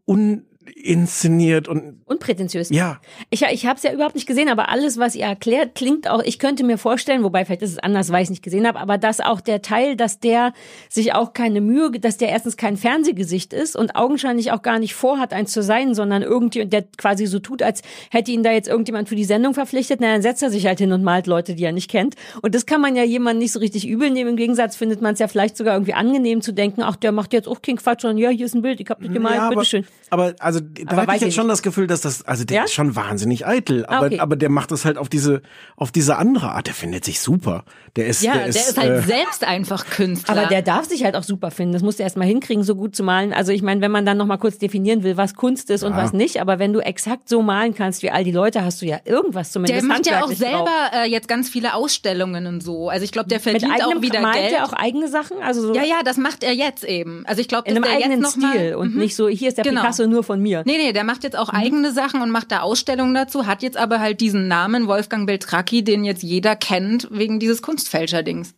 uninszeniert und Unprätentiös. ja. Ich, ich habe es ja überhaupt nicht gesehen, aber alles, was ihr erklärt, klingt auch, ich könnte mir vorstellen, wobei vielleicht ist es anders, weil ich es nicht gesehen habe, aber dass auch der Teil, dass der sich auch keine Mühe, dass der erstens kein Fernsehgesicht ist und augenscheinlich auch gar nicht vorhat, eins zu sein, sondern irgendwie, der quasi so tut, als hätte ihn da jetzt irgendjemand für die Sendung verpflichtet, na, dann setzt er sich halt hin und malt Leute, die er nicht kennt. Und das kann man ja jemandem nicht so richtig übel nehmen. Im Gegensatz findet man es ja vielleicht sogar irgendwie angenehm zu denken, ach, der macht jetzt auch kein Quatsch, sondern ja, hier ist ein Bild, ich hab das gemalt, ja, bitteschön. aber also da Aber hatte weiß ich jetzt schon das Gefühl, dass das, also der Ja? ist schon wahnsinnig eitel, Ah, aber, okay. aber der macht das halt auf diese, auf diese andere Art. Der findet sich super. Der ist, Ja, der der ist, ist, halt äh, selbst einfach Künstler. Aber der darf sich halt auch super finden. Das musst du erst mal hinkriegen, so gut zu malen. Also ich meine, wenn man dann noch mal kurz definieren will, was Kunst ist und was nicht, aber wenn du exakt so malen kannst wie all die Leute, hast du ja irgendwas der zumindest macht ja auch selber äh, jetzt ganz viele Ausstellungen und so. Also ich glaube, der Mit verdient eigenem auch wieder malt Geld. er auch eigene Sachen, also so ja, ja, das macht er jetzt eben. Also ich glaube, in einem der eigenen jetzt noch Stil mal, und Mhm. nicht so hier ist der Genau. Picasso nur von mir. Nee, nee, der macht jetzt auch eigene Sachen und macht da Ausstellungen dazu, hat jetzt aber halt diesen Namen Wolfgang Beltracchi, den jetzt jeder kennt wegen dieses Kunstfälscher-Dings.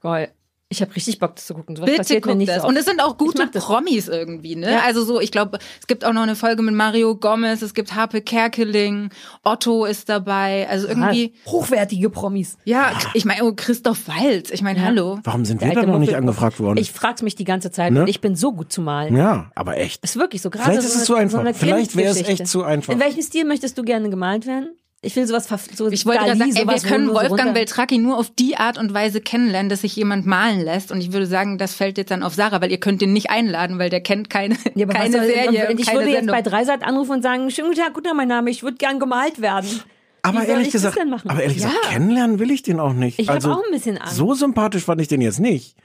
Geil. Ich habe richtig Bock, das zu gucken. Sowas Bitte passiert mir guck nicht das. so Und es sind auch gute. Promis irgendwie, ne? Ja. Also so, ich glaube, es gibt auch noch eine Folge mit Mario Gomez, es gibt Harpe Kerkeling, Otto ist dabei, also irgendwie, hochwertige Promis. ja, ich meine, oh, Christoph Waltz, ich meine, hallo. warum sind wir da noch nicht angefragt worden? Ich frag's mich die ganze Zeit Ne? und ich bin so gut zu malen. ja, aber echt. Ist wirklich so. Gerade Vielleicht so ist es zu einfach. So eine Vielleicht wäre es echt zu einfach. In welchem Stil möchtest du gerne gemalt werden? Ich will sowas verf- so Ich wollte gerade Dali, sagen, ey, wir können Wolfgang Beltracchi nur auf die Art und Weise kennenlernen, dass sich jemand malen lässt. Und ich würde sagen, das fällt jetzt dann auf Sarah, weil ihr könnt den nicht einladen, weil der kennt keine, Ja, aber was keine soll- Serie und Ich keine würde jetzt Sendung. bei Dreisat anrufen und sagen, schönen guten Tag, guten Tag, mein Name, ich würde gern gemalt werden. aber ehrlich gesagt, aber ehrlich Ja. gesagt, kennenlernen will ich den auch nicht. Ich also, auch ein bisschen Angst. So sympathisch fand ich den jetzt nicht.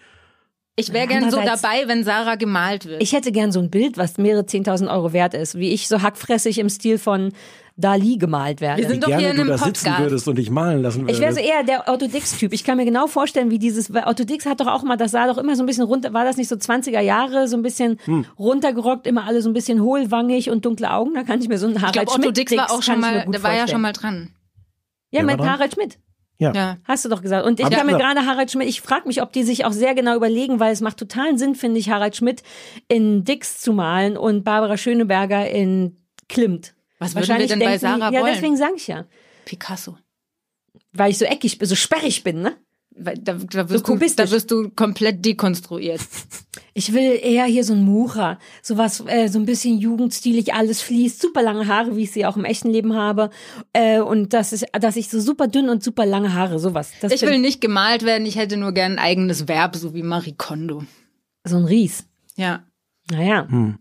ich wäre gern so dabei, wenn Sarah gemalt wird. Ich hätte gern so ein Bild, was mehrere 10.000 Euro wert ist, wie ich so hackfressig im Stil von Dali gemalt werde. Wir sind Wie doch gerne hier in du einem da sitzen Podcast. würdest und dich malen lassen würdest. Ich wäre so eher der Otto Dix-Typ. Ich kann mir genau vorstellen, wie dieses, weil Otto Dix hat doch auch mal, das sah doch immer so ein bisschen runter, war das nicht so 20er Jahre, so ein bisschen Hm. runtergerockt, immer alle so ein bisschen hohlwangig und dunkle Augen. Da kann ich mir so einen ich Harald glaube, Otto Schmidt Dix war auch schon ich mal, der war ja vorstellen. schon mal dran. Ja, mein dran? Harald Schmidt. ja. Ja. Hast du doch gesagt. Und ich Hab kann ich mir gerade Harald Schmidt, ich frage mich, ob die sich auch sehr genau überlegen, weil es macht totalen Sinn, finde ich, Harald Schmidt in Dix zu malen und Barbara Schöneberger in Klimt. Was würden wir denn bei Sarah Ja, wollen? deswegen sage ich ja. Picasso. Weil ich so eckig bin, so sperrig bin, ne? Weil Da, da, wirst du, kubistisch. da wirst du komplett dekonstruiert. Ich will eher hier so ein Mucher, sowas, äh, so ein bisschen jugendstilig, alles fließt, super lange Haare, wie ich sie auch im echten Leben habe, äh, und dass ich, dass ich so super dünn und super lange Haare, sowas. Das Ich will nicht gemalt werden, ich hätte nur gern ein eigenes Verb, so wie Marie Kondo. so ein Ries. Ja. Naja. Hm.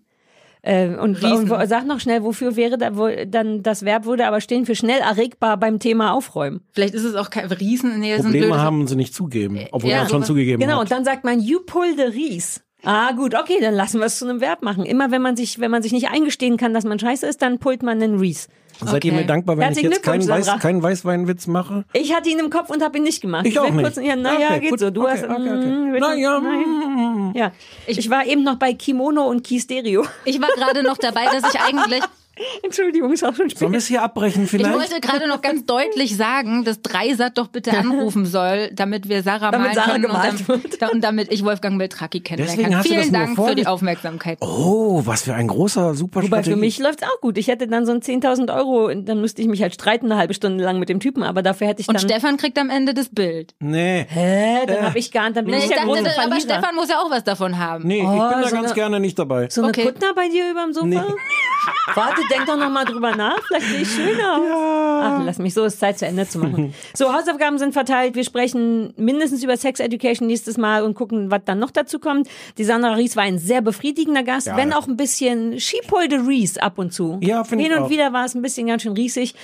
Äh, und, Riesen. und wo- sag noch schnell, wofür wäre da wohl dann das Verb würde aber stehen für schnell erregbar beim Thema aufräumen. Vielleicht ist es auch kein Riesen. Nee, Probleme haben sie nicht zugeben, obwohl Ja, er es schon zugegeben Genau, hat. und dann sagt man you pull the Ries. Ah, gut, okay, dann lassen wir es zu einem Verb machen. Immer wenn man sich, wenn man sich nicht eingestehen kann, dass man scheiße ist, dann pullt man einen Ries. Seid ihr Okay. mir dankbar, wenn ich Herzlichen jetzt keinen, Weiß, keinen Weißweinwitz mache? Ich hatte ihn im Kopf und habe ihn nicht gemacht. Ich auch will nicht. Kurz, ja, naja, Okay, geht gut. so. Du Okay, hast. okay, okay. mm, bitte, Naja, nein. Ja, ich, war eben noch bei Kimono und Key Stereo. Ich war gerade noch dabei, dass ich eigentlich, Entschuldigung, ist auch schon spät. Sollen wir es hier abbrechen ich vielleicht? wollte gerade noch ganz deutlich sagen, dass Dreisat doch bitte anrufen soll, damit wir Sarah Damit malen Sarah können gemalt und, damit, da- und damit ich Wolfgang Beltracchi kennenlernen Deswegen kann. hast du das Vielen Dank für die Aufmerksamkeit. oh, was für ein großer, super Wobei für mich läuft's auch gut. Ich hätte dann so ein 10.000 Euro, dann müsste ich mich halt streiten eine halbe Stunde lang mit dem Typen, aber dafür hätte ich dann. Und Stefan kriegt am Ende das Bild. Nee, Hä, dann habe ich gar nicht, dann bin Nee, ich ich der dachte, große aber. Stefan muss ja auch was davon haben. nee, ich bin Oh, da so ganz eine- gerne nicht dabei. So eine Okay. Kuttner bei dir überm Sofa? Nee. Warte, denk doch noch mal drüber nach. Vielleicht sehe ich schöner aus. Ach, lass mich so, ist Zeit zu Ende zu machen. So, Hausaufgaben sind verteilt. Wir sprechen mindestens über Sex Education nächstes Mal und gucken, was dann noch dazu kommt. Die Sandra Ries war ein sehr befriedigender Gast, Ja. wenn auch ein bisschen Schiepolde Ries ab und zu. Ja, finde ich Hin und auch. wieder war es ein bisschen ganz schön riesig.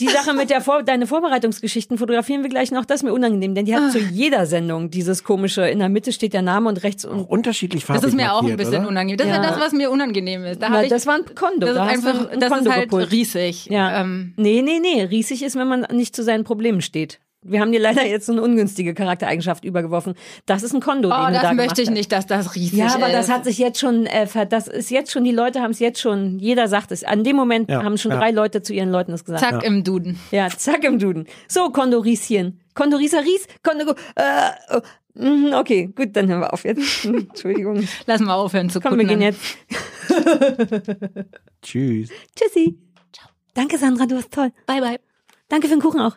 Die Sache mit der Vor deine Vorbereitungsgeschichten fotografieren wir gleich noch, das ist mir unangenehm, denn die hat zu jeder Sendung dieses komische, in der Mitte steht der Name und rechts und Unterschiedlich Das farbig ist mir auch ein markiert, bisschen oder? unangenehm. Das Ja. ist ja das, was mir unangenehm ist. Da Na, ich, das war ein Kondo. das ist da du einfach, ein das Kondo ist halt gepult. riesig. Ja. Ähm, nee, nee, nee. Riesig ist, wenn man nicht zu seinen Problemen steht. Wir haben dir leider jetzt so eine ungünstige Charaktereigenschaft übergeworfen. Das ist ein Kondo, oh, den du das da möchte ich nicht, dass das riesig Ja, ist. aber das hat sich jetzt schon, äh, ver- das ist jetzt schon, die Leute haben es jetzt schon, jeder sagt es. An dem Moment Ja, haben schon ja. drei Leute zu ihren Leuten das gesagt. Zack im Duden. Ja, zack im Duden. So, Kondorieschen. Kondorisa Ries, Kondo, äh, oh, mhm, okay, gut, dann hören wir auf jetzt. Entschuldigung. Lass mal aufhören zu Komm, wir gehen jetzt. Tschüss. Tschüssi. Ciao. Danke, Sandra, du warst toll. Bye, bye. Danke für den Kuchen auch.